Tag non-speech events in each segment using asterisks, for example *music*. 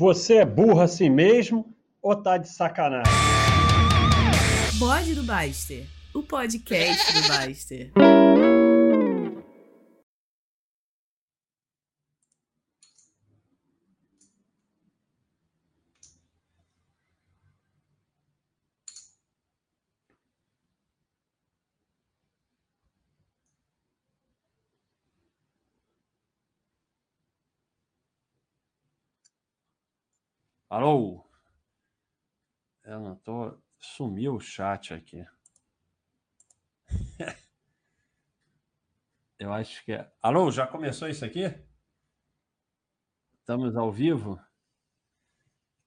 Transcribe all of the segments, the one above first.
Você é burro assim mesmo ou tá de sacanagem? Bode do Baster, o podcast do Baster. Alô? Eu não tô. Sumiu o chat aqui. *laughs* Eu acho que é. Alô, já começou isso aqui? Estamos ao vivo?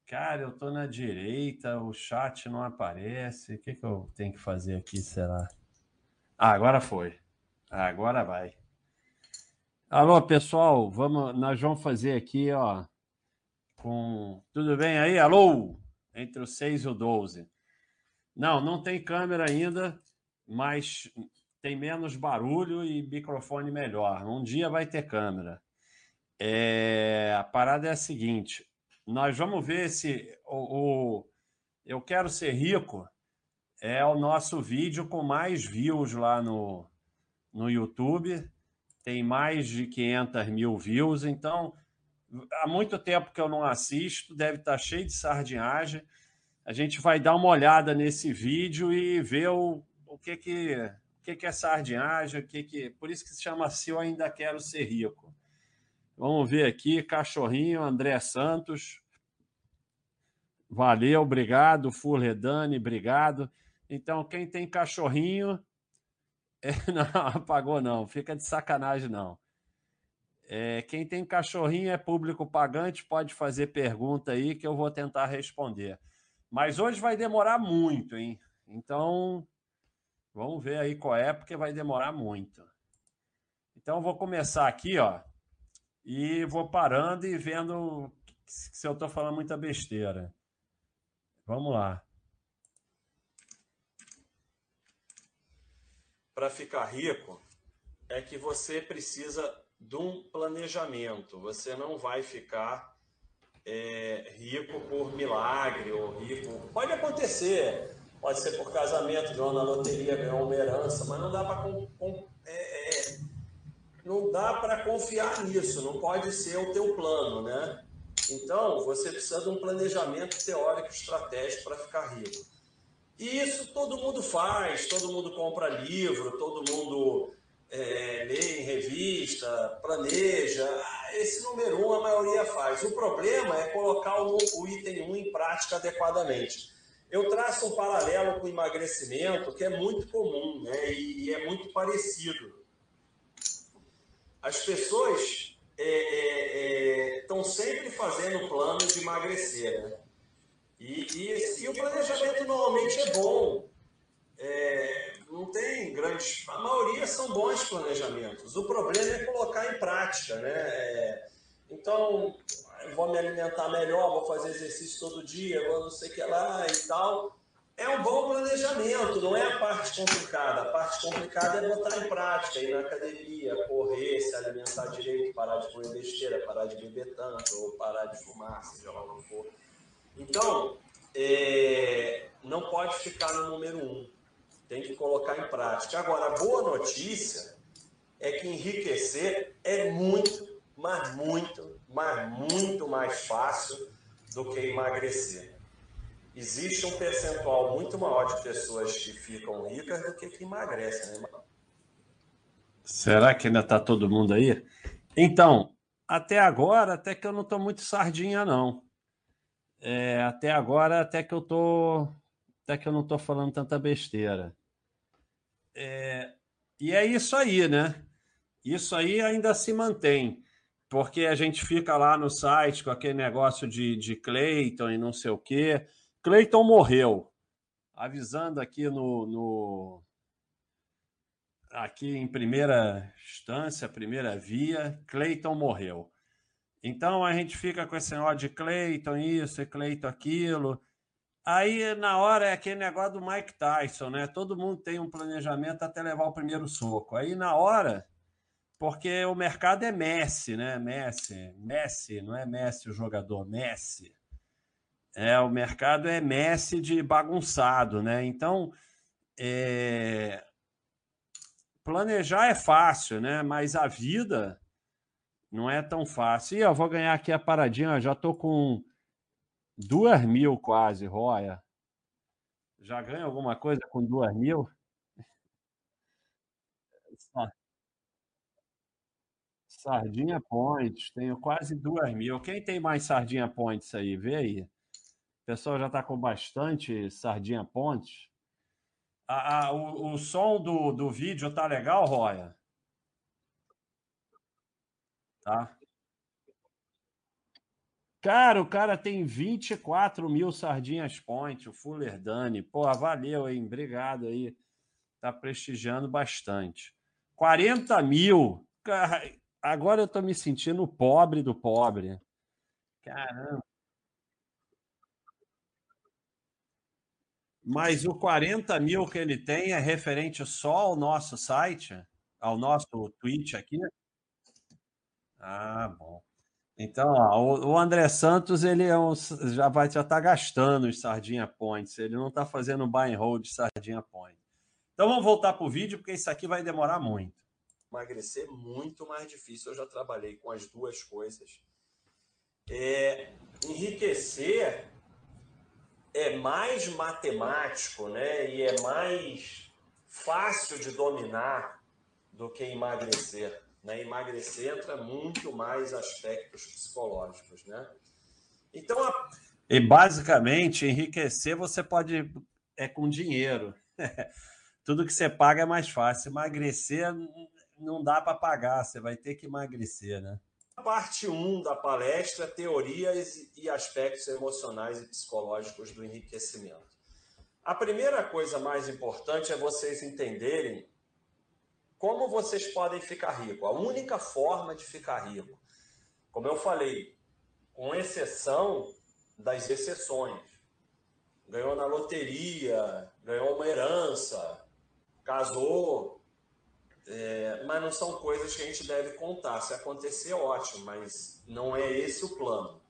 Cara, eu tô na direita, o chat não aparece. O que, que eu tenho que fazer aqui, será? Ah, agora foi. Agora vai. Alô, pessoal, vamos, nós vamos fazer aqui, ó, com. Tudo bem aí? Alô? Entre o 6 e o 12. Não, não tem câmera ainda, mas tem menos barulho e microfone melhor. Um dia vai ter câmera. É... A parada é a seguinte: nós vamos ver se o, o Eu Quero Ser Rico é o nosso vídeo com mais views lá no, no YouTube. Tem mais de 500 mil views, então há muito tempo que eu não assisto, deve estar cheio de sardinhagem. A gente vai dar uma olhada nesse vídeo e ver o, o que que o que, que é sardinhagem, o que que por isso que se chama Se Eu Ainda Quero Ser Rico. Vamos ver aqui, cachorrinho, André Santos. Valeu, obrigado, Furledani, obrigado. Então, quem tem cachorrinho, *laughs* é, não apagou não, fica de sacanagem não. É, quem tem cachorrinho é público pagante, pode fazer pergunta aí que eu vou tentar responder. Mas hoje vai demorar muito, hein? Então, vamos ver aí qual é, porque vai demorar muito. Então, vou começar aqui, ó, e vou parando e vendo se eu estou falando muita besteira. Vamos lá. Para ficar rico, é que você precisa de um planejamento. Você não vai ficar é, rico por milagre ou rico. Pode acontecer, pode ser por casamento, ganhou na loteria, ganhou uma herança, mas não dá para é, é, não dá para confiar nisso. Não pode ser o teu plano, né? Então você precisa de um planejamento teórico estratégico para ficar rico. E isso todo mundo faz, todo mundo compra livro, todo mundo é, lê em revista, planeja. Esse número um a maioria faz. O problema é colocar o, o item 1 um em prática adequadamente. Eu traço um paralelo com o emagrecimento que é muito comum né, e, e é muito parecido. As pessoas estão é, é, é sempre fazendo plano de emagrecer. Né? E, e, e, o planejamento normalmente é bom. É, não tem grandes. A maioria são bons planejamentos. O problema é colocar em prática, né? É, então, vou me alimentar melhor, vou fazer exercício todo dia, vou não sei o que lá e tal. É um bom planejamento, não é a parte complicada. A parte complicada é botar em prática, ir na academia, correr, se alimentar direito, parar de comer besteira, parar de beber tanto, ou parar de fumar, seja lá o que for. Então, é, não pode ficar no número um tem que colocar em prática. Agora, a boa notícia é que enriquecer é muito, mas muito, mas muito mais fácil do que emagrecer. Existe um percentual muito maior de pessoas que ficam ricas do que que emagrecem, né, Será que ainda está todo mundo aí? Então, até agora, até que eu não estou muito sardinha, não. É, até agora, até que eu tô, até que eu não estou falando tanta besteira. É, e é isso aí, né? Isso aí ainda se mantém, porque a gente fica lá no site com aquele negócio de, de Clayton e não sei o quê. Clayton morreu. Avisando aqui no, no aqui em primeira instância, primeira via, Clayton morreu. Então a gente fica com esse negócio de Clayton isso e Clayton aquilo. Aí, na hora, é aquele negócio do Mike Tyson, né? Todo mundo tem um planejamento até levar o primeiro soco. Aí, na hora, porque o mercado é Messi, né? Messi, Messi, não é Messi o jogador, Messi. É, o mercado é Messi de bagunçado, né? Então, é... planejar é fácil, né? Mas a vida não é tão fácil. E eu vou ganhar aqui a paradinha, já tô com duas mil quase, Roya. Já ganha alguma coisa com duas mil? Sardinha Points, tenho quase duas mil. Quem tem mais Sardinha Points aí? Vê aí. O pessoal já está com bastante Sardinha Points. Ah, ah, o, o som do, do vídeo tá legal, Roya? Tá. Cara, o cara tem 24 mil sardinhas point, o Fuller Dani. Pô, valeu, hein? Obrigado aí. Tá prestigiando bastante. 40 mil. Cara, agora eu tô me sentindo pobre do pobre. Caramba. Mas o 40 mil que ele tem é referente só ao nosso site, ao nosso tweet aqui? Ah, bom. Então, ó, o André Santos ele é um, já vai já tá gastando os sardinha points. Ele não está fazendo buy and hold de sardinha point. Então vamos voltar para o vídeo porque isso aqui vai demorar muito. Emagrecer muito mais difícil. Eu já trabalhei com as duas coisas. É, enriquecer é mais matemático, né? E é mais fácil de dominar do que emagrecer. Né? Emagrecer entra muito mais aspectos psicológicos, né? Então, a... e basicamente enriquecer você pode é com dinheiro. *laughs* Tudo que você paga é mais fácil. Emagrecer não dá para pagar, você vai ter que emagrecer, né? Parte 1 um da palestra, teorias e aspectos emocionais e psicológicos do enriquecimento. A primeira coisa mais importante é vocês entenderem como vocês podem ficar rico? A única forma de ficar rico, como eu falei, com exceção das exceções. Ganhou na loteria, ganhou uma herança, casou, é, mas não são coisas que a gente deve contar. Se acontecer, ótimo, mas não é esse o plano.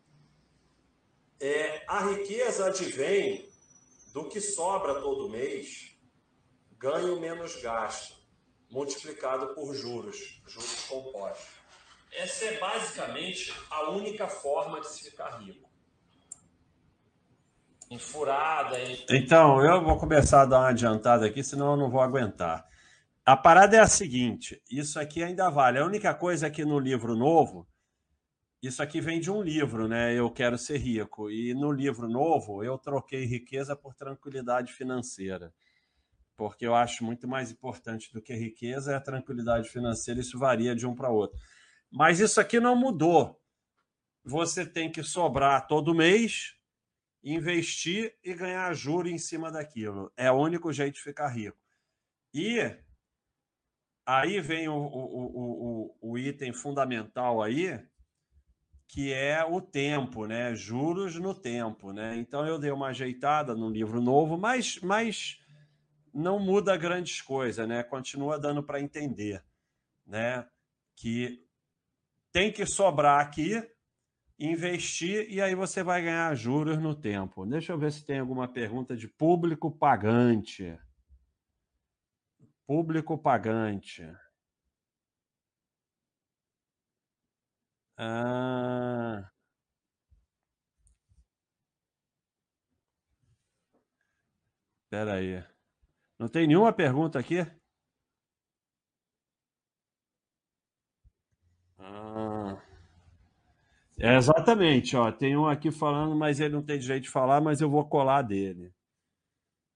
É, a riqueza advém do que sobra todo mês, ganho menos gasto multiplicado por juros, juros compostos. Essa é basicamente a única forma de se ficar rico. Enfurada. Em... Então, eu vou começar a dar uma adiantada aqui, senão eu não vou aguentar. A parada é a seguinte: isso aqui ainda vale. A única coisa é que no livro novo, isso aqui vem de um livro, né? Eu quero ser rico. E no livro novo, eu troquei riqueza por tranquilidade financeira porque eu acho muito mais importante do que a riqueza é a tranquilidade financeira, isso varia de um para outro. Mas isso aqui não mudou. Você tem que sobrar todo mês, investir e ganhar juro em cima daquilo. É o único jeito de ficar rico. E aí vem o, o, o, o item fundamental aí, que é o tempo, né? Juros no tempo, né? Então eu dei uma ajeitada no livro novo, mas, mas não muda grandes coisas, né? Continua dando para entender, né? Que tem que sobrar aqui, investir e aí você vai ganhar juros no tempo. Deixa eu ver se tem alguma pergunta de público pagante. Público pagante. Ah. Espera aí. Não tem nenhuma pergunta aqui? Ah. É exatamente, ó. Tem um aqui falando, mas ele não tem direito de falar, mas eu vou colar dele.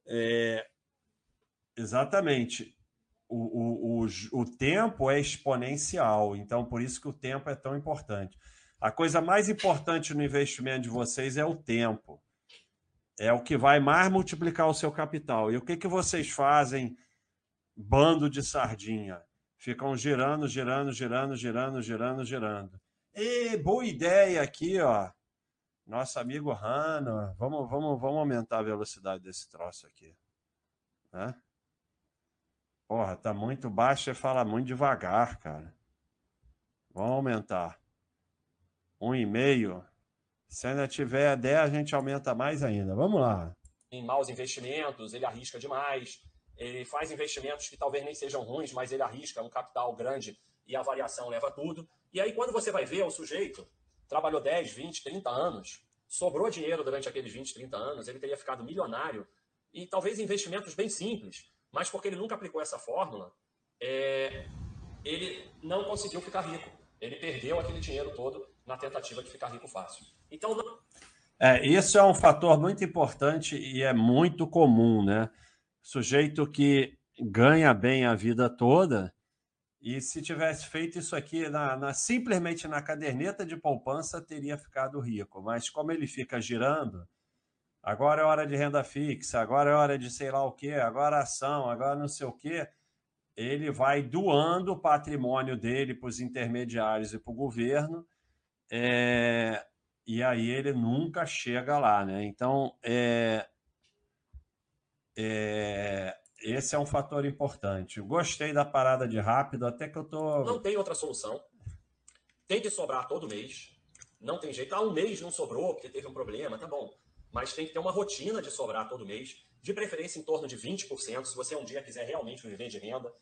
É, exatamente. O, o, o, o tempo é exponencial, então por isso que o tempo é tão importante. A coisa mais importante no investimento de vocês é o tempo é o que vai mais multiplicar o seu capital. E o que, que vocês fazem, bando de sardinha? Ficam girando, girando, girando, girando, girando, girando. E boa ideia aqui, ó. Nosso amigo Hanna. Vamos, vamos, vamos aumentar a velocidade desse troço aqui. Né? Porra, tá muito baixo e fala muito devagar, cara. Vamos aumentar. Um e meio. Se ainda tiver 10, a gente aumenta mais ainda. Vamos lá. Em maus investimentos, ele arrisca demais. Ele faz investimentos que talvez nem sejam ruins, mas ele arrisca um capital grande e a variação leva tudo. E aí, quando você vai ver o sujeito, trabalhou 10, 20, 30 anos, sobrou dinheiro durante aqueles 20, 30 anos, ele teria ficado milionário e talvez investimentos bem simples, mas porque ele nunca aplicou essa fórmula, é, ele não conseguiu ficar rico. Ele perdeu aquele dinheiro todo na tentativa de ficar rico fácil. Então, não... é, isso é um fator muito importante e é muito comum, né? Sujeito que ganha bem a vida toda e se tivesse feito isso aqui na, na, simplesmente na caderneta de poupança, teria ficado rico. Mas como ele fica girando, agora é hora de renda fixa, agora é hora de sei lá o quê, agora ação, agora não sei o quê, ele vai doando o patrimônio dele para os intermediários e para o governo, é, e aí ele nunca chega lá. Né? Então, é, é, esse é um fator importante. Gostei da parada de rápido, até que eu tô. Não tem outra solução. Tem que sobrar todo mês. Não tem jeito. Ah, um mês não sobrou porque teve um problema, tá bom. Mas tem que ter uma rotina de sobrar todo mês, de preferência em torno de 20%, se você um dia quiser realmente viver de renda,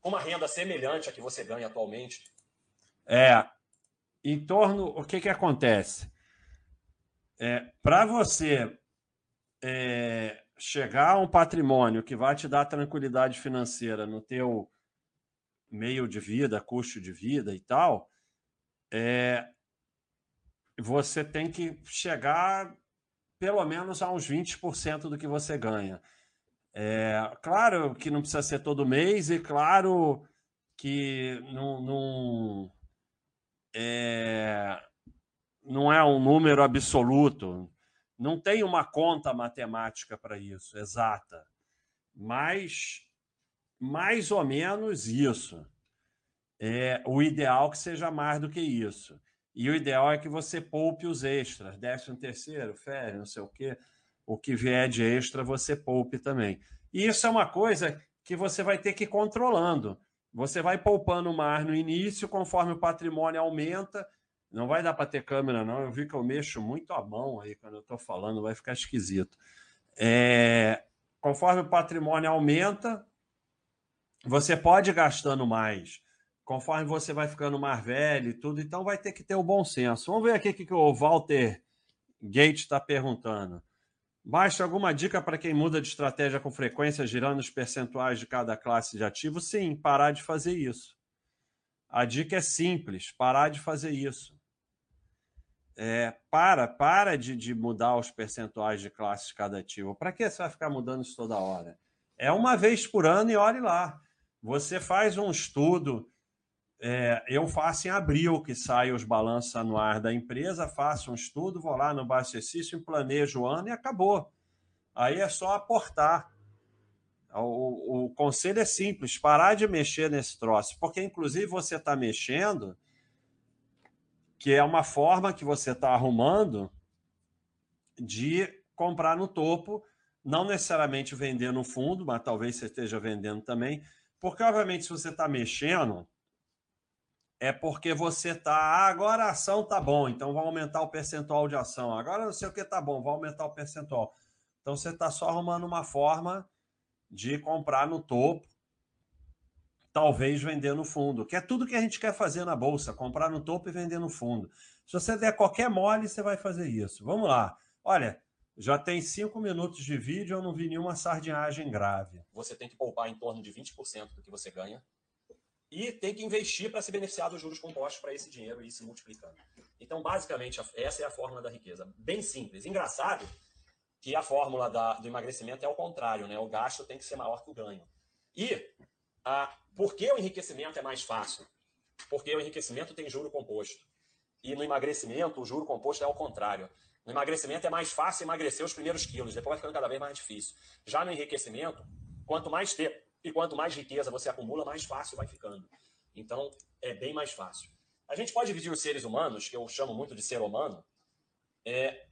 com uma renda semelhante à que você ganha atualmente. É. Em torno. O que, que acontece? É, Para você é, chegar a um patrimônio que vai te dar tranquilidade financeira no teu meio de vida, custo de vida e tal, é, você tem que chegar pelo menos a uns 20% do que você ganha. É, claro que não precisa ser todo mês e claro que não, não, é, não é um número absoluto. Não tem uma conta matemática para isso, exata. Mas mais ou menos isso. É o ideal que seja mais do que isso. E o ideal é que você poupe os extras, décimo terceiro, férias, não sei o quê. O que vier de extra, você poupe também. E isso é uma coisa que você vai ter que ir controlando. Você vai poupando mais no início, conforme o patrimônio aumenta, não vai dar para ter câmera, não. Eu vi que eu mexo muito a mão aí quando eu estou falando, vai ficar esquisito. É, conforme o patrimônio aumenta, você pode ir gastando mais. Conforme você vai ficando mais velho e tudo, então vai ter que ter o bom senso. Vamos ver aqui o que o Walter Gate está perguntando. Baixa alguma dica para quem muda de estratégia com frequência, girando os percentuais de cada classe de ativo? Sim, parar de fazer isso. A dica é simples: parar de fazer isso é, para, para de, de mudar os percentuais de classes de cada ativo. Para que você vai ficar mudando isso toda hora? É uma vez por ano e olhe lá. Você faz um estudo. É, eu faço em abril que sai os balanços anuais da empresa, faço um estudo, vou lá no Baixo Exercício, planejo o ano e acabou. Aí é só aportar. O, o, conselho é simples: parar de mexer nesse troço, porque inclusive você está mexendo que é uma forma que você está arrumando de comprar no topo, não necessariamente vender no fundo, mas talvez você esteja vendendo também, porque obviamente se você está mexendo, é porque você está, ah, agora a ação tá bom, então vai aumentar o percentual de ação. Agora não sei o que tá bom, vai aumentar o percentual. Então você está só arrumando uma forma de comprar no topo talvez vender no fundo, que é tudo que a gente quer fazer na bolsa, comprar no topo e vender no fundo. Se você der qualquer mole, você vai fazer isso. Vamos lá. Olha, já tem cinco minutos de vídeo, eu não vi nenhuma sardinhagem grave. Você tem que poupar em torno de 20% do que você ganha e tem que investir para se beneficiar dos juros compostos para esse dinheiro ir se multiplicando. Então, basicamente, essa é a fórmula da riqueza. Bem simples. Engraçado que a fórmula da, do emagrecimento é o contrário, né? O gasto tem que ser maior que o ganho. E ah, por que o enriquecimento é mais fácil? Porque o enriquecimento tem juro composto. E no emagrecimento, o juro composto é ao contrário. No emagrecimento é mais fácil emagrecer os primeiros quilos, depois vai ficando cada vez mais difícil. Já no enriquecimento, quanto mais tempo e quanto mais riqueza você acumula, mais fácil vai ficando. Então, é bem mais fácil. A gente pode dividir os seres humanos, que eu chamo muito de ser humano, é,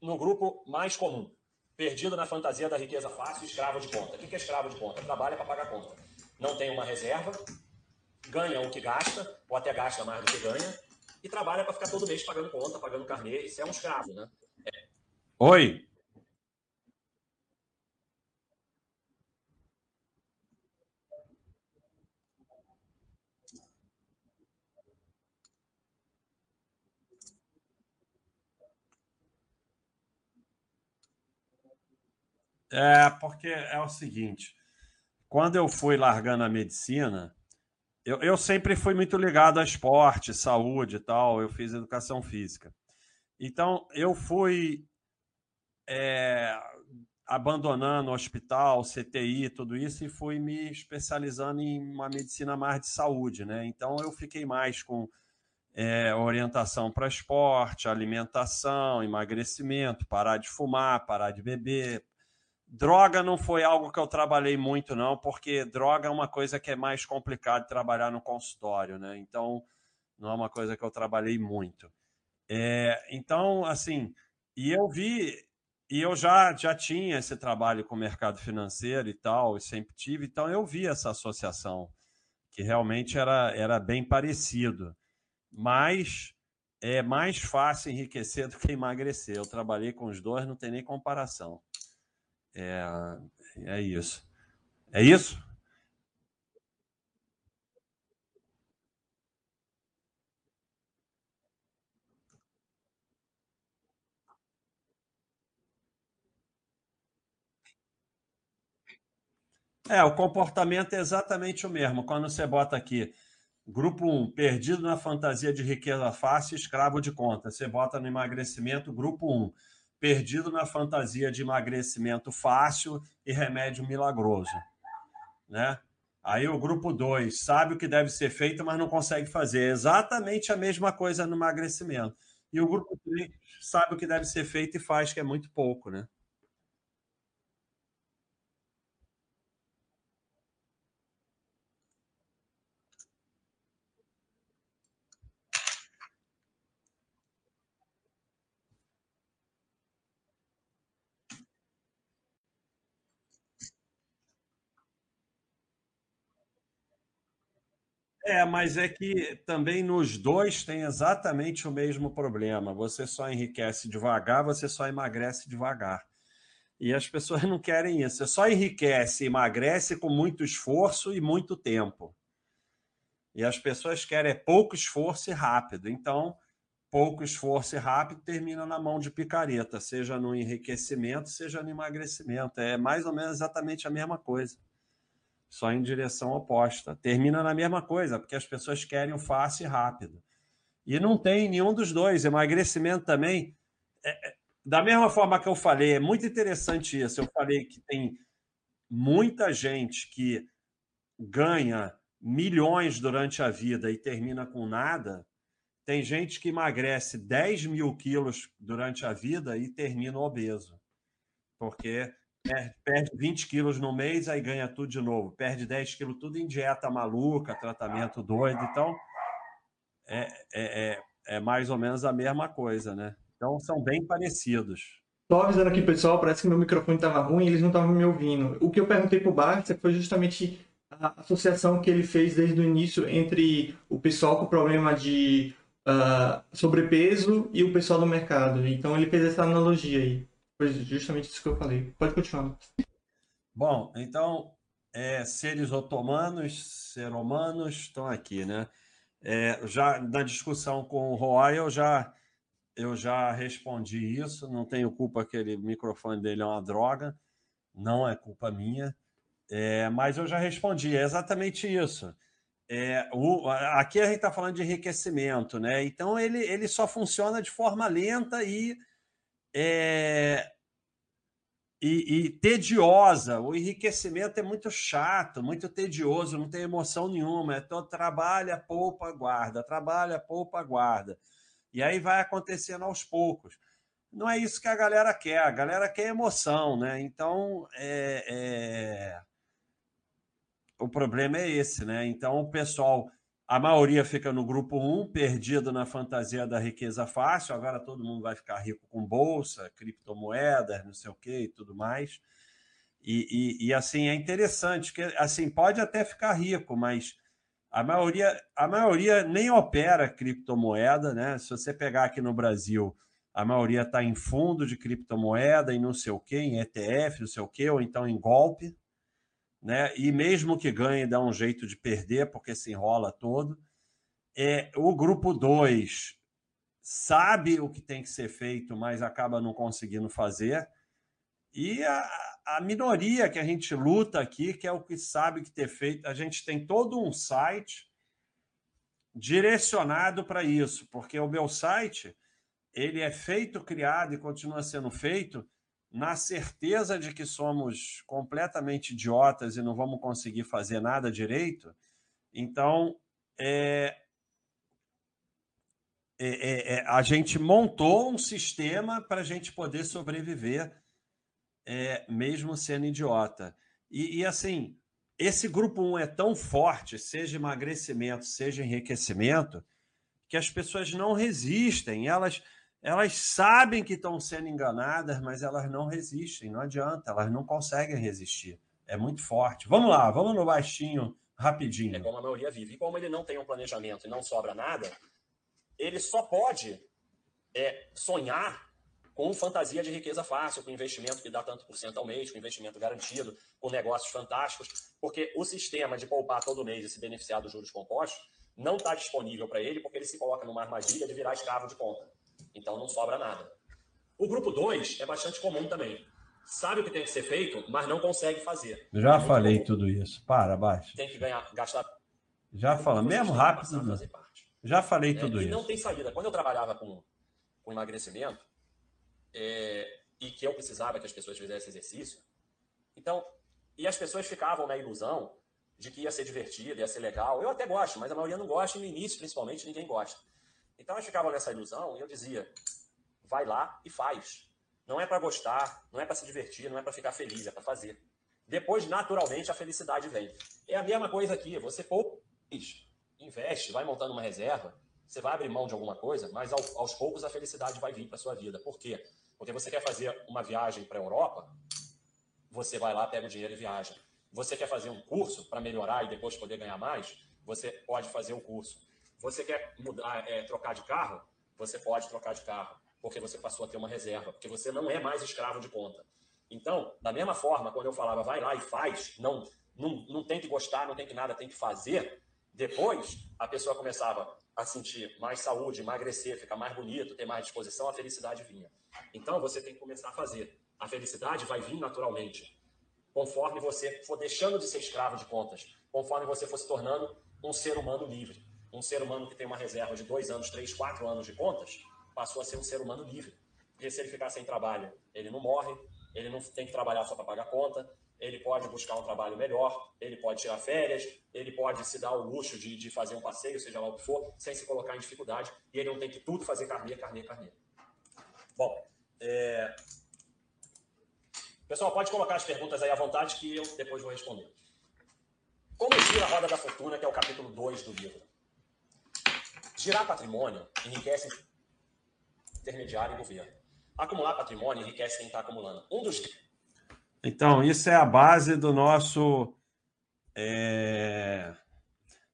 no grupo mais comum. Perdido na fantasia da riqueza fácil, escravo de conta. O que é escravo de conta? Trabalha para pagar conta não tem uma reserva, ganha o que gasta, ou até gasta mais do que ganha, e trabalha para ficar todo mês pagando conta, pagando carnê. Isso é um escravo, né? É. Oi. É, porque é o seguinte: quando eu fui largando a medicina, eu, eu sempre fui muito ligado a esporte, saúde e tal. Eu fiz educação física. Então, eu fui é, abandonando hospital, CTI, tudo isso, e fui me especializando em uma medicina mais de saúde, né? Então, eu fiquei mais com é, orientação para esporte, alimentação, emagrecimento, parar de fumar, parar de beber, Droga não foi algo que eu trabalhei muito, não, porque droga é uma coisa que é mais complicado de trabalhar no consultório, né? Então, não é uma coisa que eu trabalhei muito. É, então, assim, e eu vi, e eu já, já tinha esse trabalho com o mercado financeiro e tal, e sempre tive, então eu vi essa associação, que realmente era, era bem parecido. Mas é mais fácil enriquecer do que emagrecer. Eu trabalhei com os dois, não tem nem comparação. É, é isso. É isso? É, o comportamento é exatamente o mesmo. Quando você bota aqui, grupo 1, perdido na fantasia de riqueza fácil, escravo de conta. Você bota no emagrecimento, grupo 1 perdido na fantasia de emagrecimento fácil e remédio milagroso. Né? Aí o grupo 2 sabe o que deve ser feito, mas não consegue fazer. Exatamente a mesma coisa no emagrecimento. E o grupo 3 sabe o que deve ser feito e faz, que é muito pouco, né? É, mas é que também nos dois tem exatamente o mesmo problema. Você só enriquece devagar, você só emagrece devagar. E as pessoas *laughs* não querem isso. Você só enriquece e emagrece com muito esforço e muito tempo. E as pessoas querem pouco esforço e rápido. Então, pouco esforço e rápido termina na mão de picareta, seja no enriquecimento, seja no emagrecimento. É mais ou menos exatamente a mesma coisa só em direção oposta. Termina na mesma coisa, porque as pessoas querem o fácil e rápido. E não tem nenhum dos dois. Emagrecimento também. É, é, da mesma forma que eu falei, é muito interessante isso. Eu falei que tem muita gente que ganha milhões durante a vida e termina com nada. Tem gente que emagrece 10 mil quilos durante a vida e termina obeso. Porque Perde, perde 20 quilos no mês, aí ganha tudo de novo. Perde 10 quilos, tudo em dieta maluca, tratamento doido. Então, é, é, é, é mais ou menos a mesma coisa, né? Então, são bem parecidos. Só avisando aqui, pessoal, parece que meu microfone estava ruim e eles não estavam me ouvindo. O que eu perguntei para o Barça foi justamente a associação que ele fez desde o início entre o pessoal com problema de uh, sobrepeso e o pessoal do mercado. Então, ele fez essa analogia aí. Foi justamente isso que eu falei. Pode continuar. Bom, então, é, seres otomanos, ser humanos estão aqui, né? É, já na discussão com o Roy, eu já, eu já respondi isso. Não tenho culpa, aquele microfone dele é uma droga, não é culpa minha. É, mas eu já respondi, é exatamente isso. É, o, aqui a gente está falando de enriquecimento, né? Então ele, ele só funciona de forma lenta e é, e, e, tediosa. O enriquecimento é muito chato, muito tedioso, não tem emoção nenhuma. Todo trabalha, poupa, guarda, trabalha, poupa, guarda. E aí vai acontecendo aos poucos. Não é isso que a galera quer, a galera quer emoção, né? Então, é, é... o problema é esse, né? Então, o pessoal a maioria fica no grupo 1, perdido na fantasia da riqueza fácil. Agora todo mundo vai ficar rico com bolsa, criptomoedas, não sei o que e tudo mais. E, e, e, assim, é interessante que assim pode até ficar rico, mas A maioria, a maioria nem opera criptomoeda, né? Se você pegar aqui no Brasil, a maioria está em fundo de criptomoeda e não sei o quê, em ETF, não sei o quê, ou então em golpe, né? E mesmo que ganhe, dá um jeito de perder, porque se enrola todo. É, o grupo 2 sabe o que tem que ser feito, mas acaba não conseguindo fazer. E a, a minoria que a gente luta aqui, que é o que sabe que ter feito, a gente tem todo um site direcionado para isso, porque o meu site ele é feito, criado e continua sendo feito na certeza de que somos completamente idiotas e não vamos conseguir fazer nada direito. Então, é, é, é, é a gente montou um sistema para a gente poder sobreviver é, mesmo sendo idiota. E, e, assim, esse grupo 1 é tão forte, seja emagrecimento, seja enriquecimento, que as pessoas não resistem. Elas, elas sabem que estão sendo enganadas, mas elas não resistem, não adianta, elas não conseguem resistir. É muito forte. Vamos lá, vamos no baixinho, rapidinho. É como a maioria vive. E como ele não tem um planejamento e não sobra nada, ele só pode é, sonhar com fantasia de riqueza fácil, com investimento que dá tanto por cento ao mês, com investimento garantido, com negócios fantásticos, porque o sistema de poupar todo mês e se beneficiar dos juros compostos não está disponível para ele, porque ele se coloca numa armadilha de virar escravo de conta. Então não sobra nada. O grupo 2 é bastante comum também. Sabe o que tem que ser feito, mas não consegue fazer. Já é falei comum. tudo isso. Para, baixo. Tem que ganhar, gastar. Já fala, mesmo rápido. Já falei é, tudo e isso. E não tem saída. Quando eu trabalhava com, com emagrecimento, é, e que eu precisava que as pessoas fizessem exercício. Então, e as pessoas ficavam na ilusão de que ia ser divertido, ia ser legal. Eu até gosto, mas a maioria não gosta, e no início, principalmente, ninguém gosta. Então, elas ficavam nessa ilusão e eu dizia: vai lá e faz. Não é para gostar, não é para se divertir, não é para ficar feliz, é para fazer. Depois, naturalmente, a felicidade vem. É a mesma coisa aqui. Você pouco investe, vai montando uma reserva, você vai abrir mão de alguma coisa, mas aos poucos a felicidade vai vir para sua vida. Por quê? Porque você quer fazer uma viagem para a Europa, você vai lá, pega o dinheiro e viaja. Você quer fazer um curso para melhorar e depois poder ganhar mais, você pode fazer o curso. Você quer mudar, é, trocar de carro, você pode trocar de carro, porque você passou a ter uma reserva, porque você não é mais escravo de conta. Então, da mesma forma, quando eu falava vai lá e faz, não, não, não tem que gostar, não tem que nada, tem que fazer, depois a pessoa começava a sentir mais saúde, emagrecer, ficar mais bonito, ter mais disposição, a felicidade vinha. Então você tem que começar a fazer. A felicidade vai vir naturalmente, conforme você for deixando de ser escravo de contas, conforme você for se tornando um ser humano livre. Um ser humano que tem uma reserva de dois anos, três, quatro anos de contas, passou a ser um ser humano livre. Porque se ele ficar sem trabalho, ele não morre, ele não tem que trabalhar só para pagar conta, ele pode buscar um trabalho melhor, ele pode tirar férias, ele pode se dar o luxo de, de fazer um passeio, seja lá o que for, sem se colocar em dificuldade, e ele não tem que tudo fazer carneiro, carneiro, carneiro. Bom, é... pessoal, pode colocar as perguntas aí à vontade que eu depois vou responder. Como gira a roda da fortuna, que é o capítulo 2 do livro. Girar patrimônio enriquece intermediário e governo. Acumular patrimônio enriquece quem está acumulando. Um dos então, isso é a base do nosso é,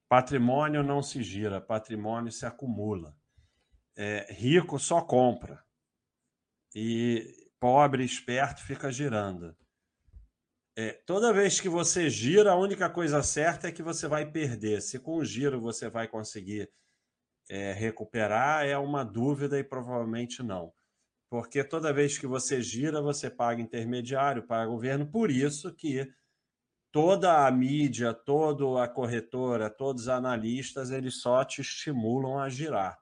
patrimônio não se gira, patrimônio se acumula. É, rico só compra e pobre, esperto, fica girando. É, toda vez que você gira, a única coisa certa é que você vai perder. Se com o giro você vai conseguir é, recuperar, é uma dúvida e provavelmente não porque toda vez que você gira, você paga intermediário, paga governo, por isso que toda a mídia, toda a corretora, todos os analistas, eles só te estimulam a girar.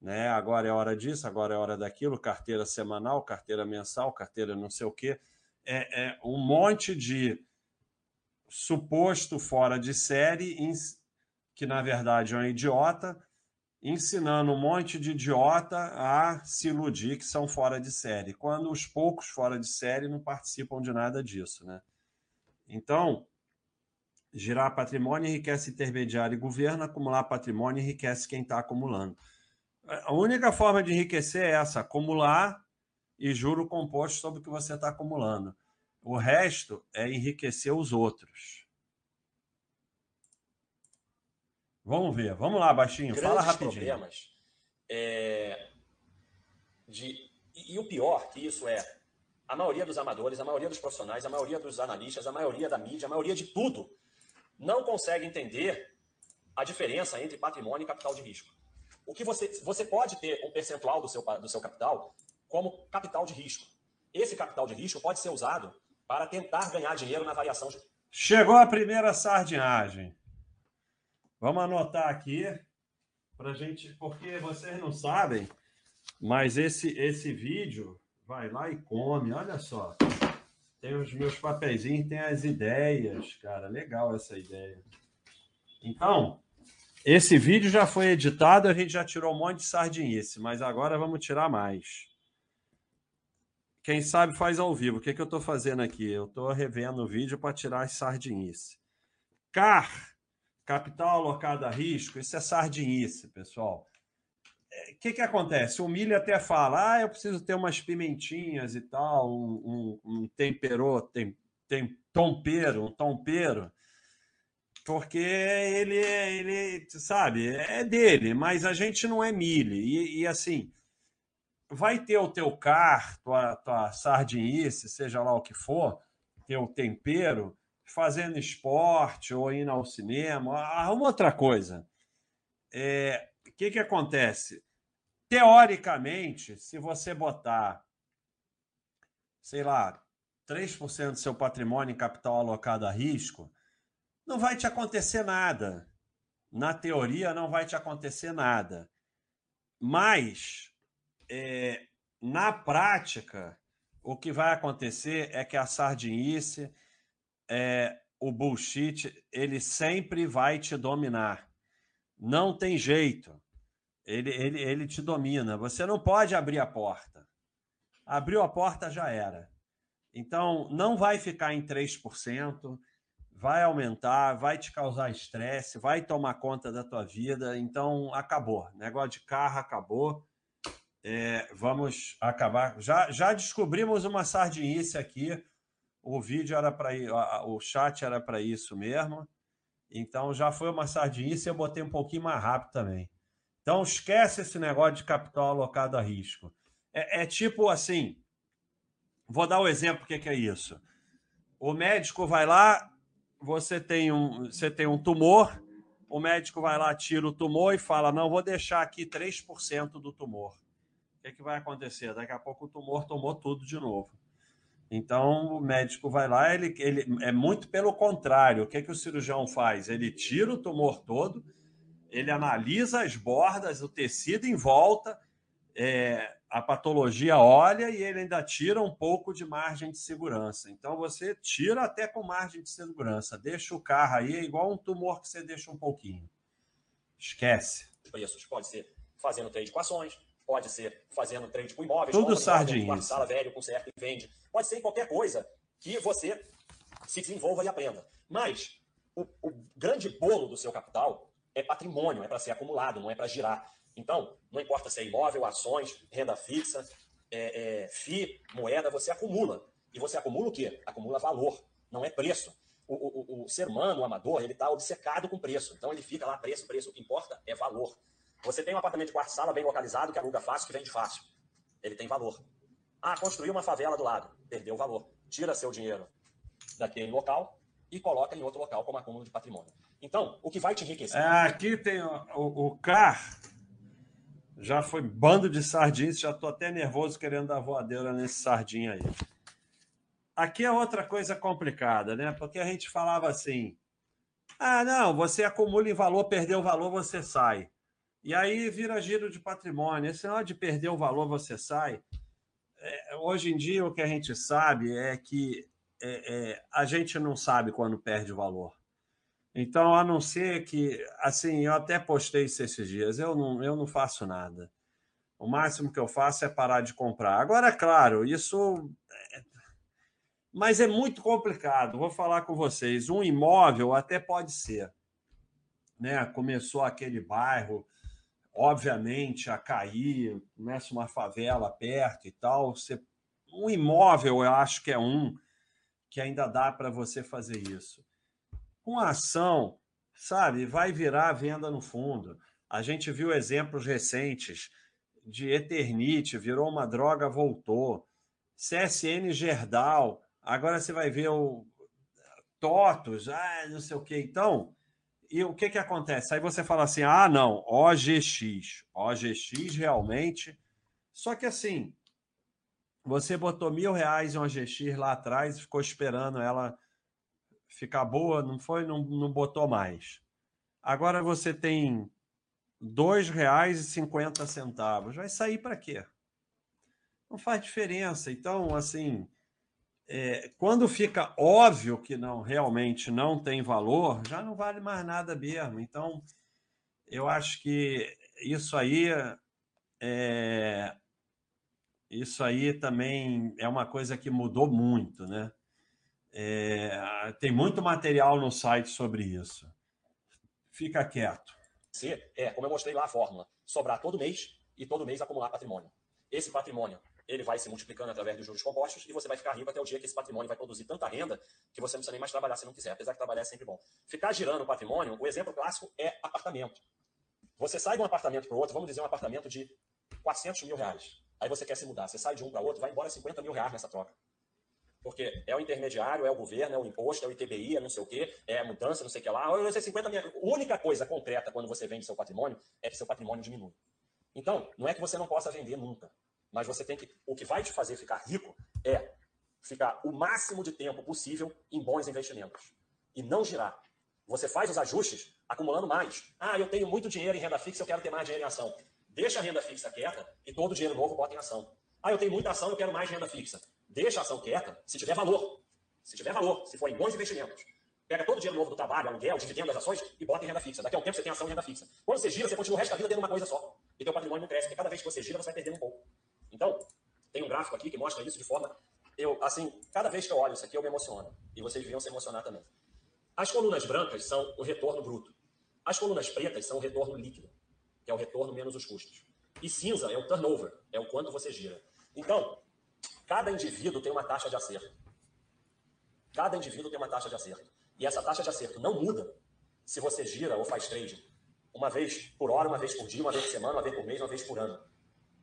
Né? Agora é hora disso, agora é hora daquilo, carteira semanal, carteira mensal, carteira não sei o quê. É, é um monte de suposto fora de série, que na verdade é um idiota, ensinando um monte de idiota a se iludir que são fora de série, quando os poucos fora de série não participam de nada disso, né? Então, girar patrimônio enriquece intermediário e governo, acumular patrimônio enriquece quem está acumulando. A única forma de enriquecer é essa, acumular e juro composto sobre o que você está acumulando. O resto é enriquecer os outros. Vamos ver. Vamos lá, baixinho. Grandes Fala rapidinho. problemas é, de e, e o pior que isso é a maioria dos amadores, a maioria dos profissionais, a maioria dos analistas, a maioria da mídia, a maioria de tudo não consegue entender a diferença entre patrimônio e capital de risco. O que você, você pode ter um percentual do seu, do seu capital como capital de risco. Esse capital de risco pode ser usado para tentar ganhar dinheiro na variação de. Chegou a primeira sardinhagem. Vamos anotar aqui para gente, porque vocês não sabem, mas esse esse vídeo vai lá e come. Olha só, tem os meus papeizinhos, tem as ideias, cara, legal essa ideia. Então, esse vídeo já foi editado, a gente já tirou um monte de sardinice, mas agora vamos tirar mais. Quem sabe faz ao vivo. O que, que eu estou fazendo aqui? Eu estou revendo o vídeo para tirar as sardinice. CAR, capital alocado a risco, isso é sardinice, pessoal. O que, que acontece? O milho até fala, ah, eu preciso ter umas pimentinhas e tal, um, um, um tem, tem tompeiro, um tompeiro porque ele, ele, sabe, é dele, mas a gente não é milho. E, e, assim, vai ter o teu car, tua, tua sardinice, seja lá o que for, teu tempero, fazendo esporte ou indo ao cinema, arruma outra coisa. É, o que, que acontece? Teoricamente, se você botar, sei lá, 3% do seu patrimônio em capital alocado a risco, não vai te acontecer nada. Na teoria, não vai te acontecer nada. Mas, é, na prática, o que vai acontecer é que a sardinice, é, o bullshit, ele sempre vai te dominar. Não tem jeito. Ele, ele, ele te domina. Você não pode abrir a porta. Abriu a porta, já era. Então, não vai ficar em 3% vai aumentar, vai te causar estresse, vai tomar conta da tua vida. Então, acabou. Negócio de carro acabou. É, vamos acabar. Já, já descobrimos uma sardinice aqui. O vídeo era para o chat era para isso mesmo. Então já foi uma sardinice. Eu botei um pouquinho mais rápido também. Então esquece esse negócio de capital alocado a risco. É, é tipo assim. Vou dar o um exemplo. Que, que é isso? O médico vai lá, você tem um, você tem um tumor, o médico vai lá, tira o tumor e fala: não, vou deixar aqui 3% do tumor. O que, que vai acontecer? Daqui a pouco o tumor tomou tudo de novo. Então o médico vai lá, ele, ele é muito pelo contrário. O que, é que o cirurgião faz? Ele tira o tumor todo, ele analisa as bordas, o tecido em volta, é, a patologia olha e ele ainda tira um pouco de margem de segurança. Então você tira até com margem de segurança. Deixa o carro aí, é igual um tumor que você deixa um pouquinho. Esquece. Preços pode ser fazendo trade com ações, pode ser fazendo trade com imóveis, tudo sardinha. sala velho com certo e vende. Pode ser em qualquer coisa que você se desenvolva e aprenda. Mas o, o grande bolo do seu capital é patrimônio, é para ser acumulado, não é para girar. Então, não importa se é imóvel, ações, renda fixa, é, é, FI, moeda, você acumula. E você acumula o quê? Acumula valor, não é preço. O, o, o ser humano, o amador, ele está obcecado com preço. Então ele fica lá, preço, preço. O que importa é valor. Você tem um apartamento de quarto sala bem localizado que aluga fácil, que vende fácil. Ele tem valor. Ah, construiu uma favela do lado. Perdeu o valor. Tira seu dinheiro daquele local e coloca em outro local como acúmulo de patrimônio. Então, o que vai te enriquecer? É, aqui tem o, o, o CAR, já foi bando de sardinhas, já estou até nervoso querendo dar voadeira nesse sardinha aí. Aqui é outra coisa complicada, né? Porque a gente falava assim: ah, não, você acumula em valor, perdeu o valor, você sai. E aí vira giro de patrimônio. Esse negócio de perder o valor, você sai. É, hoje em dia, o que a gente sabe é que é, é, a gente não sabe quando perde o valor. Então, a não ser que, assim, eu até postei isso esses dias, eu não, eu não faço nada. O máximo que eu faço é parar de comprar. Agora, é claro, isso. É... Mas é muito complicado. Vou falar com vocês. Um imóvel até pode ser. Né? Começou aquele bairro, obviamente, a cair, começa uma favela perto e tal. Você... Um imóvel, eu acho que é um que ainda dá para você fazer isso com a ação, sabe? Vai virar venda no fundo. A gente viu exemplos recentes de Eternite, virou uma droga, voltou. CSN Gerdau, agora você vai ver o TOTOS, ah, não sei o quê. Então, e o que, que acontece? Aí você fala assim: ah, não, OGX. OGX realmente. Só que assim, você botou mil reais em OGX lá atrás, ficou esperando ela ficar boa, não foi, não, não botou mais. Agora você tem R$ 2,50. Vai sair para quê? Não faz diferença. Então, assim, é, quando fica óbvio que não realmente não tem valor, já não vale mais nada mesmo. Então, eu acho que isso aí é, isso aí também é uma coisa que mudou muito, né? É, tem muito material no site sobre isso. Fica quieto. É, como eu mostrei lá a fórmula, sobrar todo mês e todo mês acumular patrimônio. Esse patrimônio ele vai se multiplicando através dos juros compostos e você vai ficar rico até o dia que esse patrimônio vai produzir tanta renda que você não precisa nem mais trabalhar se não quiser, apesar que trabalhar é sempre bom. Ficar girando o patrimônio, o exemplo clássico é apartamento. Você sai de um apartamento para o outro, vamos dizer um apartamento de 400 mil reais. Aí você quer se mudar, você sai de um para outro, vai embora 50 mil reais nessa troca. Porque é o intermediário, é o governo, é o imposto, é o ITBI, é não sei o quê, é a mudança, não sei o que lá. Olha, 50 mil. A única coisa concreta quando você vende seu patrimônio é que seu patrimônio diminui. Então, não é que você não possa vender nunca. Mas você tem que. O que vai te fazer ficar rico é ficar o máximo de tempo possível em bons investimentos. E não girar. Você faz os ajustes acumulando mais. Ah, eu tenho muito dinheiro em renda fixa, eu quero ter mais dinheiro em ação. Deixa a renda fixa quieta e todo o dinheiro novo bota em ação. Ah, eu tenho muita ação, eu quero mais renda fixa. Deixa a ação quieta se tiver valor. Se tiver valor, se for em bons investimentos. Pega todo o dinheiro novo do trabalho, aluguel, dividendo das ações e bota em renda fixa. Daqui a um tempo você tem ação em renda fixa. Quando você gira, você continua o resto da vida tendo uma coisa só. E teu patrimônio não cresce, porque cada vez que você gira, você vai perdendo um pouco. Então, tem um gráfico aqui que mostra isso de forma. Eu, assim, cada vez que eu olho isso aqui, eu me emociono. E vocês deviam se emocionar também. As colunas brancas são o retorno bruto. As colunas pretas são o retorno líquido, que é o retorno menos os custos. E cinza é o turnover, é o quanto você gira. Então, cada indivíduo tem uma taxa de acerto. Cada indivíduo tem uma taxa de acerto. E essa taxa de acerto não muda se você gira ou faz trade uma vez por hora, uma vez por dia, uma vez por semana, uma vez por mês, uma vez por ano.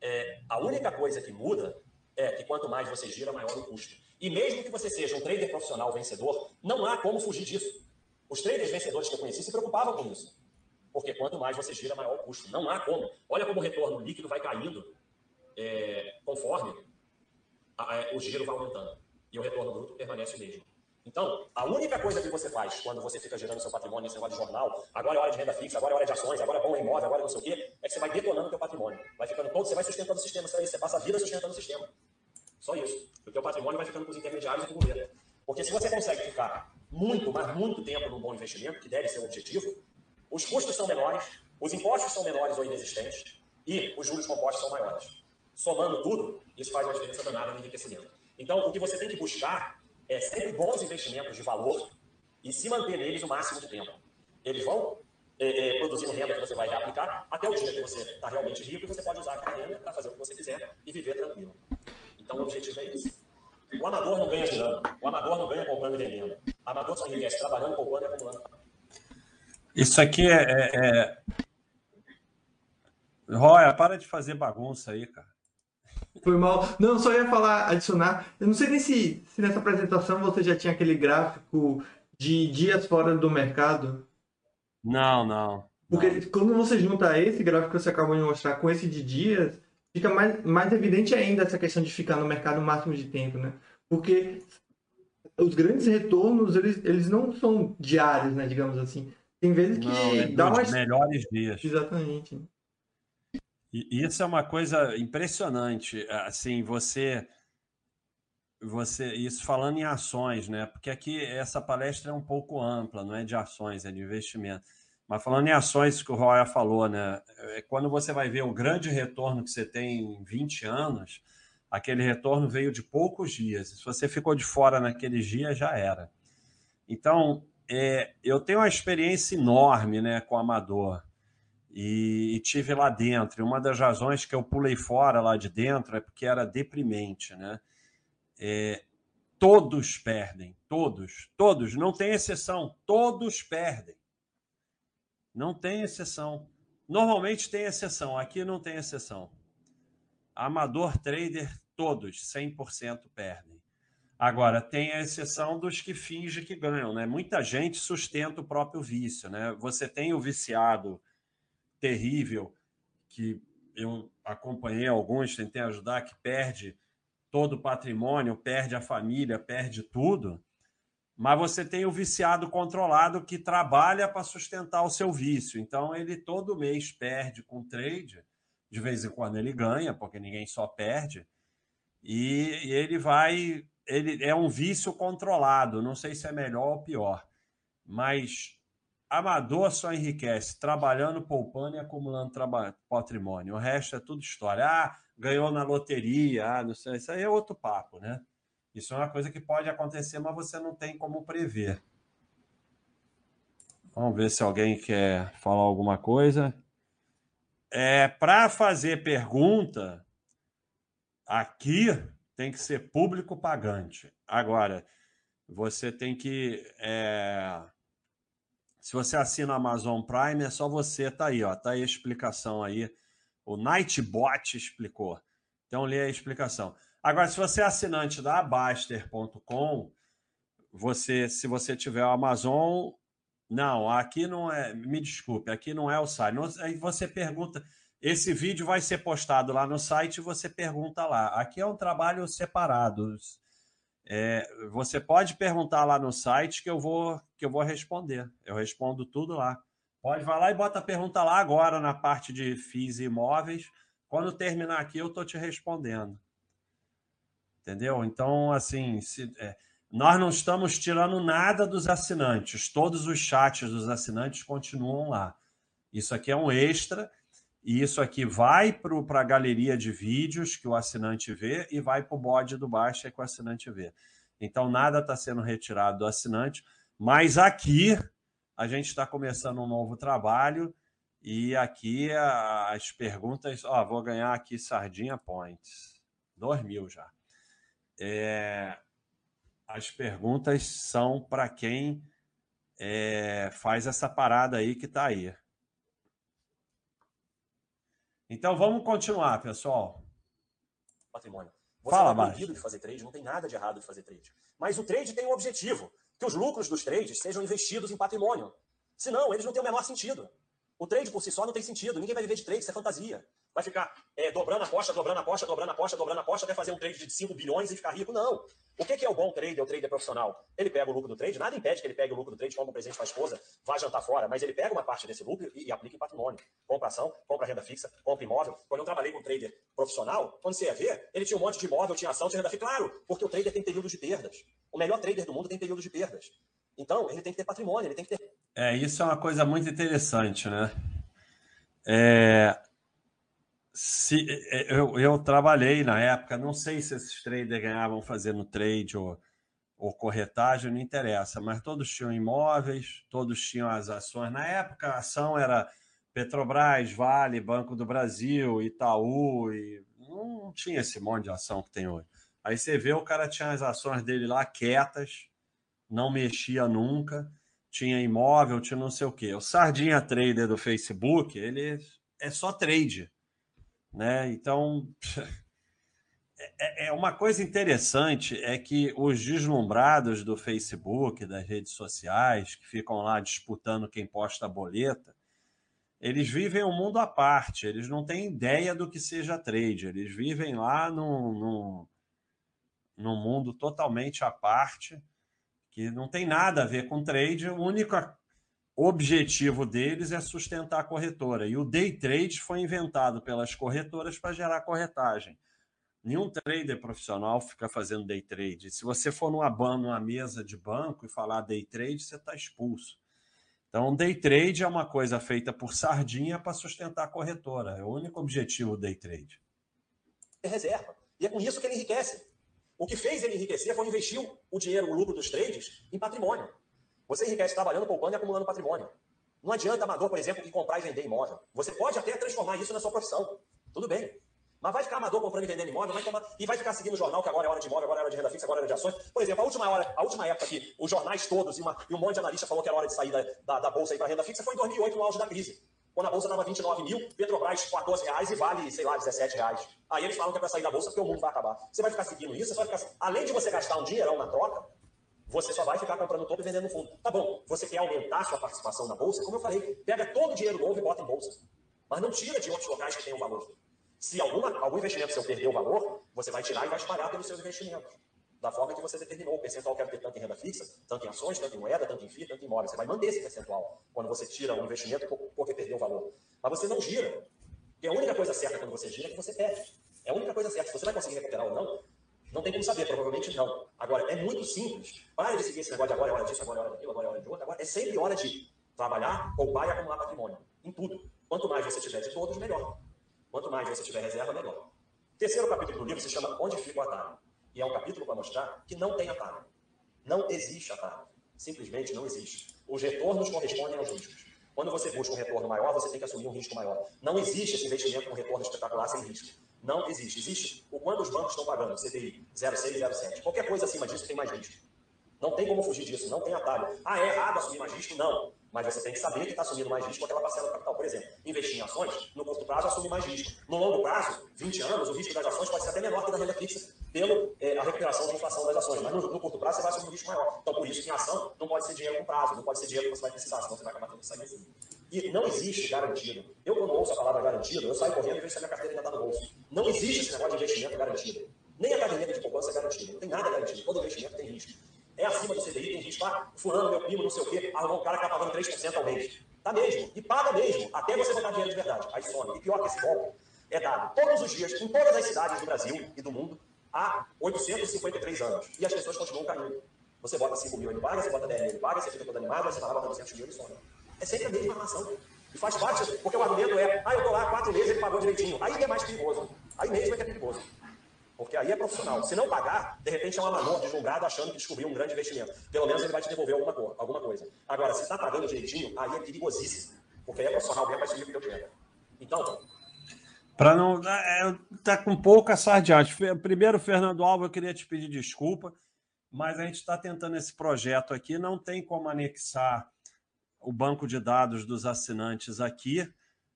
É, a única coisa que muda é que quanto mais você gira, maior o custo. E mesmo que você seja um trader profissional vencedor, não há como fugir disso. Os traders vencedores que eu conheci se preocupavam com isso. Porque quanto mais você gira, maior o custo. Não há como. Olha como o retorno líquido vai caindo é, conforme a, a, o giro vai aumentando. E o retorno bruto permanece o mesmo. Então, a única coisa que você faz quando você fica gerando seu patrimônio nesse negócio de jornal, agora é hora de renda fixa, agora é hora de ações, agora é bom imóvel, agora é não sei o quê, é que você vai detonando o teu patrimônio. Vai ficando todo, você vai sustentando o sistema, você passa a vida sustentando o sistema. Só isso. O teu patrimônio vai ficando com os intermediários e com o governo. Porque se você consegue ficar muito, mas muito tempo num bom investimento, que deve ser o objetivo, os custos são menores, os impostos são menores ou inexistentes e os juros compostos são maiores. Somando tudo, isso faz uma diferença danada no enriquecimento. Então, o que você tem que buscar é sempre bons investimentos de valor e se manter neles o máximo de tempo. Eles vão é, é, produzindo renda que você vai reaplicar até o dia que você está realmente rico e você pode usar aquela renda para fazer o que você quiser e viver tranquilo. Então o objetivo é esse. O amador não ganha girando, o amador não ganha comprando e vendendo. O amador só enriquece trabalhando, poupando e acumulando. Isso aqui é, é, é... Roya, para de fazer bagunça aí, cara. Foi mal. Não, só ia falar, adicionar. Eu não sei nem se, se nessa apresentação você já tinha aquele gráfico de dias fora do mercado. Não, não. Porque não. quando você junta esse gráfico que você acabou de mostrar com esse de dias, fica mais, mais evidente ainda essa questão de ficar no mercado o máximo de tempo, né? Porque os grandes retornos, eles, eles não são diários, né? Digamos assim. Tem vezes que não, é dá mais. melhores dias. Exatamente. Isso é uma coisa impressionante, assim, você você isso falando em ações, né? Porque aqui essa palestra é um pouco ampla, não é de ações, é de investimento. Mas falando em ações que o Roya falou, né? É quando você vai ver o grande retorno que você tem em 20 anos, aquele retorno veio de poucos dias. Se você ficou de fora naqueles dias, já era. Então, é, eu tenho uma experiência enorme né, com o amador e, e, tive lá dentro. Uma das razões que eu pulei fora lá de dentro é porque era deprimente, né? É, todos perdem, todos, todos, não tem exceção, todos perdem. Não tem exceção. Normalmente tem exceção, aqui não tem exceção. Amador trader, todos, 100% perdem. Agora, tem a exceção dos que fingem que ganham, né? Muita gente sustenta o próprio vício, né? Você tem o viciado terrível, que eu acompanhei alguns, tentei ajudar, que perde todo o patrimônio, perde a família, perde tudo. Mas você tem o viciado controlado que trabalha para sustentar o seu vício. Então, ele todo mês perde com trade, de vez em quando ele ganha, porque ninguém só perde. E, e ele vai. Ele é um vício controlado. Não sei se é melhor ou pior. Mas amador só enriquece trabalhando, poupando e acumulando patrimônio. O resto é tudo história. Ah, ganhou na loteria, ah, não sei. Isso aí é outro papo, né? Isso é uma coisa que pode acontecer, mas você não tem como prever. Vamos ver se alguém quer falar alguma coisa. É, Para fazer pergunta, aqui tem que ser público pagante. Agora, você tem que. É se você assina Amazon Prime, é só você, tá aí, ó, tá aí a explicação aí. O Nightbot explicou. Então lê a explicação. Agora, se você é assinante da Baster.com, você, se você tiver o Amazon, não, aqui não é, me desculpe, aqui não é o site. aí você pergunta, esse vídeo vai ser postado lá no site e você pergunta lá. Aqui é um trabalho separado. É, você pode perguntar lá no site que eu vou que eu vou responder. Eu respondo tudo lá. Pode vai lá e bota a pergunta lá agora na parte de FIIs e imóveis. Quando terminar aqui, eu estou te respondendo. Entendeu? Então, assim, se, é, nós não estamos tirando nada dos assinantes. Todos os chats dos assinantes continuam lá. Isso aqui é um extra e isso aqui vai para a galeria de vídeos que o assinante vê e vai para o bode do Baixa que o assinante vê. Então, nada está sendo retirado do assinante, mas aqui a gente está começando um novo trabalho e aqui as perguntas. Ó, vou ganhar aqui Sardinha Points. Dois mil já. É, as perguntas são para quem é, faz essa parada aí que está aí. Então vamos continuar, pessoal. Patrimônio. Você Fala, não é proibido de fazer trade, não tem nada de errado de fazer trade. Mas o trade tem um objetivo, que os lucros dos trades sejam investidos em patrimônio. Senão, eles não têm o menor sentido. O trade por si só não tem sentido. Ninguém vai viver de trade, isso é fantasia vai ficar é, dobrando a aposta, dobrando a aposta, dobrando a aposta, dobrando a aposta, até fazer um trade de 5 bilhões e ficar rico. Não. O que, que é o bom trader, o trader profissional? Ele pega o lucro do trade, nada impede que ele pegue o lucro do trade, compra um presente para a esposa, vá jantar fora, mas ele pega uma parte desse lucro e, e aplica em patrimônio. Compra ação, compra renda fixa, compra imóvel. Quando eu trabalhei com trader profissional, quando você ia ver, ele tinha um monte de imóvel, tinha ação, tinha renda fixa. Claro, porque o trader tem períodos de perdas. O melhor trader do mundo tem períodos de perdas. Então, ele tem que ter patrimônio, ele tem que ter. É, isso é uma coisa muito interessante, né? É, se, é, eu, eu trabalhei na época, não sei se esses traders ganhavam fazendo trade ou, ou corretagem, não interessa, mas todos tinham imóveis, todos tinham as ações. Na época, a ação era Petrobras, Vale, Banco do Brasil, Itaú, e não tinha esse monte de ação que tem hoje. Aí você vê, o cara tinha as ações dele lá quietas, não mexia nunca, tinha imóvel, tinha não sei o quê. O Sardinha Trader do Facebook, ele é só trade né? Então, *laughs* é, é uma coisa interessante é que os deslumbrados do Facebook, das redes sociais, que ficam lá disputando quem posta a boleta, eles vivem um mundo à parte, eles não têm ideia do que seja trade, eles vivem lá num, num, num mundo totalmente à parte, que não tem nada a ver com trade, a única objetivo deles é sustentar a corretora. E o day trade foi inventado pelas corretoras para gerar corretagem. Nenhum trader profissional fica fazendo day trade. Se você for numa, numa mesa de banco e falar day trade, você está expulso. Então, day trade é uma coisa feita por sardinha para sustentar a corretora. É o único objetivo do day trade. É reserva. E é com isso que ele enriquece. O que fez ele enriquecer foi investir o dinheiro, o lucro dos trades, em patrimônio. Você enriquece trabalhando, poupando e acumulando patrimônio. Não adianta amador, por exemplo, que comprar e vender imóvel. Você pode até transformar isso na sua profissão. Tudo bem. Mas vai ficar amador comprando e vendendo imóvel, vai tomar, e vai ficar seguindo o jornal, que agora é hora de imóvel, agora é hora de renda fixa, agora é hora de ações. Por exemplo, a última, hora, a última época que os jornais todos e, uma, e um monte de analista falou que era hora de sair da, da, da Bolsa para renda fixa foi em 2008, no auge da crise. Quando a Bolsa estava 29 mil, Petrobras 14 reais e vale, sei lá, 17 reais. Aí eles falam que é para sair da Bolsa porque o mundo vai acabar. Você vai ficar seguindo isso, você vai ficar... além de você gastar um dinheirão na troca, você só vai ficar comprando topo e vendendo fundo. Tá bom, você quer aumentar sua participação na Bolsa? Como eu falei, pega todo o dinheiro novo e bota em Bolsa. Mas não tira de outros locais que tenham valor. Se alguma, algum investimento seu perder o valor, você vai tirar e vai espalhar pelos seus investimentos. Da forma que você determinou. O percentual quer ter tanto em renda fixa, tanto em ações, tanto em moeda, tanto em FII, tanto em imóvel. Você vai manter esse percentual quando você tira um investimento porque perdeu o valor. Mas você não gira. E a única coisa certa quando você gira é que você perde. É a única coisa certa. Se você vai conseguir recuperar ou não, não tem como saber, provavelmente não. Agora, é muito simples. Pare de seguir esse negócio de agora é hora disso, agora é hora daquilo, agora é hora de outro. Agora é sempre hora de trabalhar, poupar e acumular patrimônio. Em tudo. Quanto mais você tiver de todos, melhor. Quanto mais você tiver reserva, melhor. Terceiro capítulo do livro se chama Onde Fica o Atalho. E é um capítulo para mostrar que não tem atalho. Não existe atalho. Simplesmente não existe. Os retornos correspondem aos riscos. Quando você busca um retorno maior, você tem que assumir um risco maior. Não existe esse investimento com retorno espetacular sem risco. Não existe. Existe o quanto os bancos estão pagando, CDI 0,6 e 0,7. Qualquer coisa acima disso tem mais risco. Não tem como fugir disso, não tem atalho. Ah, é errado assumir mais risco? Não. Mas você tem que saber que está assumindo mais risco aquela parcela do capital. Por exemplo, investir em ações, no curto prazo, assume mais risco. No longo prazo, 20 anos, o risco das ações pode ser até menor que da renda fixa pela é, a recuperação da inflação das ações. Mas no, no, curto prazo, você vai assumir um risco maior. Então, por isso que em ação não pode ser dinheiro com prazo, não pode ser dinheiro que você vai precisar, senão você vai acabar tendo que sair assim. E não existe garantido. Eu, quando ouço a palavra garantido, eu saio correndo e vejo se a minha carteira ainda está no bolso. Não existe esse negócio de investimento garantido. Nem a caderneta de poupança é garantida. Não tem nada garantido. Todo investimento tem risco. É acima do CDI, tem risco. Ah, fulano, meu primo, não sei o quê, arrumou um cara que está pagando 3% ao mês. Tá mesmo. E paga mesmo. Até você botar dinheiro de verdade. Aí some. E pior que esse golpe é dado todos os dias, em todas as cidades do Brasil e do mundo, há 853 anos. E as pessoas continuam caindo. Você bota 5 mil, ele paga, você bota 10 mil, ele paga, você fica todo animado, você vai lá, bota 200 mil, ele some. É sempre a mesma armação. E faz parte, porque o argumento é, ah, eu tô lá quatro meses, ele pagou direitinho. Aí é mais perigoso. Aí mesmo é que é perigoso. Porque aí é profissional. Se não pagar, de repente é um amador julgado achando que descobriu um grande investimento. Pelo menos ele vai te devolver alguma, coisa. Alguma coisa. Agora, se está pagando direitinho, aí é perigosíssimo. Porque aí é profissional mesmo, vai seguir o que eu quero. Então. Para não. É, tá com pouca sardiagem. Primeiro, Fernando Alves, eu queria te pedir desculpa, mas a gente está tentando esse projeto aqui, não tem como anexar o banco de dados dos assinantes aqui,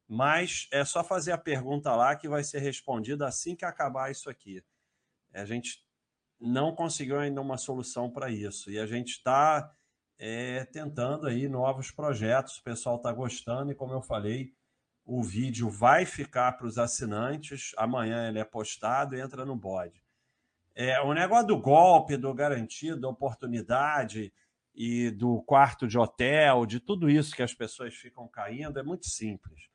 mas é só fazer a pergunta lá que vai ser respondida assim que acabar isso aqui. A gente não conseguiu ainda uma solução para isso e a gente está é, tentando aí novos projetos. O pessoal está gostando e, como eu falei, o vídeo vai ficar para os assinantes. Amanhã ele é postado e entra no bode. É, o negócio do golpe, do garantido, da oportunidade, e do quarto de hotel, de tudo isso que as pessoas ficam caindo, é muito simples.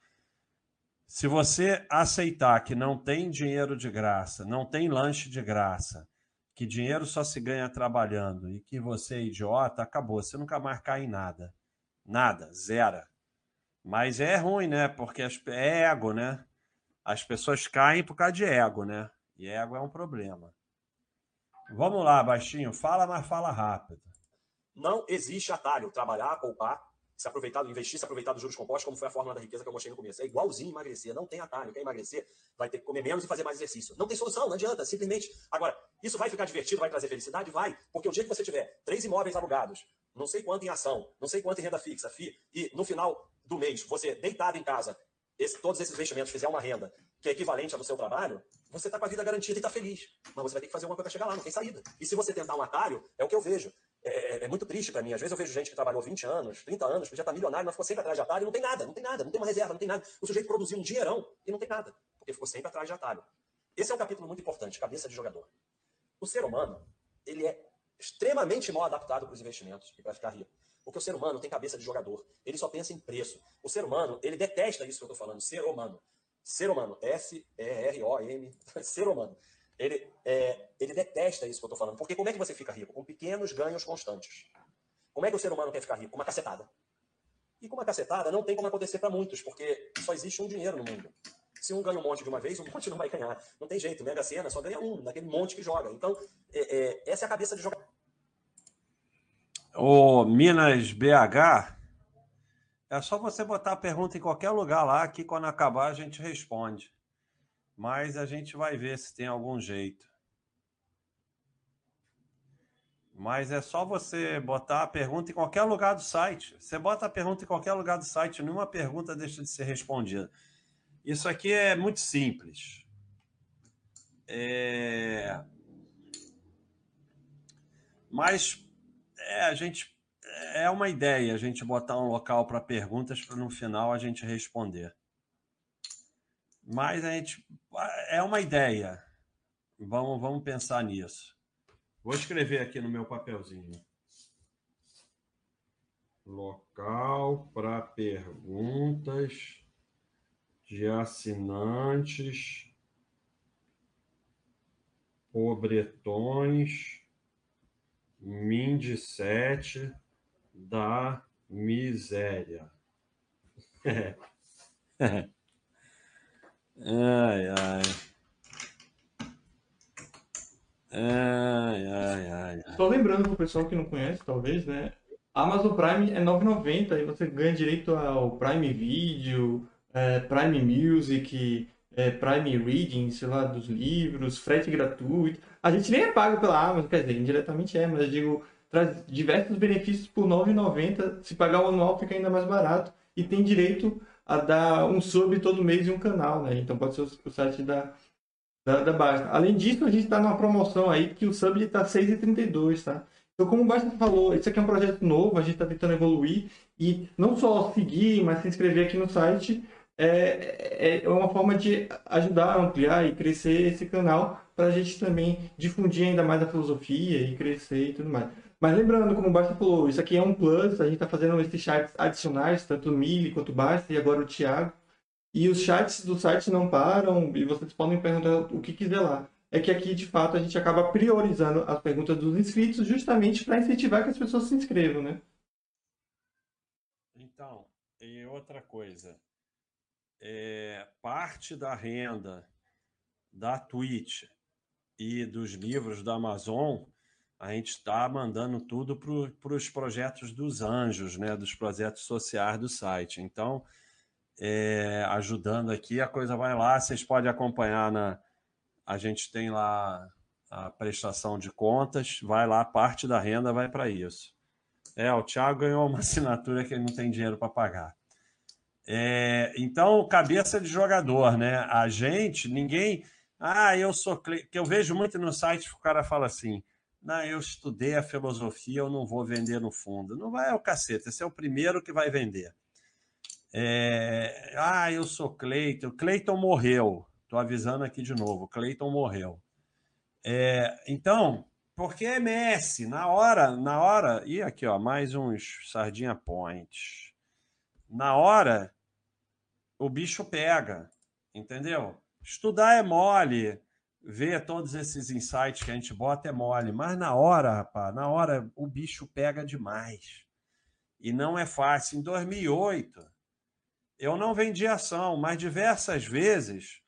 Se você aceitar que não tem dinheiro de graça, não tem lanche de graça, que dinheiro só se ganha trabalhando e que você é idiota, acabou. Você nunca mais cai em nada. Nada, zero. Mas é ruim, né? Porque é ego, né? As pessoas caem por causa de ego, né? E ego é um problema. Vamos lá, baixinho. Fala, mas fala rápido. Não existe atalho. Trabalhar, poupar, se aproveitar, investir, se aproveitar dos juros compostos, como foi a fórmula da riqueza que eu mostrei no começo. É igualzinho emagrecer, não tem atalho. Quer emagrecer, vai ter que comer menos e fazer mais exercício. Não tem solução, não adianta, simplesmente. Agora, isso vai ficar divertido, vai trazer felicidade? Vai. Porque o dia que você tiver três imóveis alugados, não sei quanto em ação, não sei quanto em renda fixa, FI, e no final do mês, você deitado em casa, esse, todos esses investimentos fizer uma renda que é equivalente ao seu trabalho, você está com a vida garantida e está feliz. Mas você vai ter que fazer alguma coisa para chegar lá, não tem saída. E se você tentar um atalho, é o que eu vejo. É, é, é muito triste para mim. Às vezes eu vejo gente que trabalhou 20 anos, 30 anos, já está milionário, mas ficou sempre atrás de atalho e não tem nada, não tem nada, não tem uma reserva, não tem nada. O sujeito produziu um dinheirão e não tem nada, porque ficou sempre atrás de atalho. Esse é um capítulo muito importante, cabeça de jogador. O ser humano, ele é extremamente mal adaptado para os investimentos e para ficar rico. Porque o ser humano tem cabeça de jogador. Ele só pensa em preço. O ser humano, ele detesta isso que eu estou falando, ser humano. Ser humano, S-E-R-O-M, *laughs* ser humano. Ele, é, ele detesta isso que eu estou falando. Porque como é que você fica rico? Com pequenos ganhos constantes. Como é que o ser humano quer ficar rico? Com uma cacetada. E com uma cacetada não tem como acontecer para muitos, porque só existe um dinheiro no mundo. Se um ganha um monte de uma vez, um *laughs* monte não vai ganhar. Não tem jeito. Mega Sena só ganha um, daquele monte que joga. Então, é, é, essa é a cabeça de jogar. O Minas BH, é só você botar a pergunta em qualquer lugar lá, que quando acabar a gente responde. Mas a gente vai ver se tem algum jeito. Mas é só você botar a pergunta em qualquer lugar do site. Você bota a pergunta em qualquer lugar do site, nenhuma pergunta deixa de ser respondida. Isso aqui é muito simples. É... Mas é, a gente é uma ideia a gente botar um local para perguntas para no final a gente responder. Mas a gente é uma ideia. Vamos, vamos pensar nisso. Vou escrever aqui no meu papelzinho. Local para perguntas de assinantes pobretões Mind 7 da miséria. *laughs* *laughs* ai, ai. Ai, ai, ai, Só lembrando para o pessoal que não conhece, talvez, né? Amazon Prime é 9,90 e você ganha direito ao Prime Video, é, Prime Music, é, Prime Reading, sei lá, dos livros, frete gratuito. A gente nem é pago pela Amazon, quer dizer, indiretamente é, mas eu digo, traz diversos benefícios por R$ 9,90. Se pagar o anual fica ainda mais barato e tem direito a dar um sub todo mês e um canal, né? Então pode ser o site da, da, da Basta. Além disso, a gente está numa promoção aí que o sub está R$ 6,32, tá? Então, como o Basta falou, isso aqui é um projeto novo, a gente está tentando evoluir e não só seguir, mas se inscrever aqui no site é, é uma forma de ajudar a ampliar e crescer esse canal para a gente também difundir ainda mais a filosofia e crescer e tudo mais. Mas lembrando, como o Basta falou, isso aqui é um plus, a gente está fazendo esses chats adicionais, tanto o Mili quanto o Basta e agora o Thiago. E os chats do site não param e vocês podem perguntar o que quiser lá. É que aqui, de fato, a gente acaba priorizando as perguntas dos inscritos justamente para incentivar que as pessoas se inscrevam, né? Então, e outra coisa, é, parte da renda da Twitch e dos livros da Amazon, a gente está mandando tudo para os projetos dos anjos, né, dos projetos sociais do site. Então, é, ajudando aqui, a coisa vai lá, vocês podem acompanhar na. A gente tem lá a prestação de contas, vai lá, parte da renda vai para isso. É, o Thiago ganhou uma *laughs* assinatura que ele não tem dinheiro para pagar. É, então, cabeça de jogador, né? A gente, ninguém. Ah, eu sou. Que eu vejo muito no site o cara fala assim: não, eu estudei a filosofia, eu não vou vender no fundo. Não vai ao cacete, esse é o primeiro que vai vender. É, ah, eu sou Cleiton. Cleiton morreu. Estou avisando aqui de novo: Cleiton morreu. É, então, porque é Messi, na hora, na hora. E aqui, ó, mais uns Sardinha Point. Na hora, o bicho pega, entendeu? Estudar é mole, ver todos esses insights que a gente bota é mole, mas na hora, rapaz, na hora o bicho pega demais. E não é fácil. Em 2008, eu não vendi ação, mas diversas vezes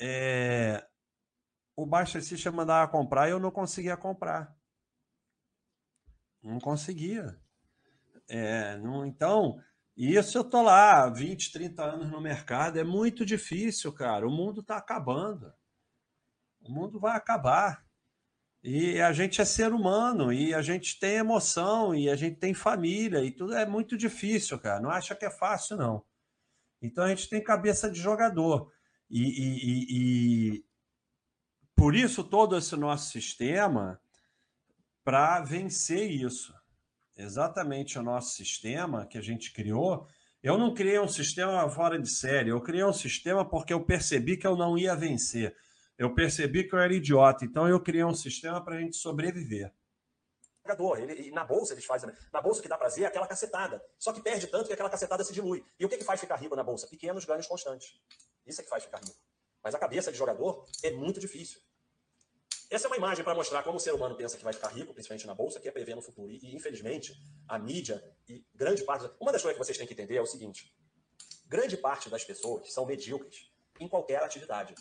é, o baixista mandava comprar e eu não conseguia comprar. Não conseguia. É, não, então, isso eu tô lá, 20, 30 anos no mercado, é muito difícil, cara. O mundo está acabando. O mundo vai acabar. E a gente é ser humano, e a gente tem emoção, e a gente tem família, e tudo é muito difícil, cara. Não acha que é fácil, não. Então a gente tem cabeça de jogador. E, e, e, e por isso todo esse nosso sistema para vencer isso exatamente o nosso sistema que a gente criou. Eu não criei um sistema fora de série, eu criei um sistema porque eu percebi que eu não ia vencer. Eu percebi que eu era idiota, então eu criei um sistema para a gente sobreviver. Ele, na bolsa eles fazem. Na bolsa que dá prazer é aquela cacetada. Só que perde tanto que aquela cacetada se dilui. E o que, que faz ficar rico na bolsa? Pequenos ganhos constantes. Isso é que faz ficar rico. Mas a cabeça de jogador é muito difícil. Essa é uma imagem para mostrar como o ser humano pensa que vai ficar rico, principalmente na bolsa, que é prever no futuro. E, e, infelizmente, a mídia e grande parte. Uma das coisas que vocês têm que entender é o seguinte: grande parte das pessoas são medíocres em qualquer atividade.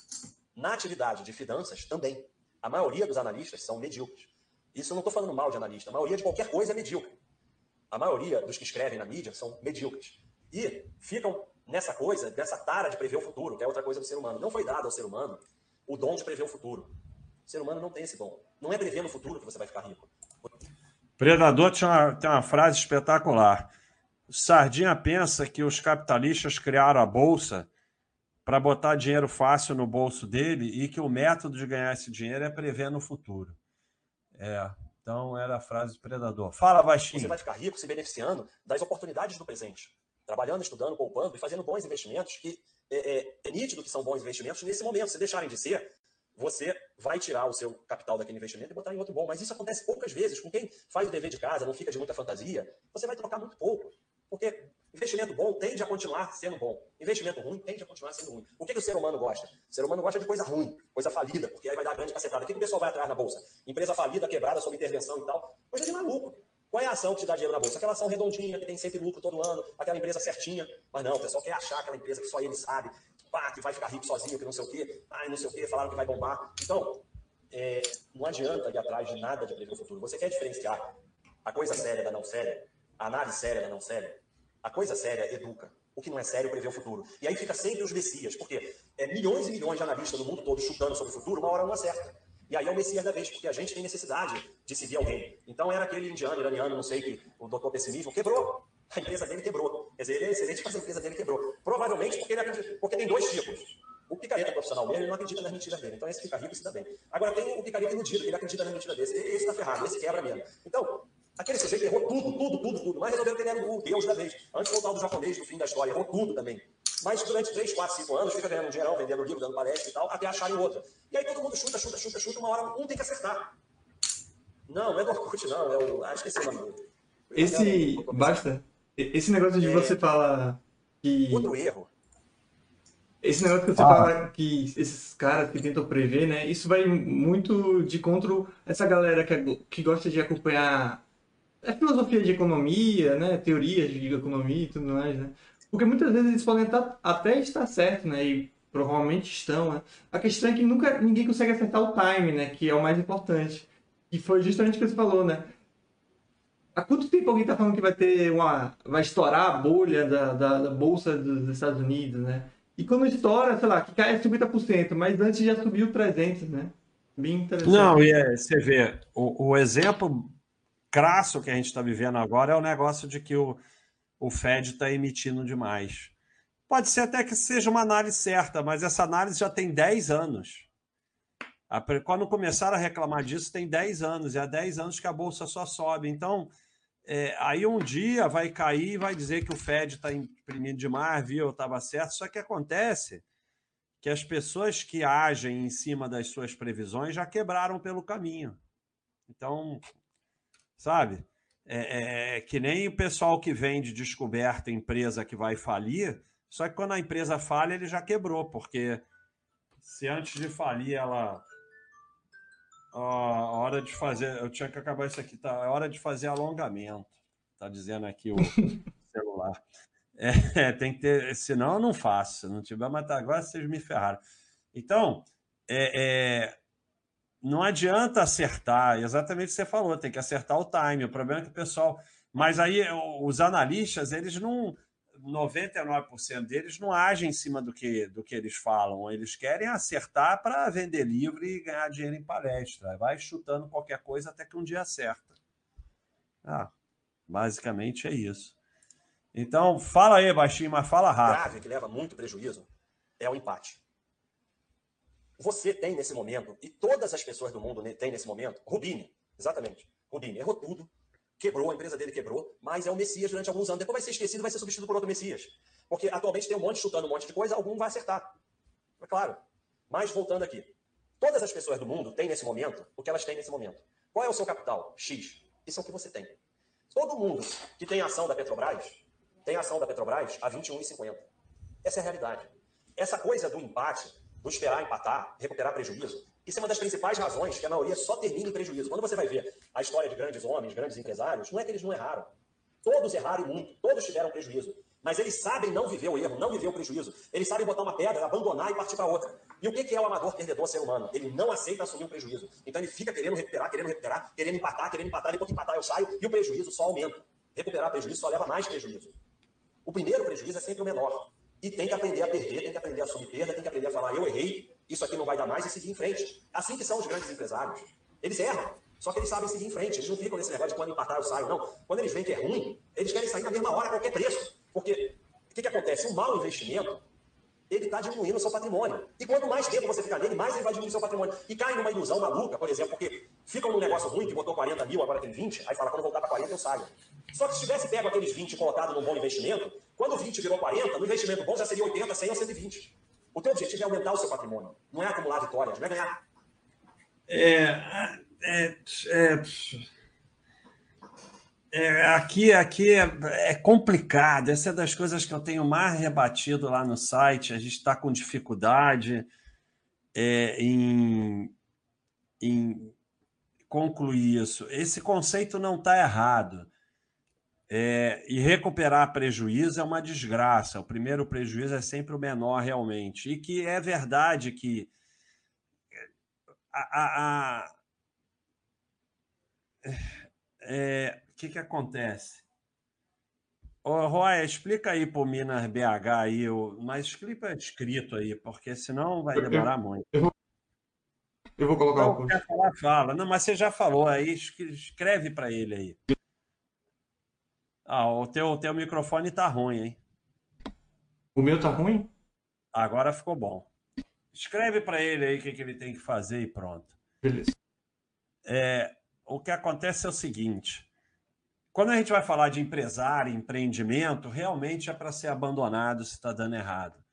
Na atividade de finanças, também. A maioria dos analistas são medíocres. Isso eu não estou falando mal de analista. A maioria de qualquer coisa é medíocre. A maioria dos que escrevem na mídia são medíocres. E ficam nessa coisa, dessa tara de prever o futuro, que é outra coisa do ser humano. Não foi dado ao ser humano o dom de prever o futuro. O ser humano não tem esse dom. Não é prever no futuro que você vai ficar rico. Predador tinha uma, tem uma frase espetacular. Sardinha pensa que os capitalistas criaram a bolsa para botar dinheiro fácil no bolso dele e que o método de ganhar esse dinheiro é prever no futuro. É, então era a frase do predador. Fala, baixinho. Você vai ficar rico se beneficiando das oportunidades do presente. Trabalhando, estudando, poupando e fazendo bons investimentos que é, é, é nítido que são bons investimentos nesse momento. Se deixarem de ser, você vai tirar o seu capital daquele investimento e botar em outro bom. Mas isso acontece poucas vezes. Com quem faz o dever de casa, não fica de muita fantasia, você vai trocar muito pouco. Porque investimento bom tende a continuar sendo bom. Investimento ruim tende a continuar sendo ruim. O que, que o ser humano gosta? O ser humano gosta de coisa ruim, coisa falida, porque aí vai dar grande cacetada. O que, que o pessoal vai atrás na bolsa? Empresa falida, quebrada, sob intervenção e tal. Coisa de maluco. Qual é a ação que te dá dinheiro na bolsa? Aquela ação redondinha, que tem sempre lucro todo ano, aquela empresa certinha. Mas não, o pessoal quer achar aquela empresa que só ele sabe, pá, que vai ficar rico sozinho, que não sei o quê, ai, não sei o quê, falaram que vai bombar. Então, é, não adianta ir atrás de nada de prever o futuro. Você quer diferenciar a coisa séria da não séria, a análise séria da não séria? A coisa séria educa. O que não é sério prevê o futuro. E aí fica sempre os messias, porque é milhões e milhões de analistas no mundo todo chutando sobre o futuro, uma hora não acerta. E aí é o Messias da vez, porque a gente tem necessidade de seguir alguém. Então era aquele indiano, iraniano, não sei, que o doutor pessimismo quebrou. A empresa dele quebrou. Quer dizer, ele é excelente, mas a empresa dele quebrou. Provavelmente porque, ele acredita, porque tem dois tipos. O picareta profissional mesmo, ele não acredita nas mentiras dele. Então esse fica rico e se dá bem. Agora tem o picareta iludido, ele acredita nas mentiras dele. Esse está ferrado, esse quebra mesmo. Então, aquele sujeito errou tudo, tudo, tudo, tudo. Mas resolveu que ele era o Deus da vez. Antes do tal do japonês, no fim da história, errou tudo também. Mas durante 3, 4, 5 anos fica ganhando um dinheirão, vendendo livro, dando palestra e tal, até acharem outra. E aí todo mundo chuta, chuta, chuta, chuta, uma hora um tem que acertar. Não, não é do Orkut, não. É o... Acho que esse é o nome. Esse. Basta. Esse negócio de é... você falar que. Outro erro. Esse negócio que você ah. fala que esses caras que tentam prever, né? Isso vai muito de contra essa galera que, que gosta de acompanhar a filosofia de economia, né? Teorias de economia e tudo mais, né? Porque muitas vezes eles podem até estar certo, né? E provavelmente estão, né? A questão é que nunca ninguém consegue acertar o time, né? Que é o mais importante. E foi justamente o que você falou, né? Há quanto tempo alguém está falando que vai ter uma. vai estourar a bolha da, da, da, Bolsa dos Estados Unidos, né? E quando estoura, sei lá, que cai 50%, mas antes já subiu 300%, né? Bem interessante. Não, e é, você vê, o, o exemplo crasso que a gente está vivendo agora é o negócio de que o o Fed está emitindo demais. Pode ser até que seja uma análise certa, mas essa análise já tem 10 anos. Quando começaram a reclamar disso, tem 10 anos, e há 10 anos que a bolsa só sobe. Então, é, aí um dia vai cair e vai dizer que o Fed está imprimindo demais, viu? Estava certo. Só que acontece que as pessoas que agem em cima das suas previsões já quebraram pelo caminho. Então, sabe? É, é, é, que nem o pessoal que vende descoberta empresa que vai falir, só que quando a empresa falha, ele já quebrou, porque se antes de falir ela. Ó, hora de fazer. Eu tinha que acabar isso aqui, tá? É hora de fazer alongamento, tá dizendo aqui o *laughs* celular. É, *laughs* tem que ter. Senão eu não faço. Se não tiver, mas tá, agora vocês me ferraram. Então, é, é não adianta acertar, exatamente o que você falou, tem que acertar o time. O problema é que o pessoal. Mas aí os analistas, eles não. 99% deles não agem em cima do que, do que eles falam. Eles querem acertar para vender livro e ganhar dinheiro em palestra. Vai chutando qualquer coisa até que um dia acerta. Ah, basicamente é isso. Então, fala aí, baixinho, mas fala rápido. grave que leva muito prejuízo é o empate. Você tem nesse momento, e todas as pessoas do mundo têm nesse momento, Rubini, exatamente. Rubini errou tudo, quebrou, a empresa dele quebrou, mas é o Messias durante alguns anos. Depois vai ser esquecido, vai ser substituído por outro Messias. Porque atualmente tem um monte chutando um monte de coisa, algum vai acertar. É claro. Mas voltando aqui. Todas as pessoas do mundo têm nesse momento o que elas têm nesse momento. Qual é o seu capital? X. Isso é o que você tem. Todo mundo que tem ação da Petrobras tem ação da Petrobras a 21,50. Essa é a realidade. Essa coisa do empate do esperar empatar, recuperar prejuízo. Isso é uma das principais razões que a maioria só termina em prejuízo. Quando você vai ver a história de grandes homens, grandes empresários, não é que eles não erraram. Todos erraram muito, todos tiveram prejuízo. Mas eles sabem não viver o erro, não viver o prejuízo. Eles sabem botar uma pedra, abandonar e partir para outra. E o que é o amador perdedor ser humano? Ele não aceita assumir o prejuízo. Então ele fica querendo recuperar, querendo recuperar, querendo empatar, querendo empatar, depois que empatar eu saio e o prejuízo só aumenta. Recuperar prejuízo só leva mais prejuízo. O primeiro prejuízo é sempre o menor. E tem que aprender a perder, tem que aprender a assumir perda, tem que aprender a falar, eu errei, isso aqui não vai dar mais e seguir em frente. Assim que são os grandes empresários. Eles erram, só que eles sabem seguir em frente. Eles não ficam nesse negócio de quando empatar eu saio, não. Quando eles veem que é ruim, eles querem sair na mesma hora a qualquer preço. Porque o que, que acontece? Um mau investimento, ele está diminuindo o seu patrimônio. E quanto mais tempo você ficar nele, mais ele vai diminuir o seu patrimônio. E cai numa ilusão maluca, por exemplo, porque ficam num negócio ruim, que botou 40 mil, agora tem 20, aí fala, quando voltar para 40 eu saio. Só que se tivesse pego aqueles 20 e colocado num bom investimento, quando o 20 virou 40, no investimento bom já seria 80, 100 ou 120. O teu objetivo é aumentar o seu patrimônio, não é acumular vitórias, não é ganhar. É, é, é, é, aqui aqui é, é, complicado. Essa é das coisas que eu tenho mais rebatido lá no site. A gente está com dificuldade é, em, em concluir isso. Esse conceito não está errado. É, e recuperar prejuízo é uma desgraça. O primeiro prejuízo é sempre o menor, realmente. E que é verdade que a, a, a é, o que, que acontece? Ô, Roy, explica aí para o Minas BH aí, mas explica escrito aí, porque senão vai demorar muito. Eu vou, eu vou colocar o. Quer falar, fala. Não, mas você já falou aí, escreve para ele aí. Ah, o teu, teu microfone tá ruim, hein? O meu tá ruim? Agora ficou bom. Escreve para ele aí o que, que ele tem que fazer e pronto. Beleza. É, o que acontece é o seguinte: quando a gente vai falar de empresário, empreendimento, realmente é para ser abandonado se está dando errado.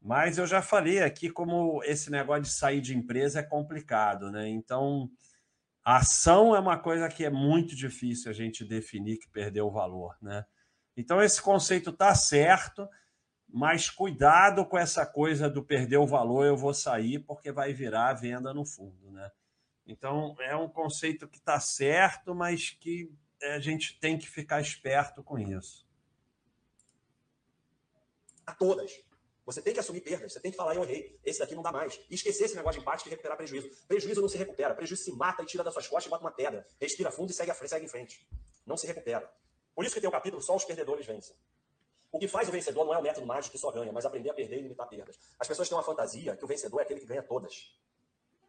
Mas eu já falei aqui como esse negócio de sair de empresa é complicado, né? Então, a ação é uma coisa que é muito difícil a gente definir que perdeu o valor, né? Então esse conceito está certo, mas cuidado com essa coisa do perder o valor, eu vou sair porque vai virar venda no fundo, né? Então é um conceito que está certo, mas que a gente tem que ficar esperto com isso. A todas. Você tem que assumir perdas, você tem que falar, eu errei, esse daqui não dá mais. E esquecer esse negócio de empate e recuperar prejuízo. Prejuízo não se recupera, prejuízo se mata e tira das suas costas e bota uma pedra. Respira fundo e segue, frente, segue em frente. Não se recupera. Por isso que tem o capítulo Só os perdedores vencem. O que faz o vencedor não é o método mágico que só ganha, mas aprender a perder e limitar perdas. As pessoas têm uma fantasia que o vencedor é aquele que ganha todas.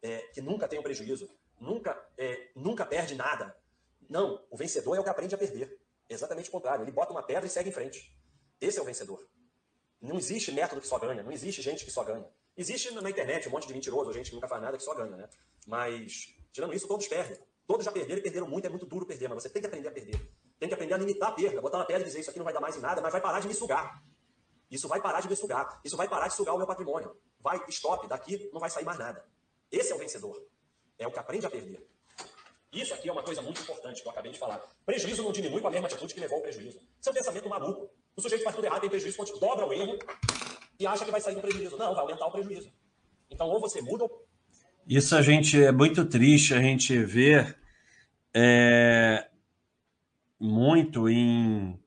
É, que nunca tem um prejuízo, nunca, é, nunca perde nada. Não, o vencedor é o que aprende a perder. Exatamente o contrário. Ele bota uma pedra e segue em frente. Esse é o vencedor. Não existe método que só ganha, não existe gente que só ganha. Existe na internet um monte de mentiroso, gente que nunca faz nada que só ganha, né? Mas, tirando isso, todos perdem. Todos já perderam e perderam muito, é muito duro perder, mas você tem que aprender a perder. Tem que aprender a limitar a perda, botar uma pedra e dizer isso aqui não vai dar mais em nada, mas vai parar de me sugar. Isso vai parar de me sugar. Isso vai parar de sugar o meu patrimônio. Vai, stop, daqui não vai sair mais nada. Esse é o vencedor. É o que aprende a perder. Isso aqui é uma coisa muito importante que eu acabei de falar. Prejuízo não diminui com a mesma atitude que levou ao prejuízo. Isso é um pensamento maluco. O sujeito faz tudo errado, tem prejuízo, dobra o erro e acha que vai sair do prejuízo. Não, vai aumentar o prejuízo. Então, ou você muda ou... Isso a gente é muito triste a gente ver é, muito em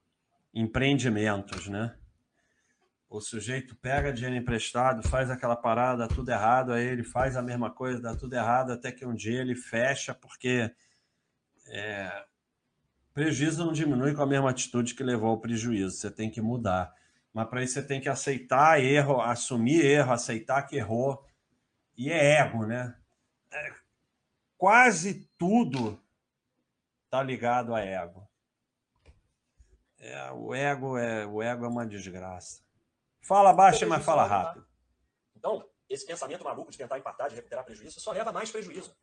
empreendimentos, né? O sujeito pega dinheiro emprestado, faz aquela parada, dá tudo errado, aí ele faz a mesma coisa, dá tudo errado, até que um dia ele fecha, porque é, Prejuízo não diminui com a mesma atitude que levou ao prejuízo. Você tem que mudar. Mas para isso você tem que aceitar erro, assumir erro, aceitar que errou. E é ego, né? É, quase tudo está ligado a ego. É, o ego é o ego é uma desgraça. Fala baixo, mas fala rápido. Então, esse pensamento maluco de tentar empatar, de recuperar prejuízo, só leva mais prejuízo.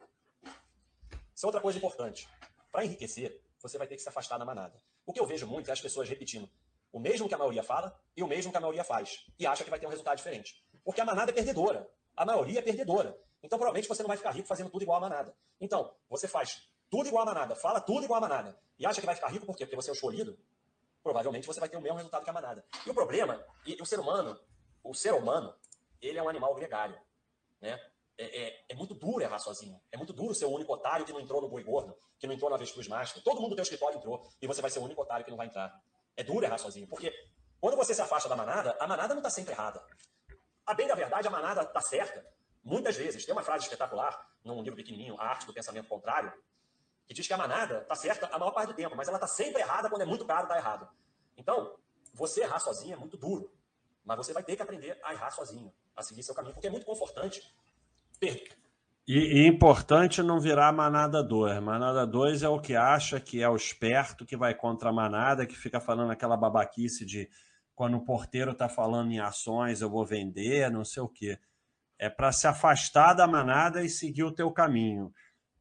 Isso é outra coisa importante. Para enriquecer, você vai ter que se afastar da manada. O que eu vejo muito é as pessoas repetindo o mesmo que a maioria fala e o mesmo que a maioria faz. E acha que vai ter um resultado diferente. Porque a manada é perdedora. A maioria é perdedora. Então, provavelmente, você não vai ficar rico fazendo tudo igual a manada. Então, você faz tudo igual a manada, fala tudo igual a manada, e acha que vai ficar rico por quê? Porque você é o escolhido? Provavelmente você vai ter o mesmo resultado que a manada. E o problema, e o ser humano, o ser humano, ele é um animal gregário. Né? É, é, é, muito duro errar sozinho. É muito duro ser o único otário que não entrou no boi gordo, que não entrou na avestruz mágica. Todo mundo do teu escritório entrou e você vai ser o único otário que não vai entrar. É duro errar sozinho, porque quando você se afasta da manada, a manada não está sempre errada. A bem da verdade, a manada está certa. Muitas vezes, tem uma frase espetacular num livro pequenininho, A Arte do Pensamento Contrário, que diz que a manada está certa a maior parte do tempo, mas ela está sempre errada quando é muito caro, está errado. Então, você errar sozinho é muito duro. Mas você vai ter que aprender a errar sozinho, a seguir seu caminho, porque é muito confortante. E, e importante não virar manada 2. Manada 2 é o que acha que é o esperto, que vai contra a manada, que fica falando aquela babaquice de quando o porteiro está falando em ações, eu vou vender, não sei o quê. É para se afastar da manada e seguir o teu caminho.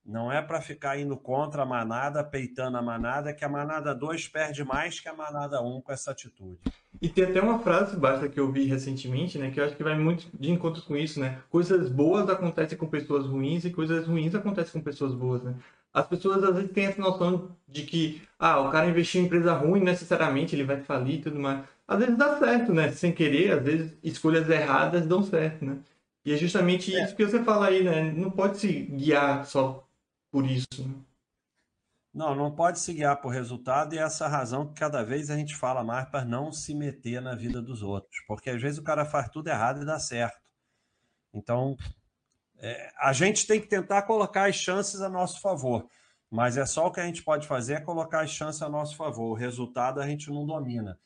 Não é para ficar indo contra a manada, peitando a manada, que a manada 2 perde mais que a manada 1 um com essa atitude. E tem até uma frase basta que eu vi recentemente, né, que eu acho que vai muito de encontro com isso, né? Coisas boas acontecem com pessoas ruins e coisas ruins acontecem com pessoas boas, né? As pessoas às vezes têm essa noção de que, ah, o cara investiu em empresa ruim, necessariamente ele vai falir e tudo mais. Às vezes dá certo, né? Sem querer, às vezes escolhas erradas dão certo, né? E é justamente é. isso que você fala aí, né? Não pode se guiar só por isso. Né? Não, não pode se guiar por resultado, e é essa razão que cada vez a gente fala mais para não se meter na vida dos outros, porque às vezes o cara faz tudo errado e dá certo. Então, é, a gente tem que tentar colocar as chances a nosso favor, mas é só o que a gente pode fazer é colocar as chances a nosso favor. O resultado a gente não domina.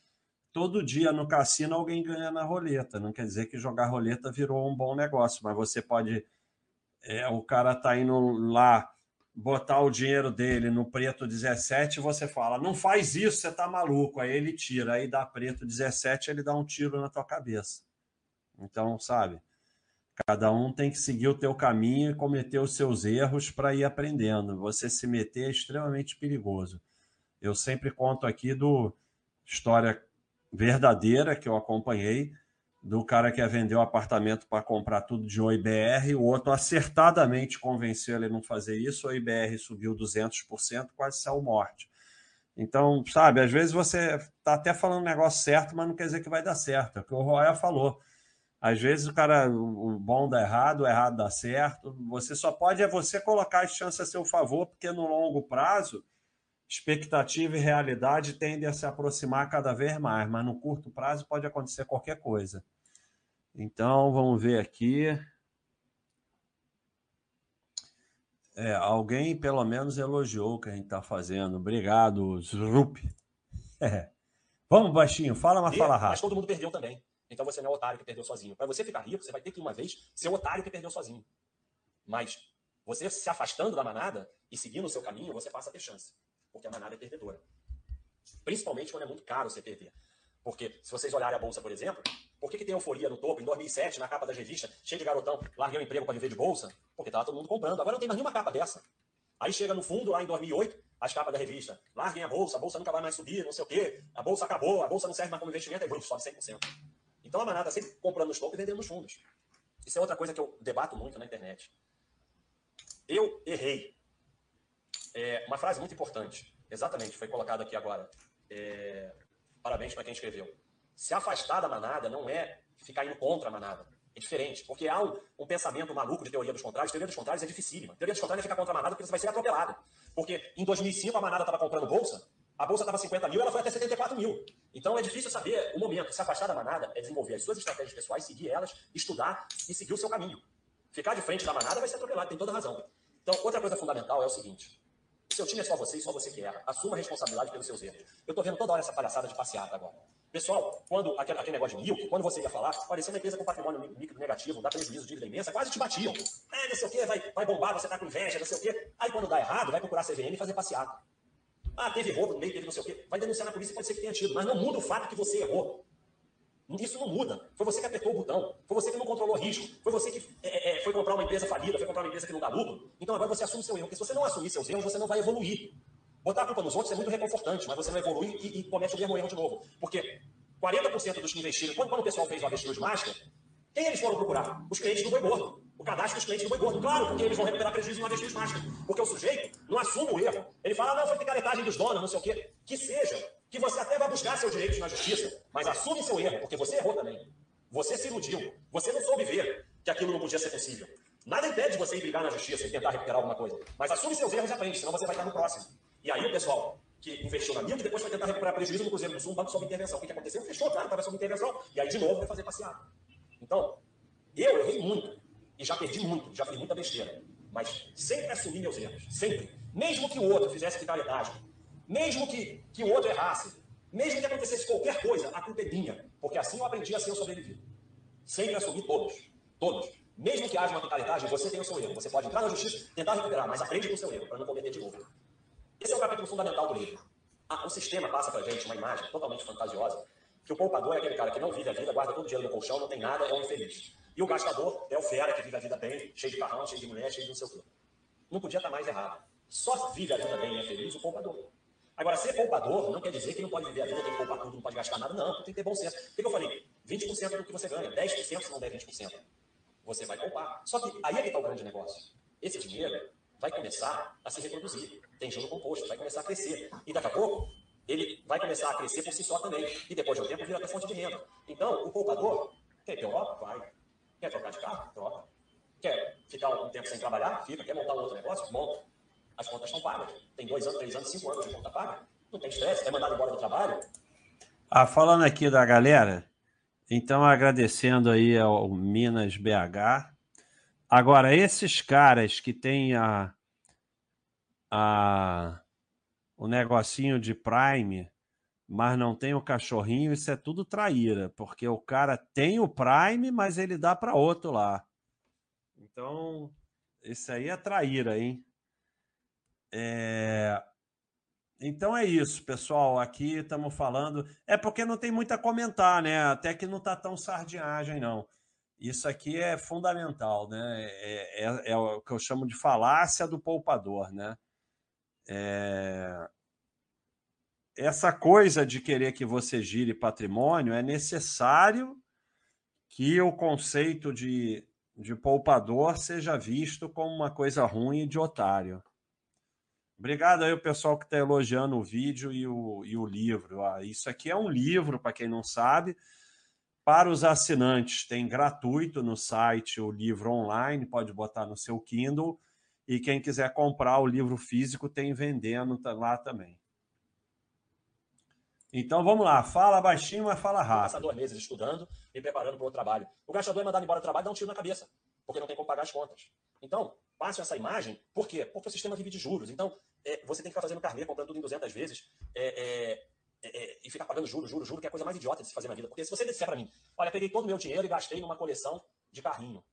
Todo dia no cassino alguém ganha na roleta, não quer dizer que jogar roleta virou um bom negócio, mas você pode. É, o cara tá indo lá botar o dinheiro dele no preto 17, você fala, não faz isso, você tá maluco. Aí ele tira, aí dá preto 17, ele dá um tiro na tua cabeça. Então, sabe? Cada um tem que seguir o teu caminho e cometer os seus erros para ir aprendendo. Você se meter é extremamente perigoso. Eu sempre conto aqui do história verdadeira que eu acompanhei do cara que ia vender o apartamento para comprar tudo de OIBR, o outro acertadamente convenceu ele a não fazer isso, o OIBR subiu 200%, quase saiu morte. Então, sabe, às vezes você está até falando o negócio certo, mas não quer dizer que vai dar certo. É o que o Roya falou. Às vezes o cara, o bom dá errado, o errado dá certo. Você só pode é você colocar as chances a seu favor, porque no longo prazo, expectativa e realidade tendem a se aproximar cada vez mais, mas no curto prazo pode acontecer qualquer coisa. Então, vamos ver aqui. É, alguém pelo menos elogiou o que a gente está fazendo. Obrigado, Zrup. *laughs* É. Vamos, baixinho, fala, mas e, fala rápido. Mas todo mundo perdeu também. Então você não é o otário que perdeu sozinho. Para você ficar rico, você vai ter que, uma vez, ser o otário que perdeu sozinho. Mas você se afastando da manada e seguindo o seu caminho, você passa a ter chance. Porque a manada é perdedora. Principalmente quando é muito caro você perder. Porque se vocês olharem a bolsa, por exemplo, por que, que tem euforia no topo? Em 2007, na capa das revistas, cheio de garotão, larguei o emprego para viver de bolsa, porque estava todo mundo comprando. Agora não tem mais nenhuma capa dessa. Aí chega no fundo, lá em 2008, as capas da revista, larguem a bolsa, a bolsa nunca vai mais subir, não sei o quê, a bolsa acabou, a bolsa não serve mais como investimento, aí sobe 100%. Então a manada sempre comprando nos topos e vendendo nos fundos. Isso é outra coisa que eu debato muito na internet. Eu errei. É uma frase muito importante, exatamente, foi colocada aqui agora. É... Parabéns para quem escreveu. Se afastar da manada não é ficar indo contra a manada. É diferente, porque há um, um, pensamento maluco de teoria dos contrários. Teoria dos contrários é dificílima. Teoria dos contrários é ficar contra a manada porque você vai ser atropelado. Porque em 2005 a manada estava comprando bolsa, a bolsa estava 50 mil, ela foi até 74 mil. Então é difícil saber o momento. Se afastar da manada é desenvolver as suas estratégias pessoais, seguir elas, estudar e seguir o seu caminho. Ficar de frente da manada vai ser atropelado, tem toda razão. Então, outra coisa fundamental é o seguinte: seu time é só você e só você que erra. Assuma a responsabilidade pelos seus erros. Eu tô vendo toda hora essa palhaçada de passeata agora. Pessoal, quando aquele, aquele negócio de milk, quando você ia falar, parecia uma empresa com patrimônio líquido negativo, dá prejuízo, dívida imensa, quase te batiam. É, não sei o quê, vai, vai bombar, você tá com inveja, não sei o quê. Aí quando dá errado, vai procurar a CVM e fazer passeata. Ah, teve roubo no meio, teve não sei o quê. Vai denunciar na polícia, pode ser que tenha tido, mas não muda o fato que você errou. Isso não muda. Foi você que apertou o botão. Foi você que não controlou o risco. Foi você que é, é, foi comprar uma empresa falida, foi comprar uma empresa que não dá lucro. Então agora você assume seu erro. Porque se você não assumir seus erros, você não vai evoluir. Botar a culpa nos outros é muito reconfortante, mas você não evolui e, e comete o mesmo erro de novo. Porque 40% dos que investiram, quando, quando o pessoal fez o avestruz de máscara, quem eles foram procurar? Os clientes do boi gordo. O cadastro dos clientes do boi gordo. Claro, porque eles vão recuperar prejuízo no avestruz de máscara. Porque o sujeito não assume o erro. Ele fala, ah, não, foi picaretagem dos donos, não sei o quê. Que seja. Que você até vai buscar seus direitos na justiça, mas assume seu erro, porque você errou também. Você se iludiu. Você não soube ver que aquilo não podia ser possível. Nada impede você ir brigar na justiça e tentar recuperar alguma coisa. Mas assume seus erros e aprende, senão você vai estar no próximo. E aí o pessoal que investiu na minha, que depois foi tentar recuperar prejuízo no Cruzeiro do Sul, um banco sob intervenção. O que, que aconteceu? Fechou, claro, estava sob intervenção. E aí, de novo, vai fazer passeada. Então, eu errei muito. E já perdi muito, já fiz muita besteira. Mas sempre assumi meus erros. Sempre. Mesmo que o outro fizesse picaretagem. Mesmo que, que o outro errasse. Mesmo que acontecesse qualquer coisa, a culpa é minha, porque assim eu aprendi a ser o sobrevivido. Sempre assumir todos. Todos. Mesmo que haja uma totalidade, você tem o seu erro. Você pode entrar na justiça, tentar recuperar, mas aprende com o seu erro, para não cometer de novo. Esse é o capítulo fundamental do livro. Ah, o sistema passa para a gente uma imagem totalmente fantasiosa, que o poupador é aquele cara que não vive a vida, guarda todo o dinheiro no colchão, não tem nada, é um infeliz. E o gastador é o fera que vive a vida bem, cheio de carrão, cheio de mulher, cheio de não sei o quê. Não podia estar mais errado. Só vive a vida bem e é feliz o poupador. Agora, ser poupador não quer dizer que não pode viver a vida, tem que poupar tudo, não pode gastar nada. Não, tem que ter bom senso. O que eu falei? 20% do que você ganha, 10% se não der 20%. Você vai poupar. Só que aí é que está o grande negócio. Esse dinheiro vai começar a se reproduzir. Tem juro composto, vai começar a crescer. E daqui a pouco, ele vai começar a crescer por si só também. E depois de um tempo, vira até fonte de renda. Então, o poupador quer para Europa? Vai. Quer trocar de carro? Troca. Quer ficar um tempo sem trabalhar? Fica. Quer montar um outro negócio? Monta. As contas estão pagas. Tem dois anos, três anos, cinco anos de conta paga. Não tem estresse. É mandado embora do trabalho. Ah, falando aqui da galera, então agradecendo aí ao Minas BH. Agora, esses caras que têm a, a, o negocinho de Prime, mas não tem o cachorrinho, isso é tudo traíra, porque o cara tem o Prime, mas ele dá para outro lá. Então, isso aí é traíra, hein? É... Então é isso, pessoal. Aqui estamos falando. É porque não tem muito a comentar, né? Até que não está tão sardinhagem, não. Isso aqui é fundamental, né? É, é, é, o que eu chamo de falácia do poupador, né? É... Essa coisa de querer que você gire patrimônio é necessário que o conceito de, de poupador seja visto como uma coisa ruim e de otário. Obrigado aí o pessoal que está elogiando o vídeo e o, e o livro. Ah, isso aqui é um livro, para quem não sabe, para os assinantes. Tem gratuito no site o livro online, pode botar no seu Kindle. E quem quiser comprar o livro físico, tem vendendo lá também. Então vamos lá, fala baixinho, mas fala rápido. Passar dois meses estudando e preparando para o trabalho. O gastador é mandado embora do trabalho dá um tiro na cabeça, porque não tem como pagar as contas. Então, passam essa imagem, por quê? Porque o sistema vive de juros. Então, é, você tem que ficar fazendo carnê, comprando tudo em 200 vezes, é, é, é, e ficar pagando juros, juros, juros, que é a coisa mais idiota de se fazer na vida. Porque se você disser para mim, olha, peguei todo o meu dinheiro e gastei numa coleção de carrinho.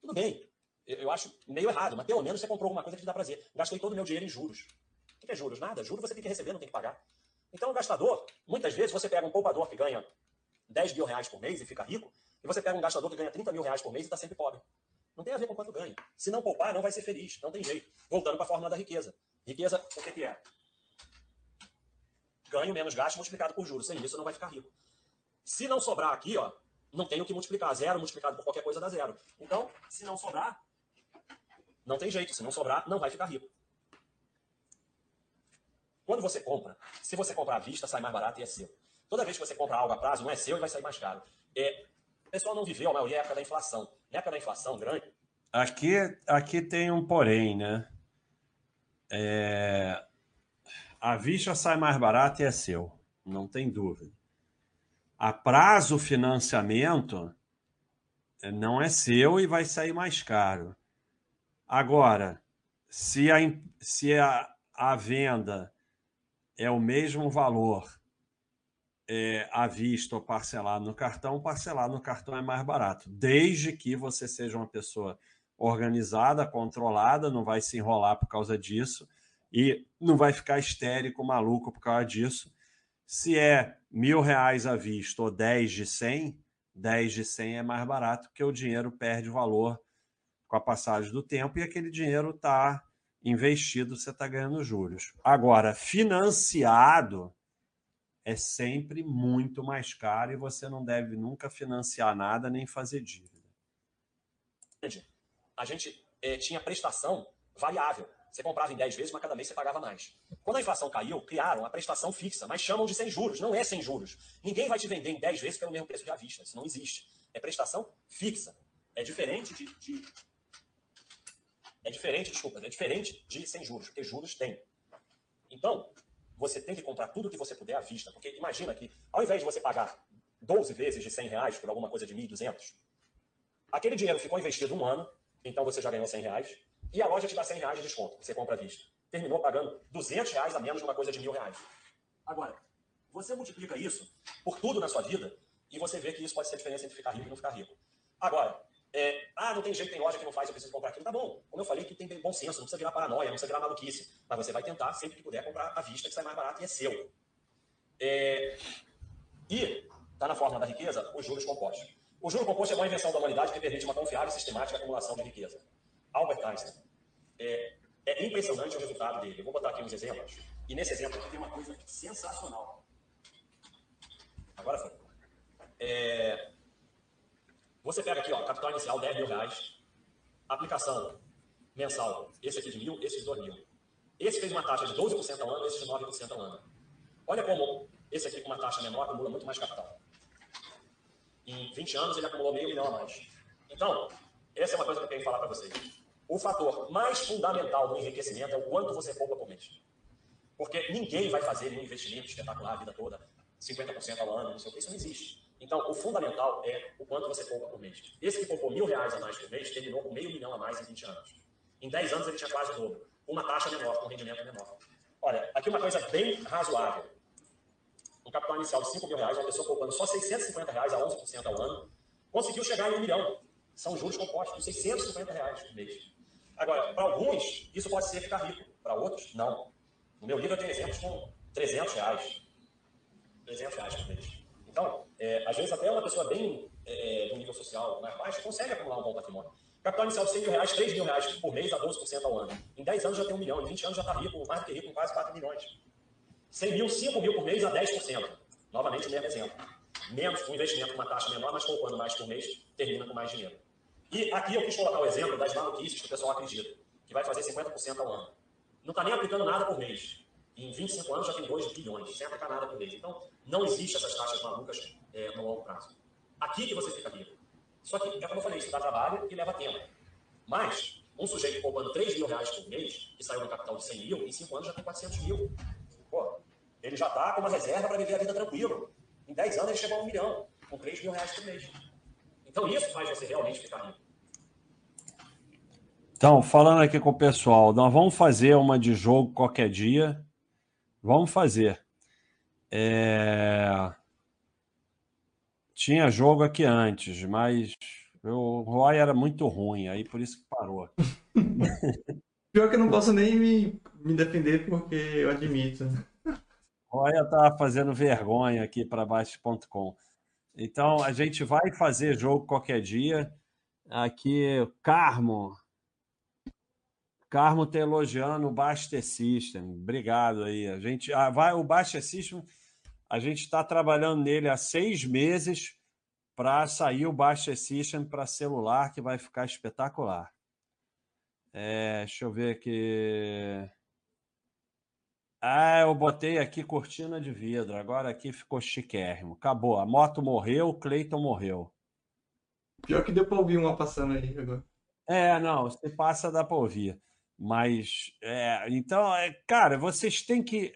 Tudo bem, eu, eu acho meio errado, mas pelo menos você comprou alguma coisa que te dá prazer. Gastei todo o meu dinheiro em juros. O que é juros? Nada. Juros você tem que receber, não tem que pagar. Então, o gastador, muitas vezes você pega um poupador que ganha 10 mil reais por mês e fica rico, e você pega um gastador que ganha 30 mil reais por mês e está sempre pobre. Não tem a ver com quanto ganha. Se não poupar, não vai ser feliz. Não tem jeito. Voltando para a fórmula da riqueza. Riqueza, o que, que é? Ganho menos gasto multiplicado por juros. Sem isso, não vai ficar rico. Se não sobrar aqui, ó, não tem o que multiplicar. Zero multiplicado por qualquer coisa dá zero. Então, se não sobrar, não tem jeito. Se não sobrar, não vai ficar rico. Quando você compra, se você comprar à vista, sai mais barato e é seu. Toda vez que você compra algo a prazo, não é seu e vai sair mais caro. É, o pessoal não viveu a maioria é época da inflação. Na época da inflação grande. Aqui, aqui tem um porém, né? É... A vista sai mais barata e é seu, não tem dúvida. A prazo financiamento é, não é seu e vai sair mais caro. Agora, se a, se a, a venda é o mesmo valor é, à vista ou parcelado no cartão, parcelado no cartão é mais barato, desde que você seja uma pessoa organizada, controlada, não vai se enrolar por causa disso e não vai ficar histérico, maluco por causa disso. Se é mil reais à vista ou dez de cem, dez de cem é mais barato, porque o dinheiro perde valor com a passagem do tempo e aquele dinheiro está investido, você está ganhando juros. Agora, financiado, é sempre muito mais caro e você não deve nunca financiar nada nem fazer dívida. A gente é, tinha prestação variável. Você comprava em 10 vezes, mas cada mês você pagava mais. Quando a inflação caiu, criaram a prestação fixa, mas chamam de sem juros. Não é sem juros. Ninguém vai te vender em 10 vezes pelo mesmo preço de à vista. Isso não existe. É prestação fixa. É diferente de, de... É diferente, desculpa, é diferente de sem juros, porque juros tem. Então, você tem que comprar tudo que você puder à vista. Porque imagina que, ao invés de você pagar 12 vezes de 100 reais por alguma coisa de 1.200, aquele dinheiro ficou investido um ano, então você já ganhou 100 reais, e a loja te dá 100 reais de desconto, você compra à vista. Terminou pagando 200 reais a menos numa coisa de mil reais. Agora, Você multiplica isso por tudo na sua vida e você vê que isso pode ser a diferença entre ficar rico e não ficar rico. Agora, é, ah, não tem jeito, tem loja que não faz, eu preciso comprar aquilo. Tá bom. Como eu falei, tem bom senso, não precisa virar paranoia, não precisa virar maluquice. Mas você vai tentar, sempre que puder, comprar à vista, que sai mais barato e é seu. É, e está na fórmula da riqueza os juros compostos. O juro composto é uma invenção da humanidade que permite uma confiável e sistemática acumulação de riqueza. Albert Einstein. É, é impressionante o resultado dele. Eu vou botar aqui uns exemplos. E nesse exemplo aqui tem uma coisa sensacional. Agora foi. É, você pega aqui, ó, capital inicial 10 mil reais, aplicação mensal, esse aqui de mil, esse de dois mil. Esse fez uma taxa de 12% ao ano, esse de 9% ao ano. Olha como esse aqui com uma taxa menor acumula muito mais capital. Em 20 anos ele acumulou meio milhão a mais. Então, essa é uma coisa que eu quero falar para vocês. O fator mais fundamental do enriquecimento é o quanto você poupa por mês. Porque ninguém vai fazer um investimento espetacular a vida toda, 50% ao ano, não sei o que, isso não existe. Então, o fundamental é o quanto você poupa por mês. Esse que poupou mil reais a mais por mês terminou com meio milhão a mais em 20 anos. Em 10 anos ele tinha quase o dobro. Uma taxa menor, com um rendimento menor. Olha, aqui uma coisa bem razoável. Um capital inicial de 5 mil reais, uma pessoa poupando só 650 reais a 11% ao ano, conseguiu chegar em um milhão. São juros compostos, 650 reais por mês. Agora, para alguns, isso pode ser ficar rico. Para outros, não. No meu livro eu tenho exemplos com 300 reais. 300 reais por mês. Então, é, às vezes até uma pessoa bem é, do nível social mais baixo consegue acumular um bom patrimônio. Capital inicial de 100 mil reais, 3 mil reais por mês a 12% ao ano. Em 10 anos já tem um milhão, em 20 anos já está rico, mais do que rico, quase 4 milhões. 100 mil, 5 mil por mês a 10%. Novamente o mesmo exemplo. Menos, com investimento com uma taxa menor, mas poupando mais por mês, termina com mais dinheiro. E aqui eu quis colocar o exemplo das maluquices que o pessoal acredita, que vai fazer 50% ao ano. Não está nem aplicando nada por mês. Em 25 anos já tem 2 bilhões, sem aplicar nada por mês. Então, não existe essas taxas malucas é, no longo prazo. Aqui que você fica rico. Só que, é como eu falei, isso dá trabalho e leva tempo. Mas, um sujeito poupando 3 mil reais por mês, que saiu no capital de 100 mil, em 5 anos já tem 400 mil. Pô, ele já está com uma reserva para viver a vida tranquilo. Em 10 anos ele chegou a um milhão, com 3 mil reais por mês. Então, isso faz você realmente ficar rico. Então, falando aqui com o pessoal, nós vamos fazer uma de jogo qualquer dia. Vamos fazer. É... Tinha jogo aqui antes, mas o Roy era muito ruim, aí por isso que parou. *laughs* Pior que eu não posso nem me, me defender porque eu admito. O Roy estava fazendo vergonha aqui para baixo.com. Então a gente vai fazer jogo qualquer dia. Aqui, Carmo. Carmo está elogiando o Baster System. Obrigado aí. A gente ah, vai o Baster System a gente está trabalhando nele há seis meses para sair o Baixa System para celular, que vai ficar espetacular. É, deixa eu ver aqui. Ah, eu botei aqui cortina de vidro. Agora aqui ficou chiquérrimo. Acabou. A moto morreu, o Cleiton morreu. Pior que deu para ouvir uma passando aí agora. É, não, se passa dá para ouvir. Mas, é, então, é, cara, vocês têm que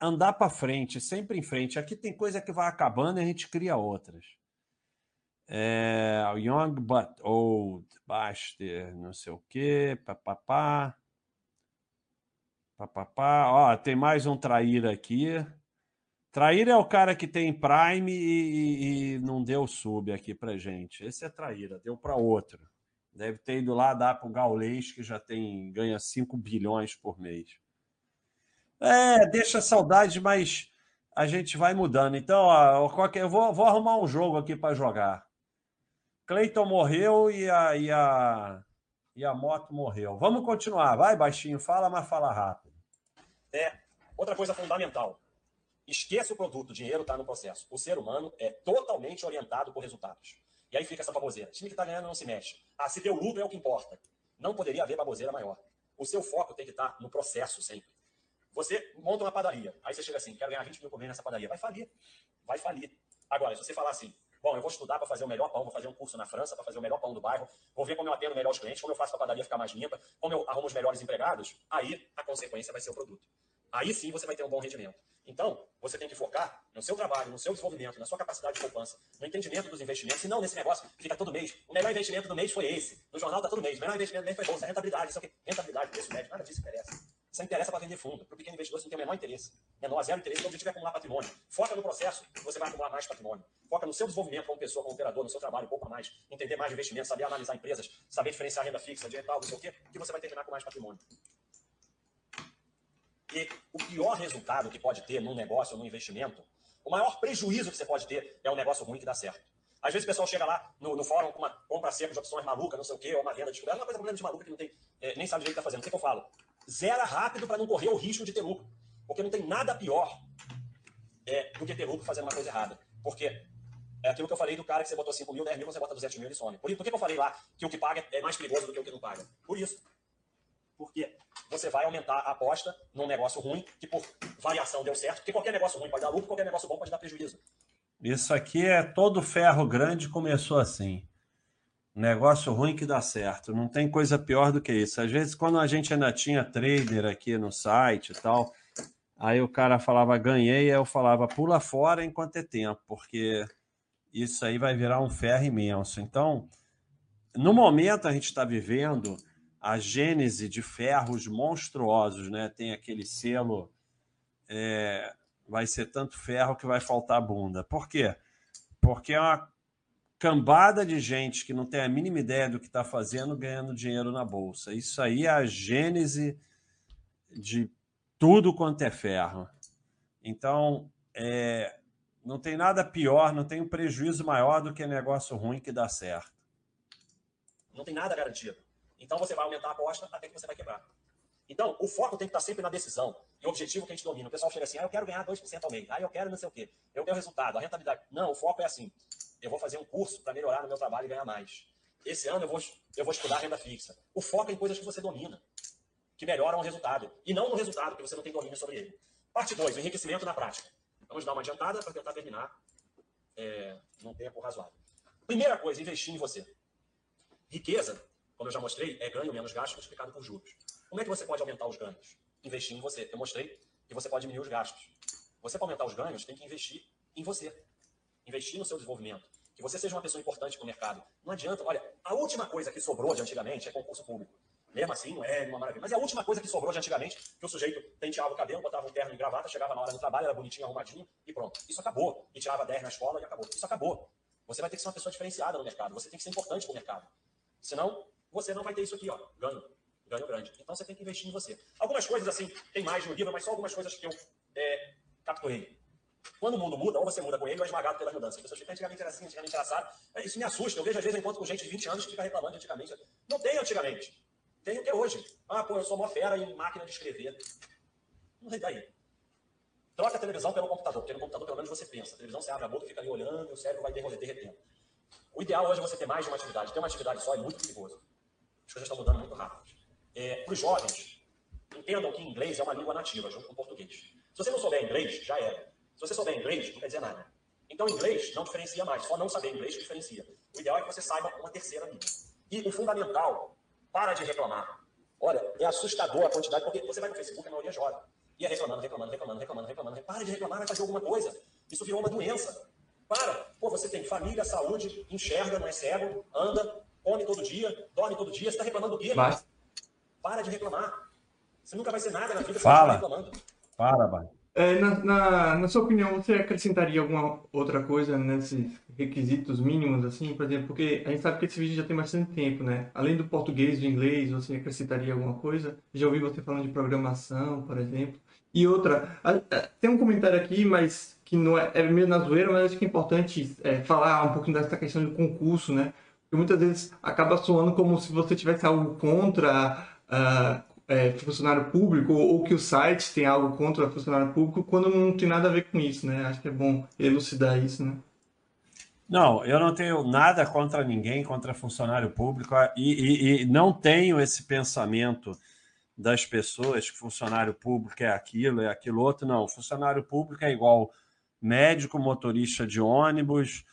andar para frente, sempre em frente. Aqui tem coisa que vai acabando e a gente cria outras. É, young but old, Baster, não sei o quê, papapá. Papapá. Ó, tem mais um traíra aqui. Traíra é o cara que tem Prime e, e, e não deu sub aqui pra gente. Esse é traíra, deu para outro. Deve ter ido lá dar para o Gaulês, que já tem ganha 5 bilhões por mês. É, deixa saudade, mas a gente vai mudando. Então, ó, qualquer, eu vou, vou arrumar um jogo aqui para jogar. Cleiton morreu e a, e, a, e a moto morreu. Vamos continuar. Vai, baixinho, fala, mas fala rápido. É, outra coisa fundamental. Esqueça o produto, o dinheiro está no processo. O ser humano é totalmente orientado por resultados. E aí fica essa baboseira. O time que está ganhando não se mexe. Ah, se deu lucro é o que importa. Não poderia haver baboseira maior. O seu foco tem que estar tá no processo sempre. Você monta uma padaria. Aí você chega assim, quero ganhar 20 mil por mês nessa padaria. Vai falir. Vai falir. Agora, se você falar assim, bom, eu vou estudar para fazer o melhor pão, vou fazer um curso na França para fazer o melhor pão do bairro, vou ver como eu atendo melhor os clientes, como eu faço a padaria ficar mais limpa, como eu arrumo os melhores empregados, aí a consequência vai ser o produto. Aí sim você vai ter um bom rendimento. Então, você tem que focar no seu trabalho, no seu desenvolvimento, na sua capacidade de poupança, no entendimento dos investimentos, e não nesse negócio fica todo mês. O melhor investimento do mês foi esse. No jornal está todo mês. O melhor investimento do mês foi bolsa, rentabilidade, isso aqui. Rentabilidade, preço médio, nada disso interessa. Isso interessa para vender fundo. Para o pequeno investidor, você não tem o menor interesse. menor, zero interesse, o objetivo é acumular patrimônio. Foca no processo, você vai acumular mais patrimônio. Foca no seu desenvolvimento como pessoa, como operador, no seu trabalho, pouco mais, entender mais de investimento, saber analisar empresas, saber diferenciar renda fixa, digital, não sei o quê, que você vai terminar com mais patrimônio. E o pior resultado que pode ter num negócio ou num investimento, o maior prejuízo que você pode ter é um negócio ruim que dá certo. Às vezes o pessoal chega lá no, no fórum com uma compra seca de opções maluca, não sei o quê, ou uma venda descoberta, é uma coisa completamente maluca que não tem, é, nem sabe o que está fazendo. O que, que eu falo? Zera rápido para não correr o risco de ter lucro. Porque não tem nada pior é, do que ter lucro fazendo uma coisa errada. Porque é aquilo que eu falei do cara que você botou 5 mil, 10 mil, você bota 200 mil e some. Por, por que, que eu falei lá que o que paga é mais perigoso do que o que não paga? Por isso. Porque você vai aumentar a aposta num negócio ruim, que por variação deu certo, porque qualquer negócio ruim pode dar lucro, qualquer negócio bom pode dar prejuízo. Isso aqui é todo ferro grande começou assim. Negócio ruim que dá certo. Não tem coisa pior do que isso. Às vezes, quando a gente ainda tinha trader aqui no site e tal, aí o cara falava ganhei, eu falava pula fora enquanto é tempo, porque isso aí vai virar um ferro imenso. Então, no momento a gente está vivendo a gênese de ferros monstruosos, né? Tem aquele selo, é, vai ser tanto ferro que vai faltar bunda. Por quê? Porque é uma cambada de gente que não tem a mínima ideia do que está fazendo ganhando dinheiro na bolsa. Isso aí é a gênese de tudo quanto é ferro. Então, é, não tem nada pior, não tem um prejuízo maior do que negócio ruim que dá certo. Não tem nada garantido. Então você vai aumentar a aposta até que você vai quebrar. Então, o foco tem que estar sempre na decisão e o objetivo que a gente domina. O pessoal chega assim, ah, eu quero ganhar 2% ao mês, ah, eu quero não sei o quê, eu quero resultado, a rentabilidade. Não, o foco é assim, eu vou fazer um curso para melhorar no meu trabalho e ganhar mais. Esse ano eu vou, eu vou estudar renda fixa. O foco é em coisas que você domina, que melhoram o resultado, e não no resultado que você não tem domínio sobre ele. Parte 2, o enriquecimento na prática. Vamos dar uma adiantada para tentar terminar é, num tempo razoável. Primeira coisa, investir em você. Riqueza, como eu já mostrei, é ganho menos gasto multiplicado por juros. Como é que você pode aumentar os ganhos? Investir em você. Eu mostrei que você pode diminuir os gastos. Você, para aumentar os ganhos, tem que investir em você. Investir no seu desenvolvimento. Que você seja uma pessoa importante para o mercado. Não adianta, olha, a última coisa que sobrou de antigamente é concurso público. Mesmo assim, não é uma maravilha. Mas é a última coisa que sobrou de antigamente, que o sujeito penteava o cabelo, botava um terno e gravata, chegava na hora do trabalho, era bonitinho, arrumadinho e pronto. Isso acabou. E tirava 10 na escola e acabou. Isso acabou. Você vai ter que ser uma pessoa diferenciada no mercado. Você tem que ser importante para o mercado. Senão, você não vai ter isso aqui, ó, ganho ganho grande. Então você tem que investir em você. Algumas coisas, assim, tem mais no livro, mas só algumas coisas que eu é, capturei. Quando o mundo muda, ou você muda com ele, ou é esmagado pela mudança. As pessoas ficam, antigamente era assim, antigamente era assado. É, isso me assusta. Eu vejo, às vezes, enquanto com gente de 20 anos que fica reclamando de antigamente. Não tem antigamente. Tem o que é hoje. Ah, pô, eu sou uma fera em máquina de escrever. Não tem daí. Troca a televisão pelo computador, porque no computador, pelo menos, você pensa. A televisão, você abre a boca, fica ali olhando, e o cérebro vai derretendo. O ideal hoje é você ter mais de uma atividade. Ter uma atividade só é muito perigoso. As coisas estão mudando muito rápido é, para os jovens, entendam que inglês é uma língua nativa, junto com português. Se você não souber inglês, já era. Se você souber inglês, não quer dizer nada. Então, inglês não diferencia mais. Só não saber inglês diferencia. O ideal é que você saiba uma terceira língua. E o fundamental, para de reclamar. Olha, é assustador a quantidade, porque você vai no Facebook, a maioria joga. E é reclamando, reclamando, reclamando, reclamando, reclamando. Para de reclamar, vai fazer alguma coisa. Isso virou uma doença. Para. Pô, você tem família, saúde, enxerga, não é cego, anda, come todo dia, dorme todo dia. Você está reclamando do quê? Basta. Para de reclamar. Você nunca vai ser nada na vida Fala. reclamando. Para, vai. É, na, na, na, sua opinião, você acrescentaria alguma outra coisa nesses requisitos mínimos, assim, por exemplo, porque a gente sabe que esse vídeo já tem bastante tempo, né? Além do português, do inglês, você acrescentaria alguma coisa? Já ouvi você falando de programação, por exemplo. E outra, tem um comentário aqui, mas que não é, é meio na zoeira, mas acho que é importante é, falar um pouquinho dessa questão de concurso, né? Porque muitas vezes acaba soando como se você tivesse algo contra uh, é, funcionário público ou, ou, que o site tem algo contra funcionário público quando não tem nada a ver com isso, né? Acho que é bom elucidar isso, né? Não, eu não tenho nada contra ninguém, contra funcionário público, ah, e, e, e não tenho esse pensamento das pessoas que funcionário público é aquilo, é aquilo outro. Não, funcionário público é igual médico, motorista de ônibus,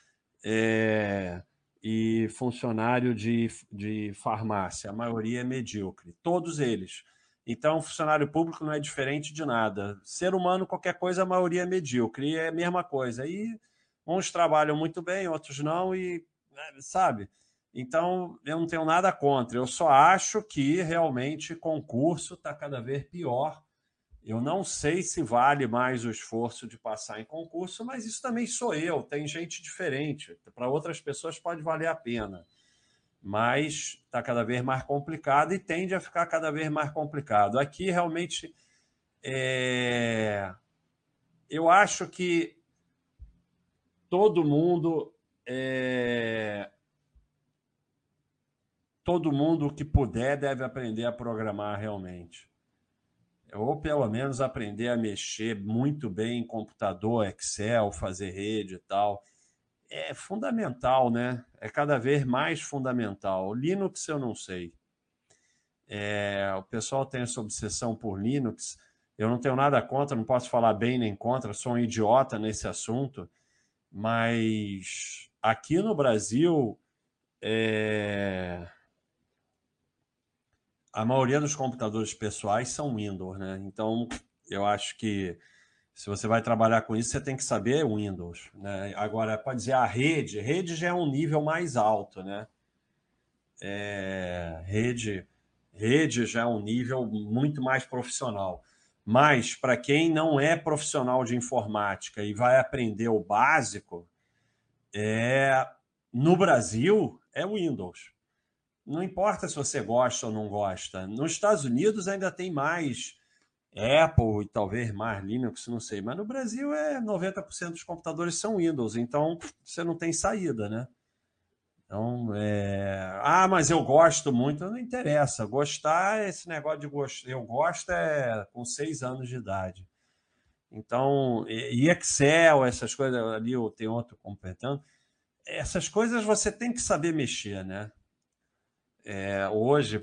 é, e funcionário de, de farmácia. A maioria é medíocre, todos eles. Então, funcionário público não é diferente de nada. Ser humano, qualquer coisa, a maioria é medíocre. É a mesma coisa. E uns trabalham muito bem, outros não, e né, sabe? Então, eu não tenho nada contra. Eu só acho que realmente concurso está cada vez pior Eu não sei se vale mais o esforço de passar em concurso, mas isso também sou eu. Tem gente diferente. Para outras pessoas pode valer a pena. Mas está cada vez mais complicado e tende a ficar cada vez mais complicado. Aqui realmente é... eu acho que todo mundo é... todo mundo que puder deve aprender a programar realmente ou pelo menos aprender a mexer muito bem em computador, Excel, fazer rede e tal. É fundamental, né? É cada vez mais fundamental. O Linux eu não sei. É, o pessoal tem essa obsessão por Linux. Eu não tenho nada contra, não posso falar bem nem contra, sou um idiota nesse assunto, mas aqui no Brasil é, a maioria dos computadores pessoais são Windows, né? Então, eu acho que se você vai trabalhar com isso, você tem que saber Windows, né? Agora, pode dizer a rede, rede já é um nível mais alto, né? É, rede, rede já é um nível muito mais profissional. Mas para quem não é profissional de informática e vai aprender o básico, é no Brasil é Windows não importa se você gosta ou não gosta. Nos Estados Unidos ainda tem mais Apple e talvez mais Linux, não sei. Mas no Brasil é 90% dos computadores são Windows, então você não tem saída, né? Então, é... ah, mas eu gosto muito, não interessa. Gostar, esse negócio de gosto, eu gosto é com seis anos de idade. Então, e Excel, essas coisas ali, tem outro completando. Essas coisas você tem que saber mexer, né? É, hoje,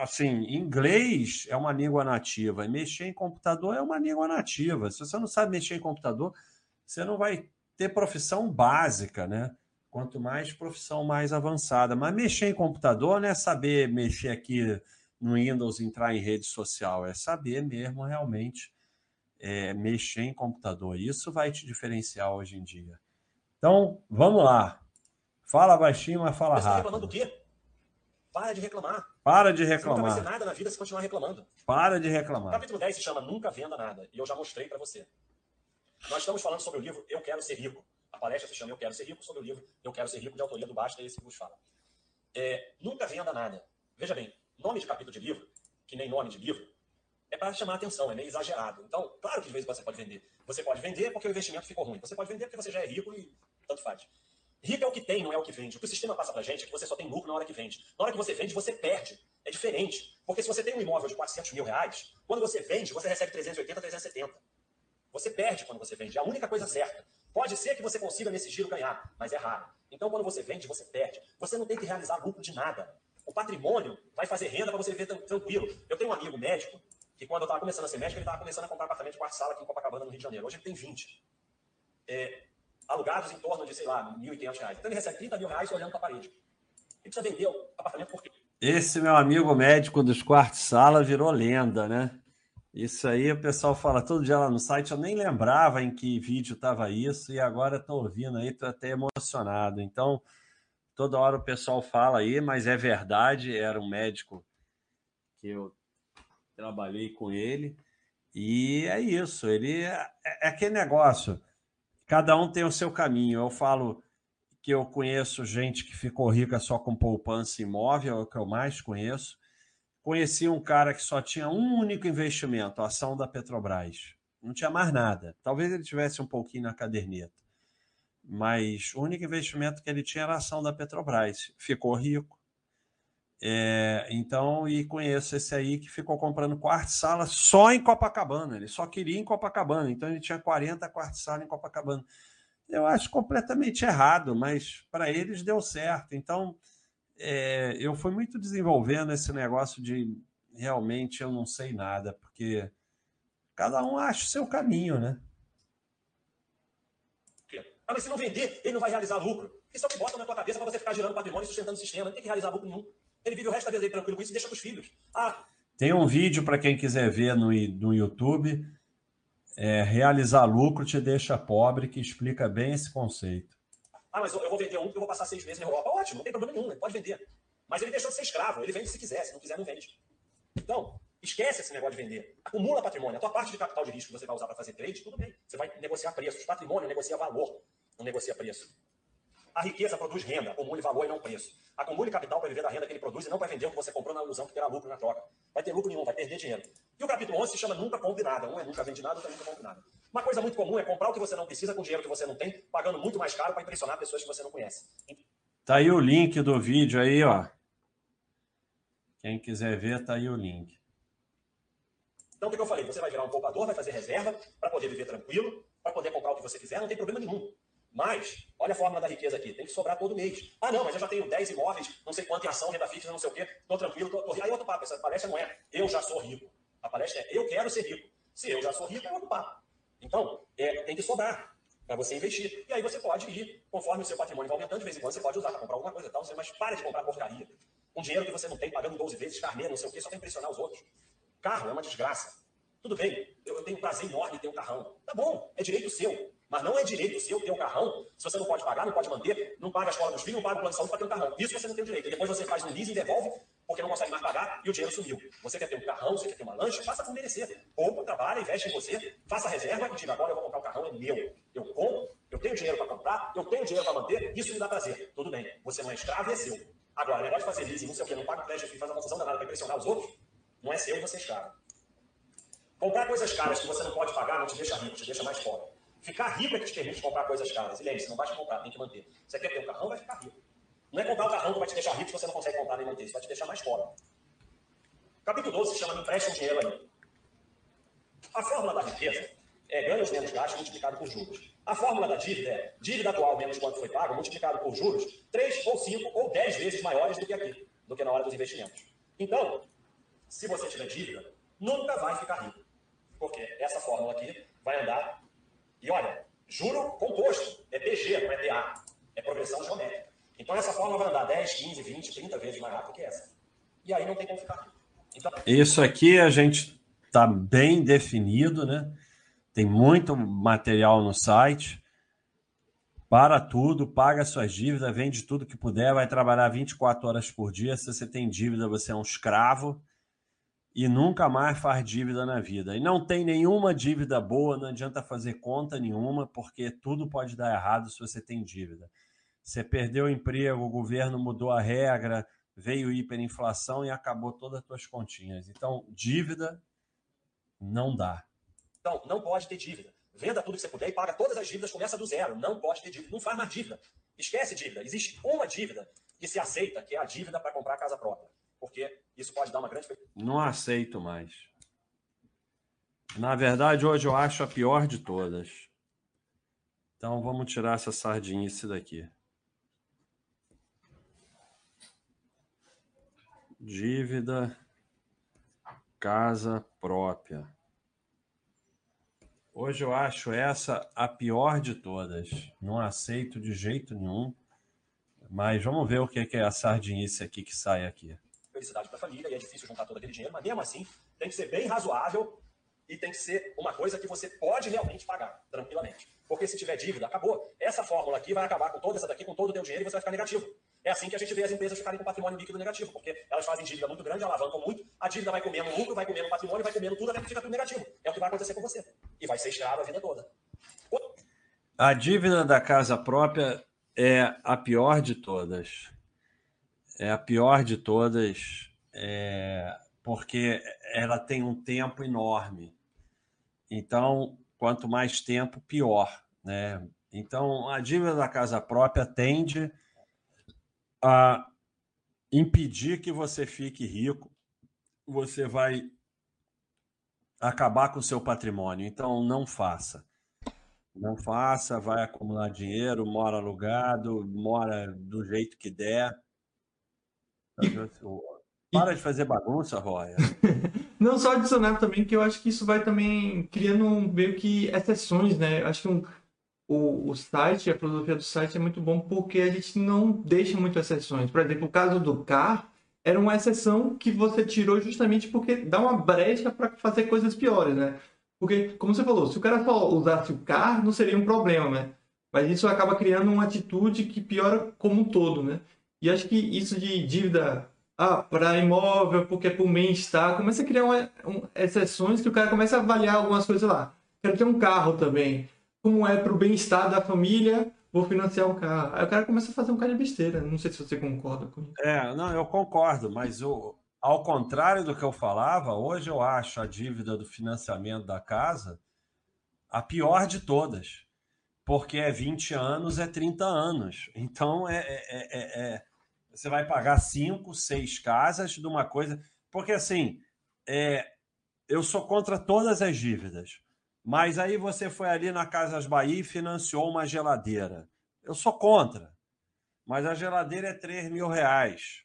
assim, inglês é uma língua nativa, e mexer em computador é uma língua nativa. Se você não sabe mexer em computador, você não vai ter profissão básica, né? Quanto mais profissão mais avançada. Mas mexer em computador não é saber mexer aqui no Windows, entrar em rede social, é saber mesmo realmente é, mexer em computador. Isso vai te diferenciar hoje em dia. Então, vamos lá. Fala baixinho, mas fala rápido. Você está falando do quê? Para de reclamar. Para de reclamar. Você nunca vai ser nada na vida se continuar reclamando. Para de reclamar. O capítulo 10 se chama Nunca Venda Nada. E eu já mostrei para você. Nós estamos falando sobre o livro Eu Quero Ser Rico. A palestra se chama Eu Quero Ser Rico, sobre o livro Eu Quero Ser Rico, de autoria do Basta, esse que vos fala. É, nunca venda nada. Veja bem, nome de capítulo de livro, que nem nome de livro, é para chamar atenção, é meio exagerado. Então, claro que de vez em quando você pode vender. Você pode vender porque o investimento ficou ruim. Você pode vender porque você já é rico e tanto faz. Rico é o que tem, não é o que vende. O que o sistema passa pra gente é que você só tem lucro na hora que vende. Na hora que você vende, você perde. É diferente. Porque se você tem um imóvel de 400 mil reais, quando você vende, você recebe 380, 370. Você perde quando você vende. É a única coisa certa. Pode ser que você consiga nesse giro ganhar, mas é raro. Então, quando você vende, você perde. Você não tem que realizar lucro de nada. O patrimônio vai fazer renda para você viver tranquilo. Eu tenho um amigo médico que, quando eu estava começando a ser médico, ele estava começando a comprar apartamento de quarto sala aqui em Copacabana, no Rio de Janeiro. Hoje ele tem 20. É, alugados em torno de, sei lá, R$ 1.500. Então ele recebe 30 mil reais olhando para a parede. Ele precisa vender o apartamento por quê? Esse meu amigo médico dos quartos sala virou lenda, né? Isso aí o pessoal fala todo dia lá no site. Eu nem lembrava em que vídeo estava isso e agora estou ouvindo aí, estou até emocionado. Então, toda hora o pessoal fala aí, mas é verdade. Era um médico que eu trabalhei com ele e é isso. Ele é, é aquele negócio cada um tem o seu caminho. Eu falo que eu conheço gente que ficou rica só com poupança imóvel, é o que eu mais conheço. Conheci um cara que só tinha um único investimento, a ação da Petrobras. Não tinha mais nada. Talvez ele tivesse um pouquinho na caderneta. Mas o único investimento que ele tinha era a ação da Petrobras. Ficou rico. É, então, e conheço esse aí que ficou comprando quarto sala só em Copacabana. Ele só queria em Copacabana. Então, ele tinha 40 quartos sala em Copacabana. Eu acho completamente errado, mas para eles deu certo. Então, é, eu fui muito desenvolvendo esse negócio de realmente eu não sei nada, porque cada um acha o seu caminho, né? Ah, mas se não vender, ele não vai realizar lucro. Isso é o que bota na tua cabeça para você ficar girando patrimônio e sustentando o sistema. Não tem que realizar lucro nenhum. Ele vive o resto da vida aí tranquilo com isso e deixa para os filhos. Ah, tem um vídeo para quem quiser ver no, no YouTube. É, realizar lucro te deixa pobre, que explica bem esse conceito. Ah, mas eu vou vender um porque eu vou passar seis meses na Europa. Ótimo, não tem problema nenhum, ele pode vender. Mas ele deixou de ser escravo, ele vende se quiser, se não quiser, não vende. Então, Esquece esse negócio de vender. Acumula patrimônio. A tua parte de capital de risco que você vai usar para fazer trade, tudo bem. Você vai negociar preços. Patrimônio negocia valor, não negocia preço. A riqueza produz renda, acumule valor e não preço. Acumule capital para viver da renda que ele produz e não para vender o que você comprou na ilusão que terá lucro na troca. Vai ter lucro nenhum, vai perder dinheiro. E o capítulo 11 se chama Nunca Compre Nada. Um é nunca vende nada, outro é nunca compre nada. Uma coisa muito comum é comprar o que você não precisa com dinheiro que você não tem, pagando muito mais caro para impressionar pessoas que você não conhece. Tá aí o link do vídeo aí, ó. Quem quiser ver, tá aí o link. Então, o que eu falei? Você vai virar um poupador, vai fazer reserva para poder viver tranquilo, para poder comprar o que você quiser, não tem problema nenhum. Mas, olha a fórmula da riqueza aqui, tem que sobrar todo mês. Ah, não, mas eu já tenho 10 imóveis, não sei quanto em ação, renda fixa, não sei o quê, tô tranquilo, tô rico. Aí outro papo, essa palestra não é eu já sou rico. A palestra é eu quero ser rico. Se eu já sou rico, é outro papo. Então, é, tem que sobrar para você investir. E aí você pode ir, conforme o seu patrimônio vai aumentando, de vez em quando você pode usar para comprar alguma coisa e tal, mas para de comprar porcaria. Um dinheiro que você não tem, pagando 12 vezes, carnê, não sei o quê, só para impressionar os outros. Carro é uma desgraça. Tudo bem, eu tenho um prazer enorme em ter um carrão. Tá bom, é direito seu. Mas não é direito seu ter um carrão, se você não pode pagar, não pode manter, não paga a escola dos filhos, não paga o plano de saúde para ter um carrão. Isso você não tem direito. E depois você faz um leasing, devolve, porque não consegue mais pagar e o dinheiro sumiu. Você quer ter um carrão, você quer ter uma lancha, faça com merecer. Poupa, trabalha, investe em você, faça reserva e diga, agora eu vou comprar o carrão, é meu. Eu compro, eu tenho dinheiro para comprar, eu tenho dinheiro para manter, isso me dá prazer. Tudo bem, você não é escravo e é seu. Agora, o negócio de fazer leasing, não sei o que, não paga o crédito e faz uma confusão danada para impressionar os outros, não é seu e você é escravo. Comprar coisas caras que você não pode pagar não te deixa rico, te deixa mais pobre. Ficar rico é que te permite comprar coisas caras. E lembre-se, não basta comprar, tem que manter. Você quer ter um carrão, vai ficar rico. Não é comprar o carrão que vai te deixar rico se você não consegue comprar nem manter. Isso vai te deixar mais pobre. Capítulo 12 se chama Me empreste um dinheiro aí. A fórmula da riqueza é ganhos menos gastos multiplicado por juros. A fórmula da dívida é dívida atual menos quanto foi pago multiplicado por juros 3 ou 5 ou 10 vezes maiores do que aqui, do que na hora dos investimentos. Então, se você tiver dívida, nunca vai ficar rico. Porque essa fórmula aqui vai andar e olha, juro composto, é PG, não é DA, é progressão geométrica. Então essa forma vai andar 10, 15, 20, 30 vezes mais rápido que essa. E aí não tem como ficar. Então... Isso aqui a gente está bem definido, né? Tem muito material no site. Para tudo, paga suas dívidas, vende tudo que puder, vai trabalhar 24 horas por dia. Se você tem dívida, você é um escravo e nunca mais faz dívida na vida. E não tem nenhuma dívida boa, não adianta fazer conta nenhuma, porque tudo pode dar errado se você tem dívida. Você perdeu o emprego, o governo mudou a regra, veio hiperinflação e acabou todas as suas continhas. Então, dívida não dá. Então, não pode ter dívida. Venda tudo que você puder e paga todas as dívidas, começa do zero. Não pode ter dívida. Não faz mais dívida. Esquece dívida. Existe uma dívida que se aceita, que é a dívida para comprar a casa própria porque isso pode dar uma grande. Não aceito mais. Na verdade, hoje eu acho a pior de todas. Então vamos tirar essa sardinice daqui. Dívida, casa própria. Hoje eu acho essa a pior de todas. Não aceito de jeito nenhum. Mas vamos ver o que é a sardinice aqui que sai aqui felicidade para a família e é difícil juntar todo aquele dinheiro, mas mesmo assim tem que ser bem razoável e tem que ser uma coisa que você pode realmente pagar tranquilamente. Porque se tiver dívida, acabou. Essa fórmula aqui vai acabar com toda essa daqui, com todo o teu dinheiro e você vai ficar negativo. É assim que a gente vê as empresas ficarem com patrimônio líquido negativo, porque elas fazem dívida muito grande, alavancam muito, a dívida vai comendo lucro, vai comendo patrimônio, vai comendo tudo, até que fica tudo negativo. É o que vai acontecer com você. E vai ser escravo a vida toda. A dívida da casa própria é a pior de todas é a pior de todas, é, porque ela tem um tempo enorme. Então, quanto mais tempo, pior. Né? Então, a dívida da casa própria tende a impedir que você fique rico, você vai acabar com o seu patrimônio. Então, não faça. Não faça, vai acumular dinheiro, mora alugado, mora do jeito que der para de fazer bagunça, Roya. *laughs* Não, só adicionar também que eu acho que isso vai também criando meio que exceções, né? Eu acho que um, o, o site, a filosofia do site é muito bom porque a gente não deixa muito exceções. Por exemplo, o caso do CAR era uma exceção que você tirou justamente porque dá uma brecha para fazer coisas piores, né? Porque, como você falou, se o cara só usasse o CAR, não seria um problema, né? Mas isso acaba criando uma atitude que piora como um todo, né? E acho que isso de dívida ah, para imóvel, porque é por bem-estar, começa a criar uma, um, exceções que o cara começa a avaliar algumas coisas lá. Quero ter um carro também. Como é para o bem-estar da família, vou financiar um carro. Aí o cara começa a fazer um cara de besteira. Não sei se você concorda com isso. É, não, eu concordo, mas o, ao contrário do que eu falava, hoje eu acho a dívida do financiamento da casa a pior de todas. Porque é 20 anos, é 30 anos. Então é, é, é, é você vai pagar cinco, seis casas de uma coisa. Porque assim, é, eu sou contra todas as dívidas. Mas aí você foi ali na Casas Bahia e financiou uma geladeira. Eu sou contra. Mas a geladeira é 3 mil reais.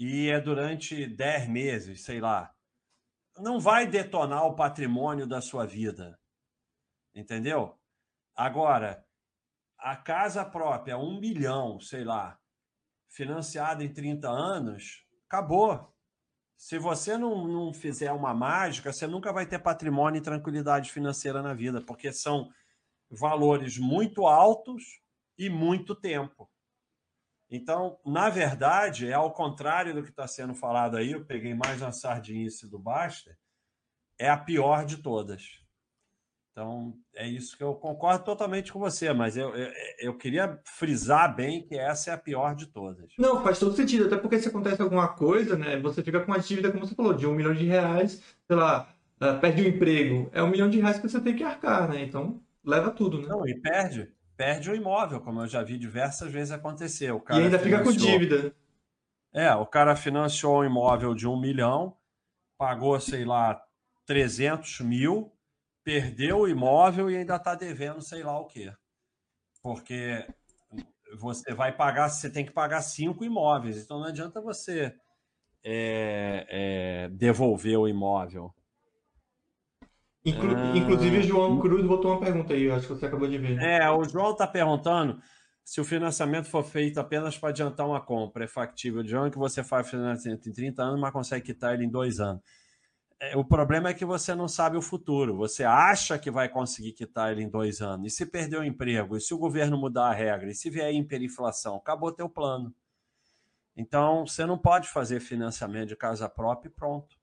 E é durante 10 meses, sei lá. Não vai detonar o patrimônio da sua vida. Entendeu? Agora, a casa própria, um milhão, sei lá, financiada em 30 anos, acabou. Se você não, não fizer uma mágica, você nunca vai ter patrimônio e tranquilidade financeira na vida, porque são valores muito altos e muito tempo. Então, na verdade, é ao contrário do que está sendo falado aí, eu peguei mais uma sardinice do Baster, é a pior de todas. Então, é isso que eu concordo totalmente com você, mas eu, eu, eu, queria frisar bem que essa é a pior de todas. Não, faz todo sentido, até porque se acontece alguma coisa, né, você fica com uma dívida, como você falou, de um milhão de reais, sei lá, uh, perde o um emprego, é um milhão de reais que você tem que arcar, né? Então, leva tudo, né? Não, e perde, perde o imóvel, como eu já vi diversas vezes acontecer. O cara e ainda financiou... fica com dívida. É, o cara financiou um imóvel de um milhão, pagou, sei lá, 300 mil, perdeu o imóvel e ainda está devendo sei lá o quê. Porque você vai pagar, você tem que pagar cinco imóveis, então não adianta você é, é, devolver o imóvel. Inclu ah, inclusive, o João Cruz botou uma pergunta aí, acho que você acabou de ver. É, o João está perguntando se o financiamento for feito apenas para adiantar uma compra. É factível, João, que você faz financiamento em 30 anos, mas consegue quitar ele em dois anos. É, o problema é que você não sabe o futuro. Você acha que vai conseguir quitar ele em dois anos. E se perder o emprego? E se o governo mudar a regra? E se vier hiperinflação? Acabou teu plano. Então, você não pode fazer financiamento de casa própria e pronto.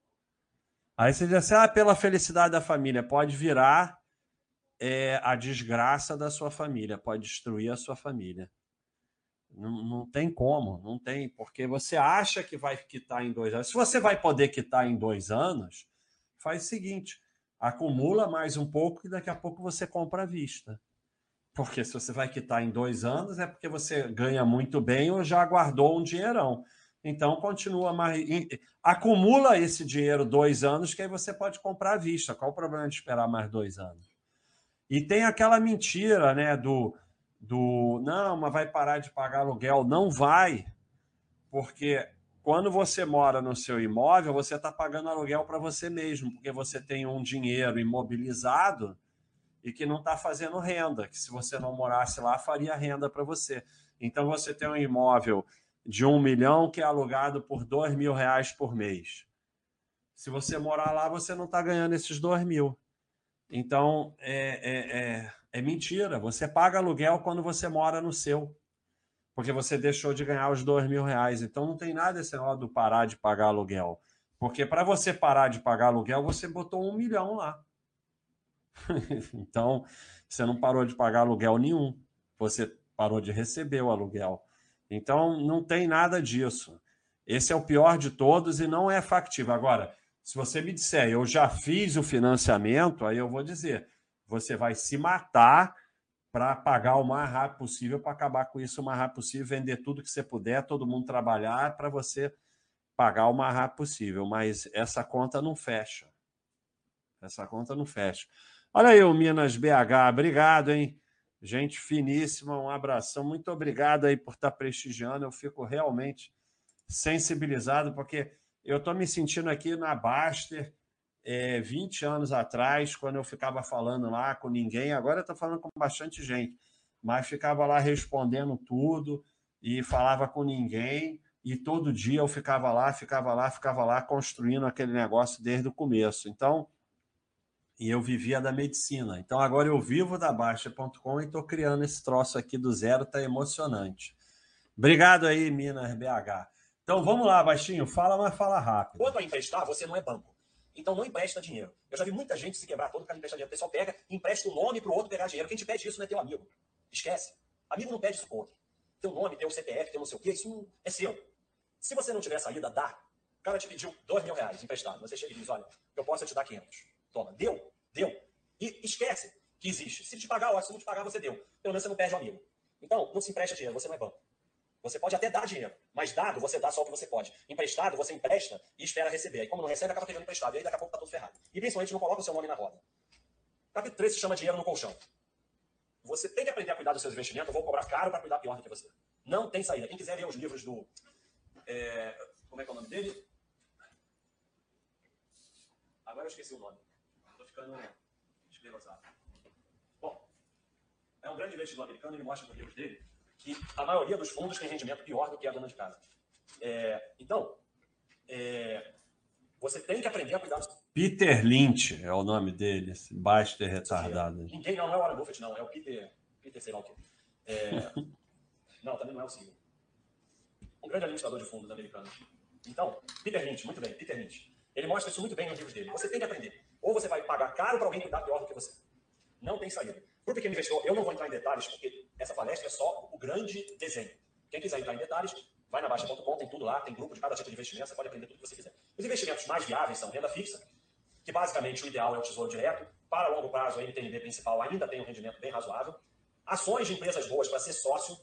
Aí você diz assim, ah, pela felicidade da família. Pode virar é, a desgraça da sua família. Pode destruir a sua família. Não, não tem como, não tem, porque você acha que vai quitar em dois anos. Se você vai poder quitar em dois anos, faz o seguinte: acumula mais um pouco e daqui a pouco você compra à vista. Porque se você vai quitar em dois anos, é porque você ganha muito bem ou já guardou um dinheirão. Então, continua mais. Acumula esse dinheiro dois anos, que aí você pode comprar à vista. Qual o problema de esperar mais dois anos? E tem aquela mentira, né, do do não, mas vai parar de pagar aluguel. Não vai, porque quando você mora no seu imóvel, você está pagando aluguel para você mesmo, porque você tem um dinheiro imobilizado e que não está fazendo renda, que se você não morasse lá, faria renda para você. Então você tem um imóvel de um milhão que é alugado por dois mil reais por mês. Se você morar lá, você não está ganhando esses dois mil. Então, é, é, é é mentira. Você paga aluguel quando você mora no seu. Porque você deixou de ganhar os dois mil reais. Então não tem nada esse negócio do parar de pagar aluguel. Porque para você parar de pagar aluguel, você botou um milhão lá. *laughs* então, você não parou de pagar aluguel nenhum. Você parou de receber o aluguel. Então, não tem nada disso. Esse é o pior de todos e não é factível. Agora, se você me disser, eu já fiz o financiamento, aí eu vou dizer, você vai se matar para pagar o mais rápido possível, para acabar com isso o mais rápido possível, vender tudo que você puder, todo mundo trabalhar para você pagar o mais rápido possível. Mas essa conta não fecha. Essa conta não fecha. Olha aí o Minas BH, obrigado, hein? Gente finíssima, um abração. Muito obrigado aí por estar tá prestigiando. Eu fico realmente sensibilizado, porque eu estou me sentindo aqui na Baster é, 20 anos atrás, quando eu ficava falando lá com ninguém, agora eu estou falando com bastante gente, mas ficava lá respondendo tudo e falava com ninguém, e todo dia eu ficava lá, ficava lá, ficava lá, construindo aquele negócio desde o começo. Então, e eu vivia da medicina. Então, agora eu vivo da Baixa.com e estou criando esse troço aqui do zero, está emocionante. Obrigado aí, Minas BH. Então vamos lá, Baixinho, fala, mas fala rápido. Quanto a emprestar, você não é banco. Então não empresta dinheiro. Eu já vi muita gente se quebrar todo por causa de emprestar dinheiro. O pessoal pega, empresta o nome para o outro pegar dinheiro. Quem te pede isso não é teu amigo. Esquece. Amigo não pede isso pro outro. Teu nome, teu CPF, teu não sei o quê, isso é seu. Se você não tiver saída, dá. O cara te pediu dois mil reais emprestado. Você chega e diz, olha, eu posso te dar 500. Toma. Deu? Deu. E esquece que existe. Se te pagar, ótimo. Se não te pagar, você deu. Pelo menos você não perde o amigo. Então, não se empresta dinheiro. Você não é banco. Você pode até dar dinheiro, mas dado você dá só o que você pode. Emprestado, você empresta e espera receber. Aí, como não recebe, acaba pegando emprestado. E aí, daqui a pouco tá tudo ferrado. E principalmente não coloca o seu nome na roda. Capítulo 3 se chama dinheiro no colchão. Você tem que aprender a cuidar dos seus investimentos. Eu vou cobrar caro para cuidar pior do que você. Não tem saída. Quem quiser ler os livros do. É, como é que é o nome dele? Agora eu esqueci o nome. Estou ficando esclerosado. Bom, é um grande investidor americano. Ele mostra nos livros dele que a maioria dos fundos tem rendimento pior do que a dona de casa. É, então, é, você tem que aprender a cuidar dos... Peter Lynch é o nome dele, esse Baster retardado. Ninguém não, não é o Warren Buffett, não, é o Peter, Peter sei lá o quê. É, *laughs* não, também não é o CEO. Um grande administrador de fundos americano. Então, Peter Lynch, muito bem, Peter Lynch. Ele mostra isso muito bem nos livros dele. Você tem que aprender. Ou você vai pagar caro para alguém cuidar pior do que você. Não tem saída. O pequeno investidor, eu não vou entrar em detalhes, porque essa palestra é só o grande desenho. Quem quiser entrar em detalhes, vai na Baixa.com, tem tudo lá, tem grupo de cada tipo de investimento, você pode aprender tudo que você quiser. Os investimentos mais viáveis são renda fixa, que basicamente o ideal é o tesouro direto. Para longo prazo, a NTNB principal ainda tem um rendimento bem razoável. Ações de empresas boas para ser sócio.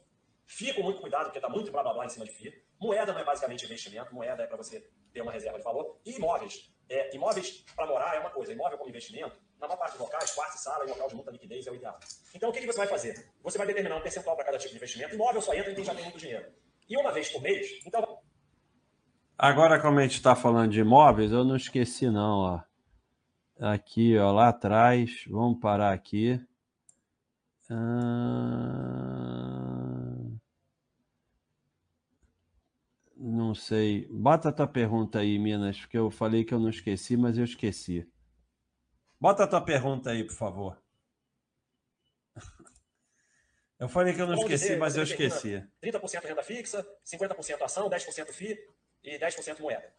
FII com muito cuidado, porque está muito blá blá blá em cima de FII. Moeda não é basicamente investimento, moeda é para você ter uma reserva de valor. E imóveis. É, imóveis para morar é uma coisa, imóvel como investimento na maior parte dos locais, quarto e sala e local de muita liquidez é o ideal. Então, o que, que você vai fazer? Você vai determinar um percentual para cada tipo de investimento. Imóvel só entra em quem já tem muito dinheiro. E uma vez por mês, então. Agora, como a gente está falando de imóveis, eu não esqueci, não, ó. Aqui, ó, lá atrás. Vamos parar aqui. Ah... Não sei. Bota a tua pergunta aí, Minas, porque eu falei que eu não esqueci, mas eu esqueci. Bota a tua pergunta aí, por favor. *laughs* Eu falei que eu não esqueci, mas eu esqueci. 30% renda fixa, 50% ação, 10% FII e 10% moeda.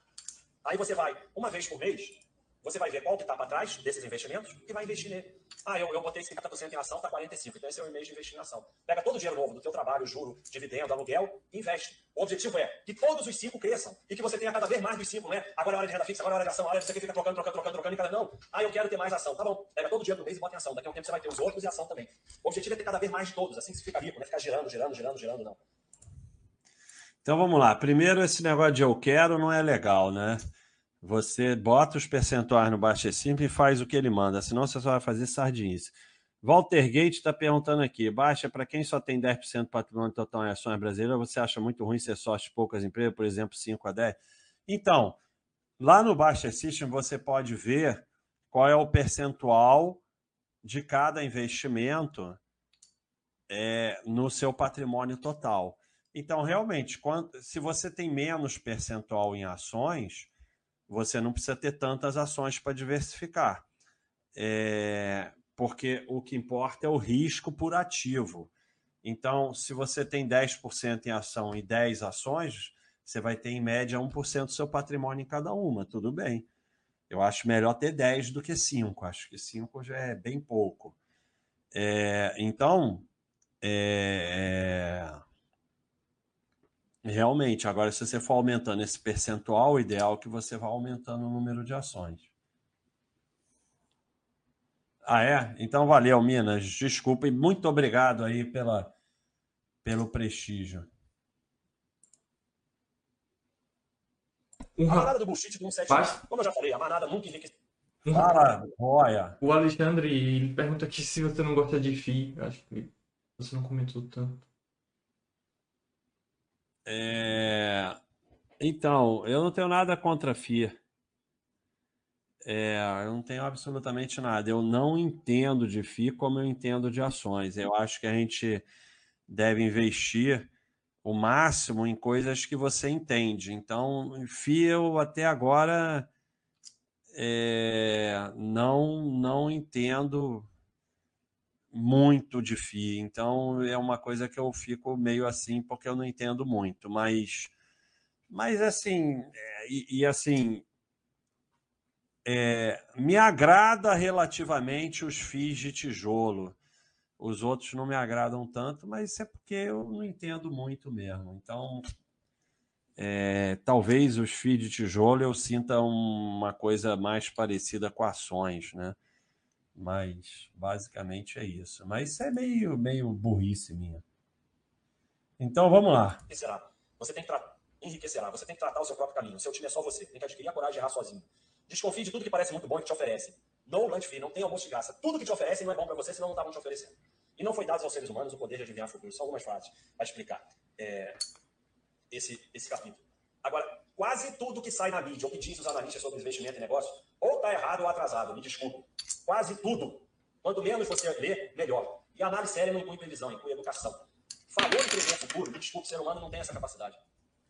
Aí você vai, uma vez por mês, você vai ver qual que está para trás desses investimentos e vai investir nele. Ah, eu, eu botei 50% em ação, está 45%. Então esse é o mês de investir em ação. Pega todo o dinheiro novo do teu trabalho, juro, dividendo, aluguel investe. O objetivo é que todos os cinco cresçam e que você tenha cada vez mais dos cinco, não é? Agora é hora de renda fixa, agora é hora de ação, agora você fica trocando, trocando, trocando, trocando e cada não. Ah, eu quero ter mais ação. Tá bom, pega todo o dinheiro do mês e bota em ação. Daqui a um tempo você vai ter os outros e ação também. O objetivo é ter cada vez mais de todos, assim você fica rico, não é ficar girando, girando, girando, girando, não. Então vamos lá. Primeiro, esse negócio de eu quero não é legal, né? Você bota os percentuais no Baixa Simples e faz o que ele manda, senão você só vai fazer sardinice. Walter Gate está perguntando aqui: Baixa, para quem só tem 10% do patrimônio total em ações brasileiras, você acha muito ruim ser sócio de poucas empresas, por exemplo, 5 a 10? Então, lá no Baixa System você pode ver qual é o percentual de cada investimento é, no seu patrimônio total. Então, realmente, quando, se você tem menos percentual em ações, você não precisa ter tantas ações para diversificar. É, porque o que importa é o risco por ativo. Então, se você tem 10% em ação e 10 ações, você vai ter em média 1% do seu patrimônio em cada uma, tudo bem. Eu acho melhor ter 10 do que 5, acho que 5 já é bem pouco. É, então, é, Realmente, agora se você for aumentando esse percentual, o ideal é que você vá aumentando o número de ações. Ah, é? Então valeu, Minas. Desculpa e muito obrigado aí pela, pelo prestígio. A manada do bullshit do 179. Como eu já falei, a manada nunca enriqueceu. Fala, olha. O Alexandre pergunta aqui se você não gosta de FI. Acho que você não comentou tanto. É... Então, eu não tenho nada contra a FIA. É, eu não tenho absolutamente nada. Eu não entendo de FI como eu entendo de ações. Eu acho que a gente deve investir o máximo em coisas que você entende. Então, FI eu até agora é, não, não entendo muito de FI. Então é uma coisa que eu fico meio assim porque eu não entendo muito, mas Mas assim, é, e, e assim, é, me agrada relativamente os FIIs de tijolo. Os outros não me agradam tanto, mas isso é porque eu não entendo muito mesmo. Então, é, talvez os FIIs de tijolo eu sinta uma coisa mais parecida com ações, né? Mas basicamente é isso. Mas isso é meio, meio burrice minha. Então vamos lá. Você tem que enriquecerá. Você tem que tratar o seu próprio caminho. O seu time é só você. Tem que adquirir a coragem de errar sozinho. Desconfie de tudo que parece muito bom e que te oferece. No lunch fee, não tem almoço de graça. Tudo que te oferecem não é bom para você, senão não estavam te oferecendo. E não foi dado aos seres humanos o poder de adivinhar o futuro. São algumas frases para explicar é, esse, esse capítulo. Agora, quase tudo que sai na mídia, ou que diz os analistas sobre investimento e negócio, ou está errado ou atrasado. Me desculpe. Quase tudo. Quanto menos você lê, melhor. E análise séria não inclui previsão, inclui educação. Falou em prever futuro, me desculpe, o ser humano não tem essa capacidade.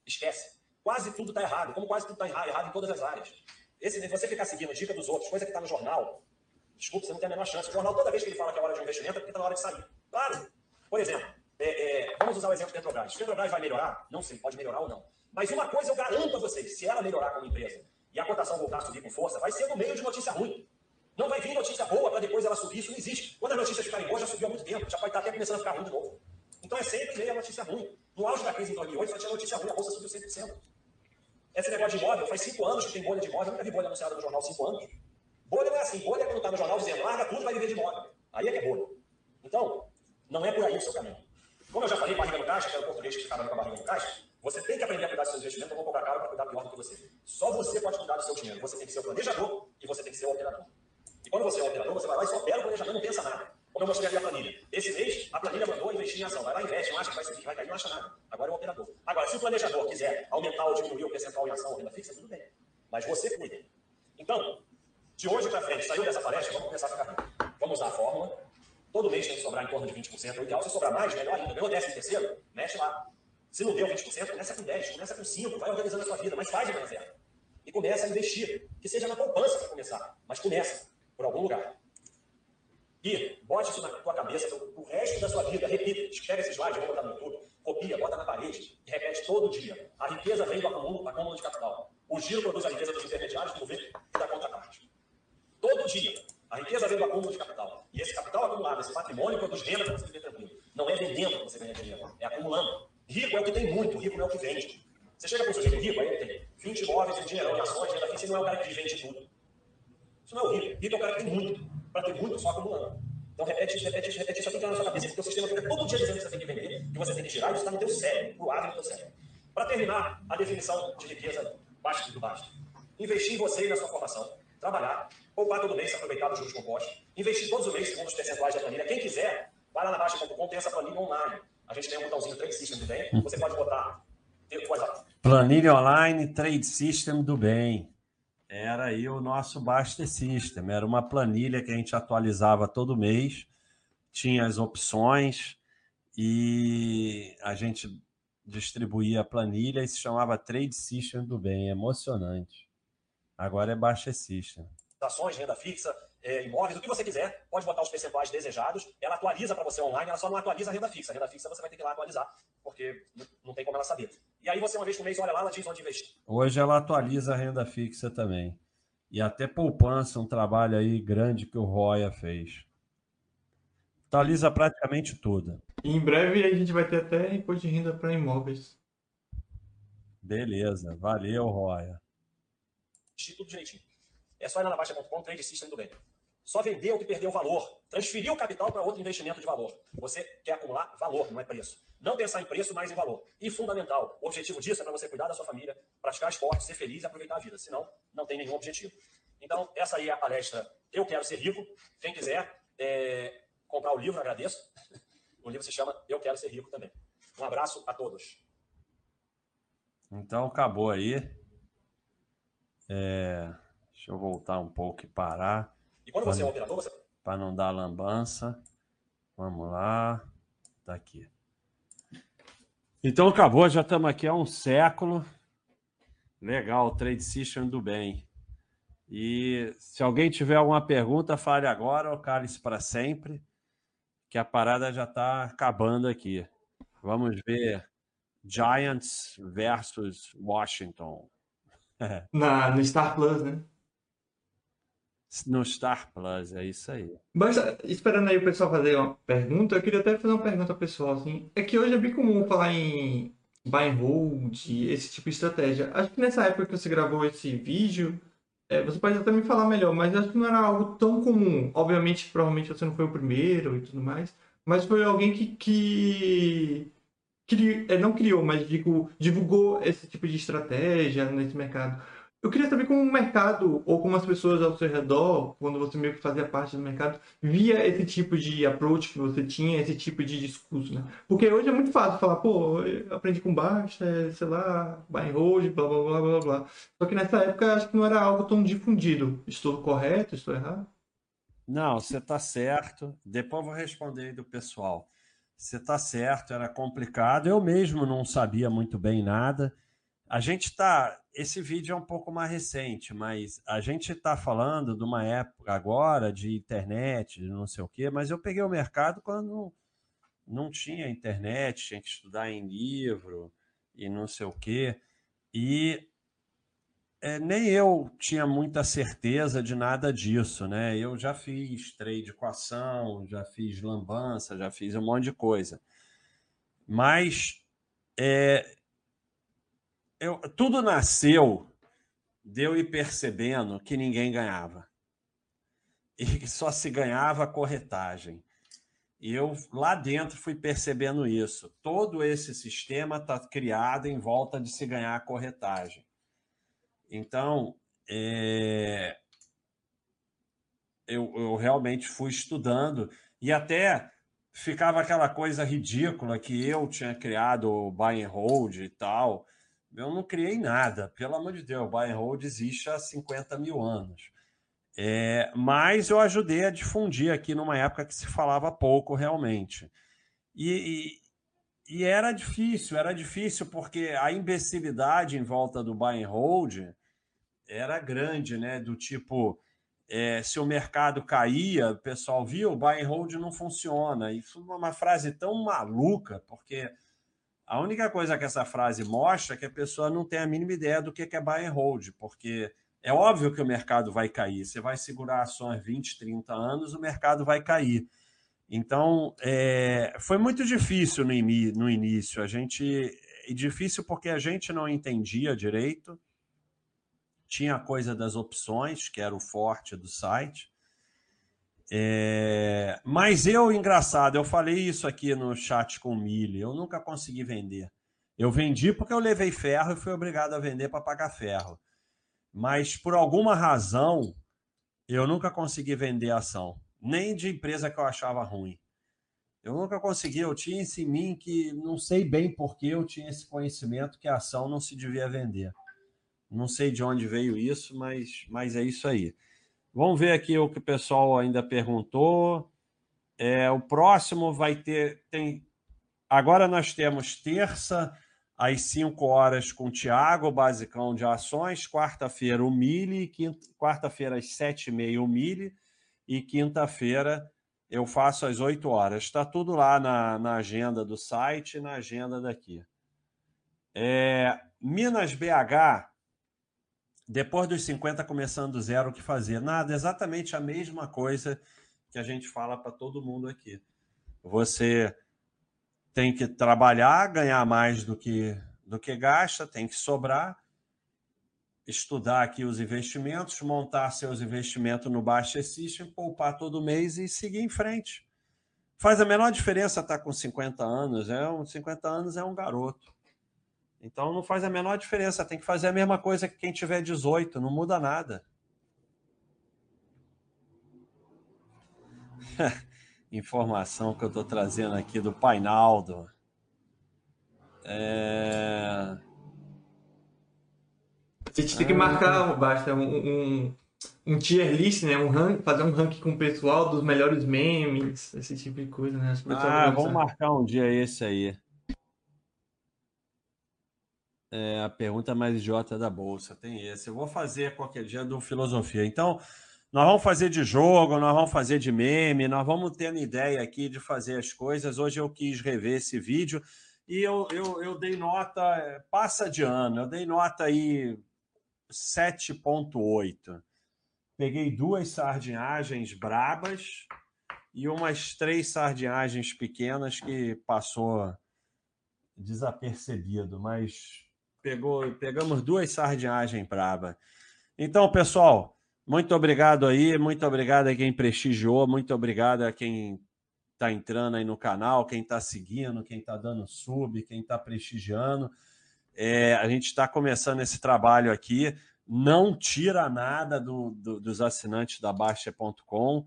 Esquece. Quase tudo está errado, como quase tudo está errado em todas as áreas. Esse, você ficar seguindo dica dos outros, coisa que está no jornal, desculpa, você não tem a menor chance. O jornal, toda vez que ele fala que é hora de investimento, é porque está na hora de sair. Claro. Por exemplo, é, é, vamos usar o exemplo do Petrobras. Petrobras vai melhorar? Não sei, pode melhorar ou não. Mas uma coisa eu garanto a vocês, se ela melhorar como empresa e a cotação voltar a subir com força, vai ser no meio de notícia ruim. Não vai vir notícia boa para depois ela subir, isso não existe. Quando as notícias ficarem boas, já subiu há muito tempo, já pode estar até começando a ficar ruim de novo. Então é sempre meio a notícia ruim. No auge da crise em 2008, só tinha notícia ruim, a bolsa subiu 100%. Esse negócio de imóvel, faz cinco anos que tem bolha de imóvel, eu nunca vi bolha anunciada no jornal cinco anos. Bolha não é assim, bolha é quando está no jornal dizendo, larga tudo, vai viver de imóvel. Aí é que é bolha. Então, não é por aí o seu caminho. Como eu já falei, barriga no caixa, que era o português que ficava com a barriga no caixa, você tem que aprender a cuidar dos seus investimentos, eu vou cobrar caro para cuidar pior do que você. Só você pode cuidar do seu dinheiro. Você tem que ser o planejador e você tem que ser o operador. E quando você é o operador, você vai lá e só opera o planejador, não pensa nada. Como eu mostrei aqui a planilha. Esse mês, a planilha mandou investir em ação. Vai lá investe, não acha que vai subir, vai cair, não acha nada. Agora é o operador. Agora, se o planejador quiser aumentar ou diminuir o percentual em ação ou renda fixa, tudo bem. Mas você cuida. Então, de hoje para frente, saiu dessa palestra, vamos começar a ficar bem. Vamos usar a fórmula. Todo mês tem que sobrar em torno de 20%. O ideal, se sobrar mais, melhor ainda. Ganhou 10 terceiro, mexe lá. Se não deu 20%, começa com 10, começa com 5, vai organizando a sua vida, mas faz de reserva. E começa a investir. Que seja na poupança para começar, mas começa por algum lugar. E bote isso na tua cabeça o resto da sua vida. Repita, escreve esse slide, vou botar no YouTube, copia, bota na parede e repete todo dia. A riqueza vem do acúmulo, acúmulo de capital. O giro produz a riqueza dos intermediários, do governo e da contraparte. Todo dia. A riqueza vem do acúmulo de capital. E esse capital acumulado, esse patrimônio, produz renda para você viver tranquilo. Não é vendendo que você ganha dinheiro, é acumulando. Rico é o que tem muito, rico não é o que vende. Você chega com um sujeito rico, aí ele tem 20 imóveis, um dinheirão de ações, renda fixa, não é o cara que vende tudo. Isso não é o rico. Rico é o cara que tem muito para ter muito só acumulando. Então repete, repete, repete, isso aqui que na sua cabeça, porque o sistema fica todo dia dizendo que você tem que vender, que você tem que tirar, e isso está no teu cérebro, pro lado do teu cérebro. Para terminar, a definição de riqueza basta do baixo. Investir em você e na sua formação. Trabalhar, poupar todo mês, aproveitar os juros compostos. Investir todos os meses segundo os percentuais da planilha. Quem quiser, vai lá na Baixa.com, tem essa planilha online. A gente tem um botãozinho Trade System do bem, você pode botar. Planilha online, Trade System do bem era aí o nosso Baster System. Era uma planilha que a gente atualizava todo mês, tinha as opções e a gente distribuía a planilha e se chamava Trade System do Bem. Emocionante. Agora é Baster System. Ações, renda fixa, é, imóveis, o que você quiser, pode botar os percentuais desejados, ela atualiza para você online, ela só não atualiza a renda fixa. A renda fixa você vai ter que ir lá atualizar, porque não tem como ela saber. E aí você, uma vez por mês, olha lá, ela diz onde investir. Hoje ela atualiza a renda fixa também. E até poupança, um trabalho aí grande que o Roya fez. Atualiza praticamente tudo. em breve a gente vai ter até imposto de renda para imóveis. Beleza, valeu, Roya. Tudo direitinho. É só ir lá na Baixa.com, trade system do bem. Só vender o que perdeu valor. Transferir o capital para outro investimento de valor. Você quer acumular valor, não é preço. Não pensar em preço, mas em valor. E fundamental, o objetivo disso é para você cuidar da sua família, praticar esporte, ser feliz e aproveitar a vida. Senão, não tem nenhum objetivo. Então, essa aí é a palestra Eu Quero Ser Rico. Quem quiser é, comprar o livro, agradeço. *laughs* O livro se chama Eu Quero Ser Rico também. Um abraço a todos. Então, acabou aí. É... Deixa eu voltar um pouco e parar. E quando você é um operador, você... Para não dar lambança. Vamos lá. Tá aqui. Então acabou, já estamos aqui há um século. Legal, Trade System do bem. E se alguém tiver alguma pergunta, fale agora ou cale-se para sempre, que a parada já está acabando aqui. Vamos ver Giants versus Washington. *laughs* Na, no Star Plus, né? No Star Plus, é isso aí. Mas esperando aí o pessoal fazer uma pergunta, eu queria até fazer uma pergunta pessoal, assim. É que hoje é bem comum falar em buy and hold, esse tipo de estratégia. Acho que nessa época que você gravou esse vídeo, é, você pode até me falar melhor, mas acho que não era algo tão comum. Obviamente, provavelmente você não foi o primeiro e tudo mais, mas foi alguém que, que, que é, não criou, mas digo, divulgou esse tipo de estratégia nesse mercado. Eu queria saber como o mercado, ou como as pessoas ao seu redor, quando você meio que fazia parte do mercado, via esse tipo de approach que você tinha, esse tipo de discurso, né? Porque hoje é muito fácil falar, pô, aprendi com baixa, sei lá, buy and hold, blá, blá, blá, blá, blá. Só que nessa época acho que não era algo tão difundido. Estou correto? Estou errado? Não, você está certo. Depois vou responder aí do pessoal. Você está certo, era complicado. Eu mesmo não sabia muito bem nada. A gente está. Esse vídeo é um pouco mais recente, mas a gente está falando de uma época agora de internet, de não sei o quê, mas eu peguei o mercado quando não tinha internet, tinha que estudar em livro e não sei o quê. E é, nem eu tinha muita certeza de nada disso, né? Eu já fiz trade com ação, já fiz lambança, já fiz um monte de coisa. Mas é, eu, tudo nasceu de eu ir percebendo que ninguém ganhava. E que só se ganhava corretagem. E eu lá dentro fui percebendo isso. Todo esse sistema está criado em volta de se ganhar corretagem. Então, é... eu, eu realmente fui estudando e até ficava aquela coisa ridícula que eu tinha criado o buy and hold e tal. Eu não criei nada, pelo amor de Deus, o buy and hold existe há 50 mil anos. É, mas eu ajudei a difundir aqui numa época que se falava pouco realmente. E, e, e, era difícil, era difícil porque a imbecilidade em volta do buy and hold era grande, né? Do tipo, é, se o mercado caía, o pessoal viu, o buy and hold não funciona. Isso é uma frase tão maluca, porque a única coisa que essa frase mostra é que a pessoa não tem a mínima ideia do que é buy and hold, porque é óbvio que o mercado vai cair. Você vai segurar ações 20, 30 anos, o mercado vai cair. Então, é, foi muito difícil no, no início. A gente. E difícil porque a gente não entendia direito. Tinha a coisa das opções, que era o forte do site. É... Mas eu, engraçado, eu falei isso aqui no chat com o Mili, eu nunca consegui vender. Eu vendi porque eu levei ferro e fui obrigado a vender para pagar ferro. Mas por alguma razão, eu nunca consegui vender ação, nem de empresa que eu achava ruim. Eu nunca consegui, eu tinha isso em mim que não sei bem por que eu tinha esse conhecimento que a ação não se devia vender. Não sei de onde veio isso, mas, mas é isso aí. Vamos ver aqui o que o pessoal ainda perguntou. É, o próximo vai ter. Tem, agora nós temos terça às 5 horas com o Tiago, basicão de ações. Quarta-feira, o Mili. Quarta-feira, às 7h30, o Mili. E quinta-feira, eu faço às 8 horas. Está tudo lá na, na agenda do site e na agenda daqui. É, Minas BH depois dos 50 começando do zero, o que fazer? Nada, exatamente a mesma coisa que a gente fala para todo mundo aqui. Você tem que trabalhar, ganhar mais do que do que gasta, tem que sobrar, estudar aqui os investimentos, montar seus investimentos no Baixa System, poupar todo mês e seguir em frente. Faz a menor diferença estar com 50 anos, é um 50 anos é um garoto. Então não faz a menor diferença, tem que fazer a mesma coisa que quem tiver 18, não muda nada. *laughs* Informação que eu estou trazendo aqui do Painaldo. É... A gente tem que marcar, basta um, um, um tier list, né? Um rank, fazer um ranking com o pessoal dos melhores memes, esse tipo de coisa, né? Ah, vamos marcar um dia esse aí. É a pergunta mais idiota da bolsa. Tem esse. Eu vou fazer qualquer dia do filosofia. Então, nós vamos fazer de jogo, nós vamos fazer de meme, nós vamos tendo ideia aqui de fazer as coisas. Hoje eu quis rever esse vídeo E eu, eu, eu dei nota, passa de ano, eu dei nota aí 7,8. Peguei duas sardinhagens brabas e umas três sardinhagens pequenas que passou desapercebido, mas pegou, pegamos duas sardinhagens brabas. Então, pessoal, muito obrigado aí, muito obrigado a quem prestigiou, muito obrigado a quem está entrando aí no canal, quem está seguindo, quem está dando sub, quem está prestigiando. É, a gente está começando esse trabalho aqui. Não tira nada do, do, dos assinantes da Baixa.com.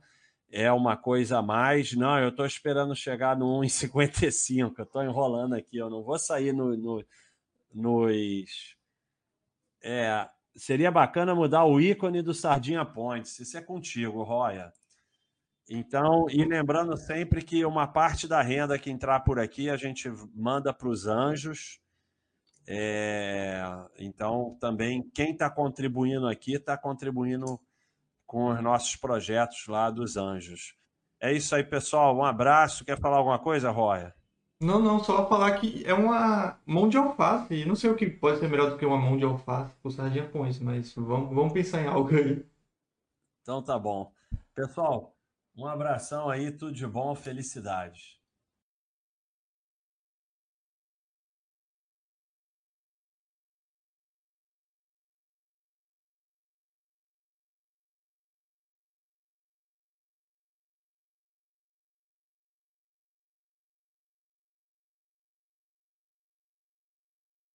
É uma coisa a mais. Não, eu estou esperando chegar no 1,55. Eu estou enrolando aqui. Eu não vou sair no, no, nos. É, seria bacana mudar o ícone do Sardinha Points. Isso é contigo, Roya. Então, e lembrando sempre que uma parte da renda que entrar por aqui a gente manda para os anjos. É, então, também quem está contribuindo aqui está contribuindo com os nossos projetos lá dos anjos. É isso aí, pessoal. Um abraço. Quer falar alguma coisa, Roya? Não, não, só falar que é uma mão de alface. Não sei o que pode ser melhor do que uma mão de alface com sardinha com isso, mas vamos, vamos pensar em algo aí. Então tá bom. Pessoal, um abração aí, tudo de bom, felicidade.